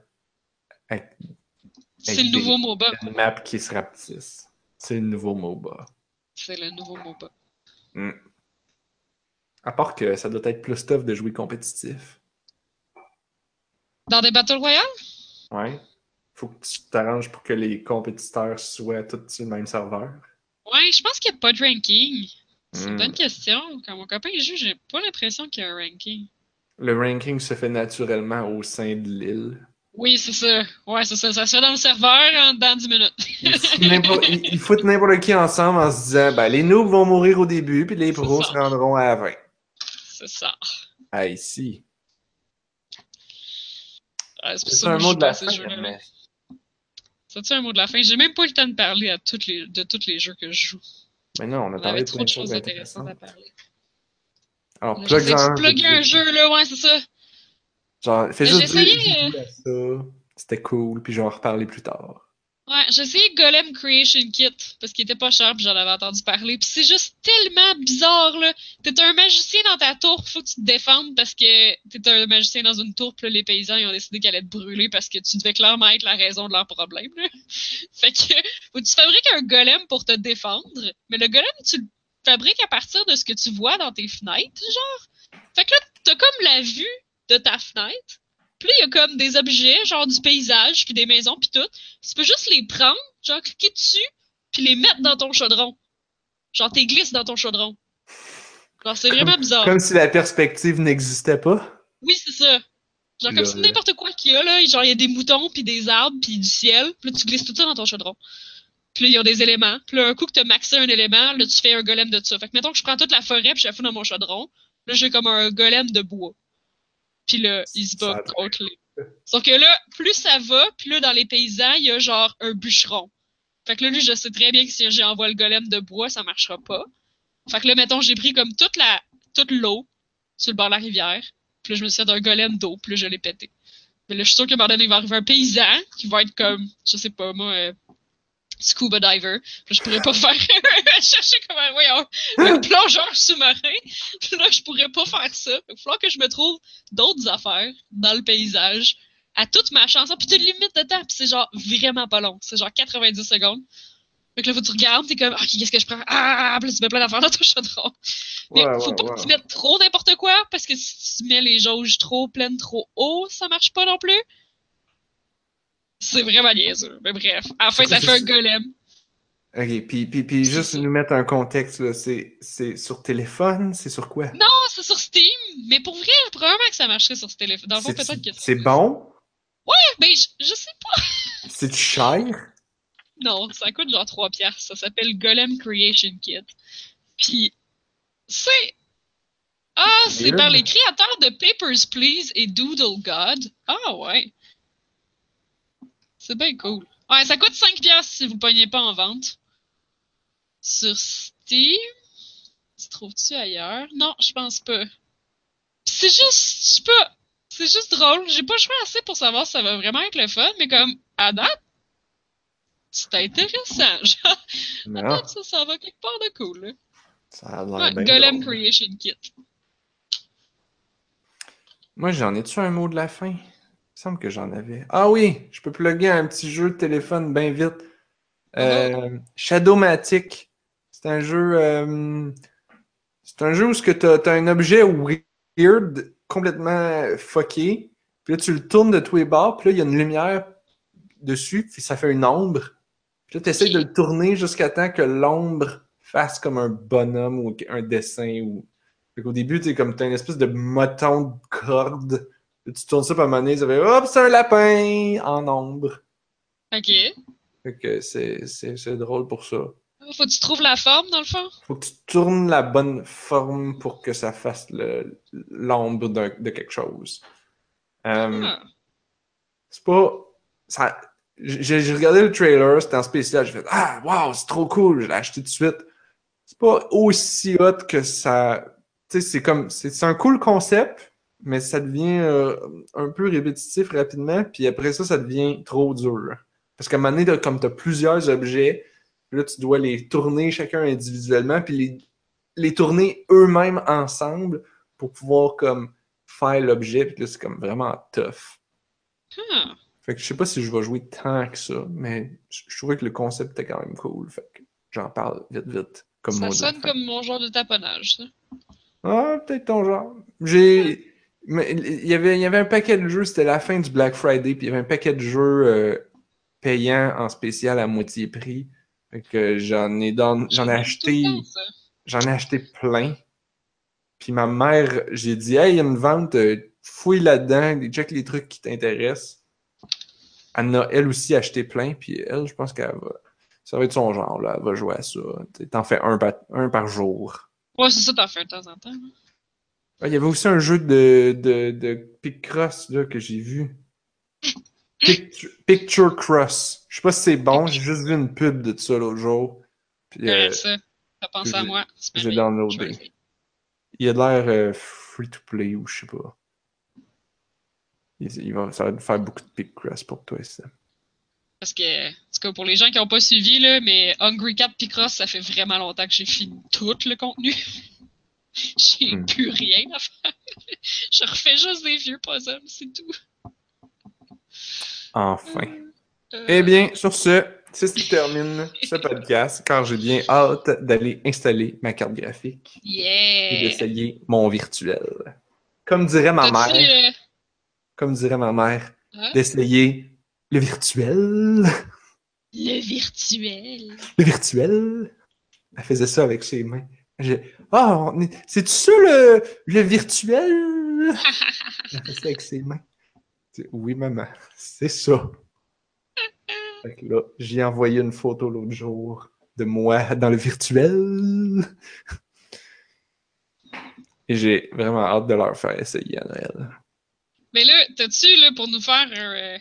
C'est le nouveau MOBA. une map qui se rapetisse. C'est le nouveau MOBA. C'est le nouveau MOBA. À part que ça doit être plus tough de jouer compétitif. Dans des Battle Royale? Ouais. Faut que tu t'arranges pour que les compétiteurs soient tous sur le même serveur. Ouais, je pense qu'il n'y a pas de ranking. C'est une Hmm. bonne question. Quand mon copain joue, j'ai pas l'impression qu'il y a un ranking. Le ranking se fait naturellement au sein de l'île. Oui, c'est ça. Ouais, c'est ça. Ça se fait dans le serveur en dans 10 minutes. Ils foutent n'importe- ils- foutent n'importe qui ensemble en se disant ben, les noobs vont mourir au début, puis les pros se rendront à la fin. c'est ça. Ah, ici. Ouais, c'est un mot de la fin, mais- C'est-tu un mot de la fin? J'ai même pas eu le temps de parler à toutes les, de tous les jeux que je joue. Mais non, on a On avait parlé de trop de choses intéressantes à parler. Alors, plug un. un jeu, là, ouais, c'est ça. Genre, fais Mais juste j'ai essayé. C'était cool, puis je vais en reparler plus tard. Ouais, j'ai essayé Golem Creation Kit parce qu'il était pas cher puis j'en avais entendu parler. Puis c'est juste tellement bizarre là. T'es un magicien dans ta tour, faut que tu te défendes parce que t'es un magicien dans une tour puis les paysans ils ont décidé qu'elle allait te brûler parce que tu devais clairement être la raison de leur problème. Là. Fait que faut que tu fabriques un golem pour te défendre, mais le golem tu le fabriques à partir de ce que tu vois dans tes fenêtres, genre. Fait que là t'as comme la vue de ta fenêtre. Puis là, il y a comme des objets, genre du paysage, puis des maisons, puis tout. Tu peux juste les prendre, genre cliquer dessus, puis les mettre dans ton chaudron. Genre, t'es glisses dans ton chaudron. Genre, c'est vraiment bizarre. Comme si la perspective n'existait pas. Oui, c'est ça. Genre, comme si n'importe quoi qu'il y a, là, genre, il y a des moutons, puis des arbres, puis du ciel, puis là, tu glisses tout ça dans ton chaudron. Puis là, il y a des éléments. Puis là, un coup que t'as maxé un élément, là, tu fais un golem de ça. Fait que mettons que je prends toute la forêt, puis je la fous dans mon chaudron. Là, j'ai comme un golem de bois. Puis là, il se bat contre les... Sauf que là, plus ça va, plus là, dans les paysans, il y a genre un bûcheron. Fait que là, lui, je sais très bien que si j'envoie le golem de bois, ça marchera pas. Fait que là, mettons, j'ai pris comme toute la, toute l'eau sur le bord de la rivière. Puis là, je me suis fait un golem d'eau. Puis là, je l'ai pété. Mais là, je suis sûr qu'à un moment donné, il va arriver un paysan qui va être comme, je sais pas, moi, euh, scuba diver. Puis je pourrais pas faire, chercher comme un, voyons, un plongeur sous-marin. Puis là, je pourrais pas faire ça. Il va falloir que je me trouve d'autres affaires dans le paysage à toute ma chanson. Puis tu limite de temps. Puis c'est genre vraiment pas long. C'est genre 90 secondes. Fait que là, faut que tu regardes, t'es comme, ok, qu'est-ce que je prends? Ah, puis tu mets plein d'affaires dans ton chaudron. Mais Ouais, faut ouais, pas ouais. que tu mettes trop n'importe quoi, parce que si tu mets les jauges trop pleines, trop haut, ça marche pas non plus. C'est vraiment niaiseux. Mais bref, à la fin, ça fait un golem. Ok, puis, puis, puis juste nous mettre un contexte, là, c'est, c'est sur téléphone, c'est sur quoi? Non, c'est sur Steam, mais pour vrai, probablement que ça marcherait sur ce téléphone. Dans le fond, C'est- peut-être que C'est bon? Ben, je, je sais pas. C'est cher? Non, ça coûte genre 3 piastres. Ça s'appelle Golem Creation Kit. Puis, c'est... Ah, c'est par les créateurs de Papers, Please et Doodle God. Ah, ouais. C'est bien cool. Ouais, ça coûte 5 piastres si vous ne pognez pas en vente. Sur Steam. Tu trouves-tu ailleurs? Non, je pense pas. C'est juste, je sais pas, c'est juste drôle. J'ai pas joué assez pour savoir si ça va vraiment être le fun, mais comme, à date, c'est intéressant. Genre, à date, ça, ça va quelque part de cool, là. ça a l'air Ouais, bien Golem drôle. Creation Kit. Moi, j'en ai-tu un mot de la fin? Il me semble que j'en avais. Ah oui, je peux plugger un petit jeu de téléphone bien vite. Euh, Shadowmatic. C'est un jeu. euh, c'est un jeu où tu as, un objet weird, complètement fucké. Puis là, tu le tournes de tous les bords. Puis là, il y a une lumière dessus. Puis ça fait une ombre. Puis là, tu essaies de le tourner jusqu'à temps que l'ombre fasse comme un bonhomme ou un dessin. Ou... Fait qu'au début, tu comme t'as une espèce de moton de corde. Tu tournes ça par monnaie, ça fait hop, c'est un lapin en ombre. Ok. Que c'est, c'est, c'est drôle pour ça. Faut que tu trouves la forme, dans le fond? Faut que tu tournes la bonne forme pour que ça fasse le, l'ombre de quelque chose. Euh, Ah. c'est pas. Ça, j'ai, regardé le trailer, c'était en spécial, j'ai fait Ah, wow, c'est trop cool, je l'ai acheté tout de suite. C'est pas aussi hot que ça. Tu sais, c'est comme. C'est, c'est un cool concept, mais ça devient euh, un peu répétitif rapidement, puis après ça, ça devient trop dur. Parce qu'à un moment donné, comme tu as plusieurs objets, là, tu dois les tourner chacun individuellement, puis les, les tourner eux-mêmes ensemble pour pouvoir comme faire l'objet. Puis là, c'est comme vraiment tough. Ah. Fait que je sais pas si je vais jouer tant que ça, mais je je trouvais que le concept était quand même cool. Fait que j'en parle vite, vite. Comme Ça sonne comme mon genre de taponnage, ça. Ah, peut-être ton genre. J'ai. Mais il y avait, il y avait un paquet de jeux, c'était la fin du Black Friday, puis il y avait un paquet de jeux euh, payants en spécial à moitié prix. Fait que j'en ai, dans- j'en ai acheté. J'en ai acheté plein. Puis ma mère, j'ai dit, hey, il y a une vente, euh, fouille là-dedans, check les trucs qui t'intéressent. Elle en a, elle aussi, acheté plein. Puis elle, je pense qu'elle va. Ça va être son genre, là. Elle va jouer à ça. T'en fais un par, un par jour. Ouais, c'est ça, t'en fais de temps en temps. hein. Ah, Il y avait aussi un jeu de, de, de Picross là, que j'ai vu. Picture, Picture Cross. Je sais pas si c'est bon, j'ai juste vu une pub de ça l'autre jour. Puis, euh, Correct, ça. T'as pensé à moi. j'ai downloadé. Il a de l'air euh, free to play ou je sais pas. Il, il va, ça va faire beaucoup de Picross pour toi, ça. Parce que, en tout cas, pour les gens qui n'ont pas suivi, là, mais Hungry Cat Picross, ça fait vraiment longtemps que j'ai fini tout le contenu. J'ai Hmm. plus rien à faire. Je refais juste des vieux puzzles, c'est tout. Enfin. Euh, Eh bien, sur ce, c'est ce qui termine ce podcast, car j'ai bien hâte d'aller installer ma carte graphique et Yeah! d'essayer mon virtuel. Comme dirait ma mère, euh, comme dirait ma mère, hein? d'essayer le virtuel. Le virtuel. Le virtuel. Elle faisait ça avec ses mains. J'ai- Ah, on est- c'est ça le, le virtuel? Fait avec ses mains. Oui, maman, c'est ça. Fait que là, j'ai envoyé une photo l'autre jour de moi dans le virtuel. Et j'ai vraiment hâte de leur faire essayer à Noël. Mais là, t'as-tu, là, pour nous faire un, euh,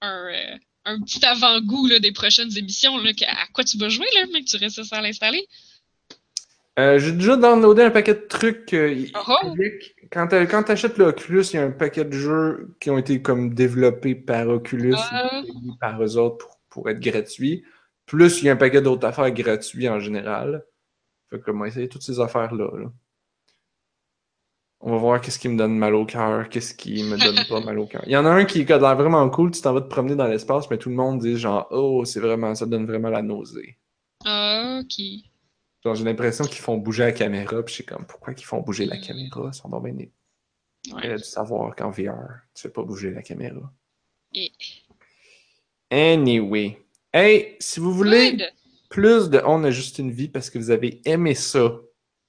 un, euh, un petit avant-goût des prochaines émissions, là, à quoi tu vas jouer, là, mais que tu restes sans l'installer? Euh, j'ai déjà downloadé un paquet de trucs. euh, Oh oh! avec- Quand tu quand t'achètes le Oculus, il y a un paquet de jeux qui ont été comme développés par Oculus Ah. ou payés par eux autres pour, pour être gratuits. Plus il y a un paquet d'autres affaires gratuites en général. Fait que moi, essayer toutes ces affaires-là. là. On va voir qu'est-ce qui me donne mal au cœur, qu'est-ce qui me donne pas mal au cœur. Il y en a un qui a l'air vraiment cool, tu t'en vas te promener dans l'espace, mais tout le monde dit genre Oh, c'est vraiment, ça donne vraiment la nausée. Ah, ok. Genre, j'ai l'impression qu'ils font bouger la caméra, puis je suis comme, pourquoi qu'ils font bouger la caméra? Ils sont donc bien nés. Ouais. Elle a dû savoir qu'en VR, tu fais pas bouger la caméra. Et- Anyway. Hey, si vous voulez Good. plus de On a juste une vie parce que vous avez aimé ça,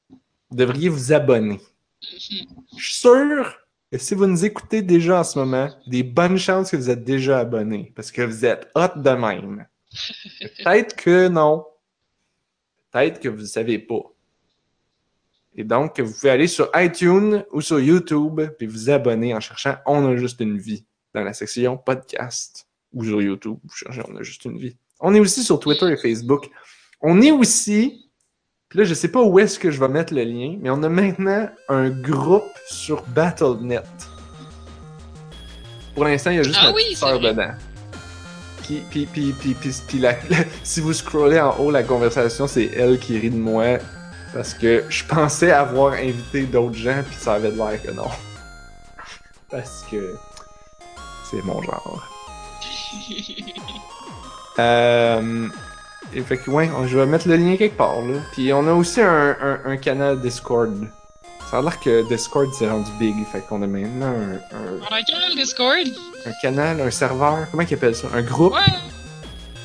vous devriez vous abonner. Mhm. Je suis sûr que si vous nous écoutez déjà en ce moment, des bonnes chances que vous êtes déjà abonné parce que vous êtes hot de même. Peut-être que non. Peut-être que vous ne savez pas. Et donc, vous pouvez aller sur iTunes ou sur YouTube puis vous abonner en cherchant On a juste une vie dans la section podcast ou sur YouTube. Vous cherchez On a juste une vie. On est aussi sur Twitter et Facebook. On est aussi, puis là, je sais pas où est-ce que je vais mettre le lien, mais on a maintenant un groupe sur BattleNet. Pour l'instant, il y a juste Ah notre oui, dedans. Puis, puis, puis, puis, puis, la- si vous scrollez en haut la conversation, c'est elle qui rit de moi parce que je pensais avoir invité d'autres gens, puis ça avait de l'air que non. Parce que c'est mon genre. Euh, et fait que, ouais, je vais mettre le lien quelque part, là. Puis on a aussi un, un, un canal Discord. Ça a l'air que Discord s'est rendu big, fait qu'on a maintenant un, un, On a un canal Discord? un canal, un serveur, comment ils appellent ça? Un groupe? Ouais.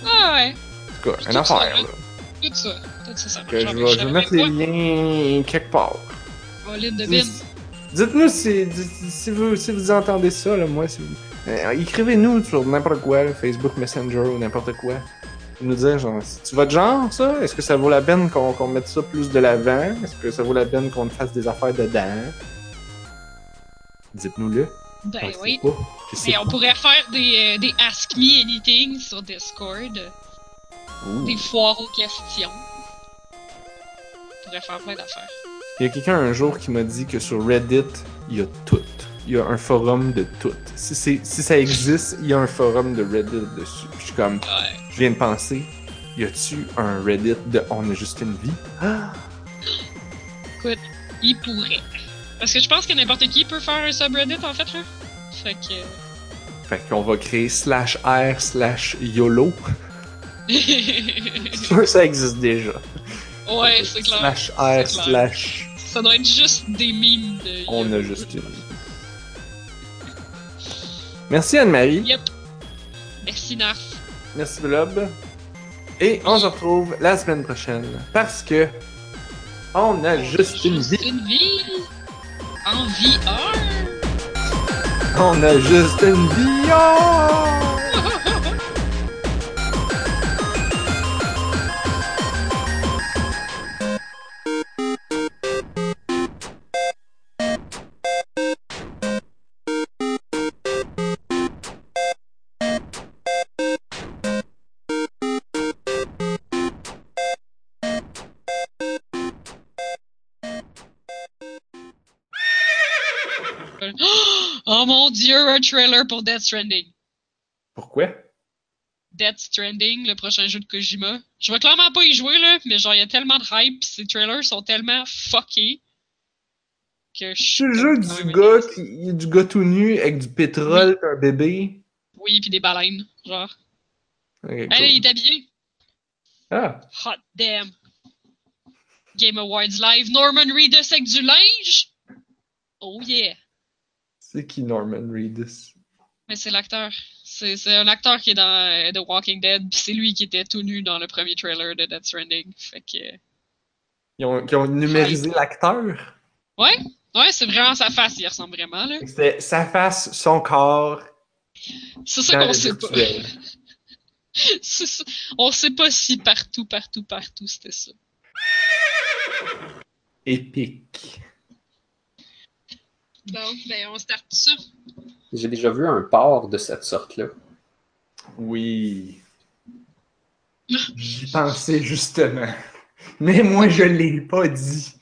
Ah ouais. En tout cas, ça, affaire, là. Tout ça. Tout ça, ça. Que je vais, je vais j'avais mettre les liens quelque part. de Dites-nous si, si, si vous, si vous entendez ça, là, moi, si vous... Euh, Écrivez-nous sur n'importe quoi, là, Facebook Messenger ou n'importe quoi. Nous dire, genre, c'est-tu votre genre, ça? Est-ce que ça vaut la peine qu'on mette ça plus de l'avant? Est-ce que ça vaut la peine qu'on fasse des affaires dedans? Dites-nous-le. Ben oui. pas. Mais on pourrait faire des, euh, des Ask Me Anything sur Discord. Ouh. Des foires aux questions. On pourrait faire plein d'affaires. Il y a quelqu'un un jour qui m'a dit que sur Reddit, il y a tout. Il y a un forum de tout. Si, si ça existe, il y a un forum de Reddit dessus. Je suis comme, Ouais. Je viens de penser, y a-tu un Reddit de On a juste une vie? Ah! Il pourrait. Parce que je pense que n'importe qui peut faire un subreddit, en fait, là. Fait que... Fait qu'on va créer slash R slash YOLO. C'est sûr que ça existe déjà. ouais, c'est clair. Slash R slash. Ça doit être juste des mimes de... On a juste une. Merci Anne-Marie. Yep. Merci, Narf. Merci Blob. Et on se retrouve la semaine prochaine parce que on a juste une Juste vie. une vie? En VR. On a juste une vie. Oh! Dieu, un trailer pour Death Stranding. Pourquoi? Death Stranding, le prochain jeu de Kojima. Je vais clairement pas y jouer, là, mais genre, il y a tellement de hype, pis ces trailers sont tellement fuckés que je C'est le jeu du gars qui du gars tout nu avec du pétrole un bébé. Oui, puis des baleines, genre. Il est habillé. Ah, Hot damn. Game Awards Live, Norman Reedus avec du linge. Oh yeah. C'est qui Norman Reedus? Mais c'est l'acteur. C'est c'est un acteur qui est dans euh, The Walking Dead, pis c'est lui qui était tout nu dans le premier trailer de Death Stranding. Fait que. Ils ont, ils ont numérisé l'acteur? Ouais, ouais, c'est vraiment sa face, il ressemble vraiment, là. C'était sa face, son corps. C'est ça qu'on sait pas. C'est ça. On sait pas si partout, partout, partout c'était ça. Épique. Donc, ben, on starte ça. J'ai déjà vu un port de cette sorte-là. Oui. J'y pensais justement. Mais moi, je l'ai pas dit.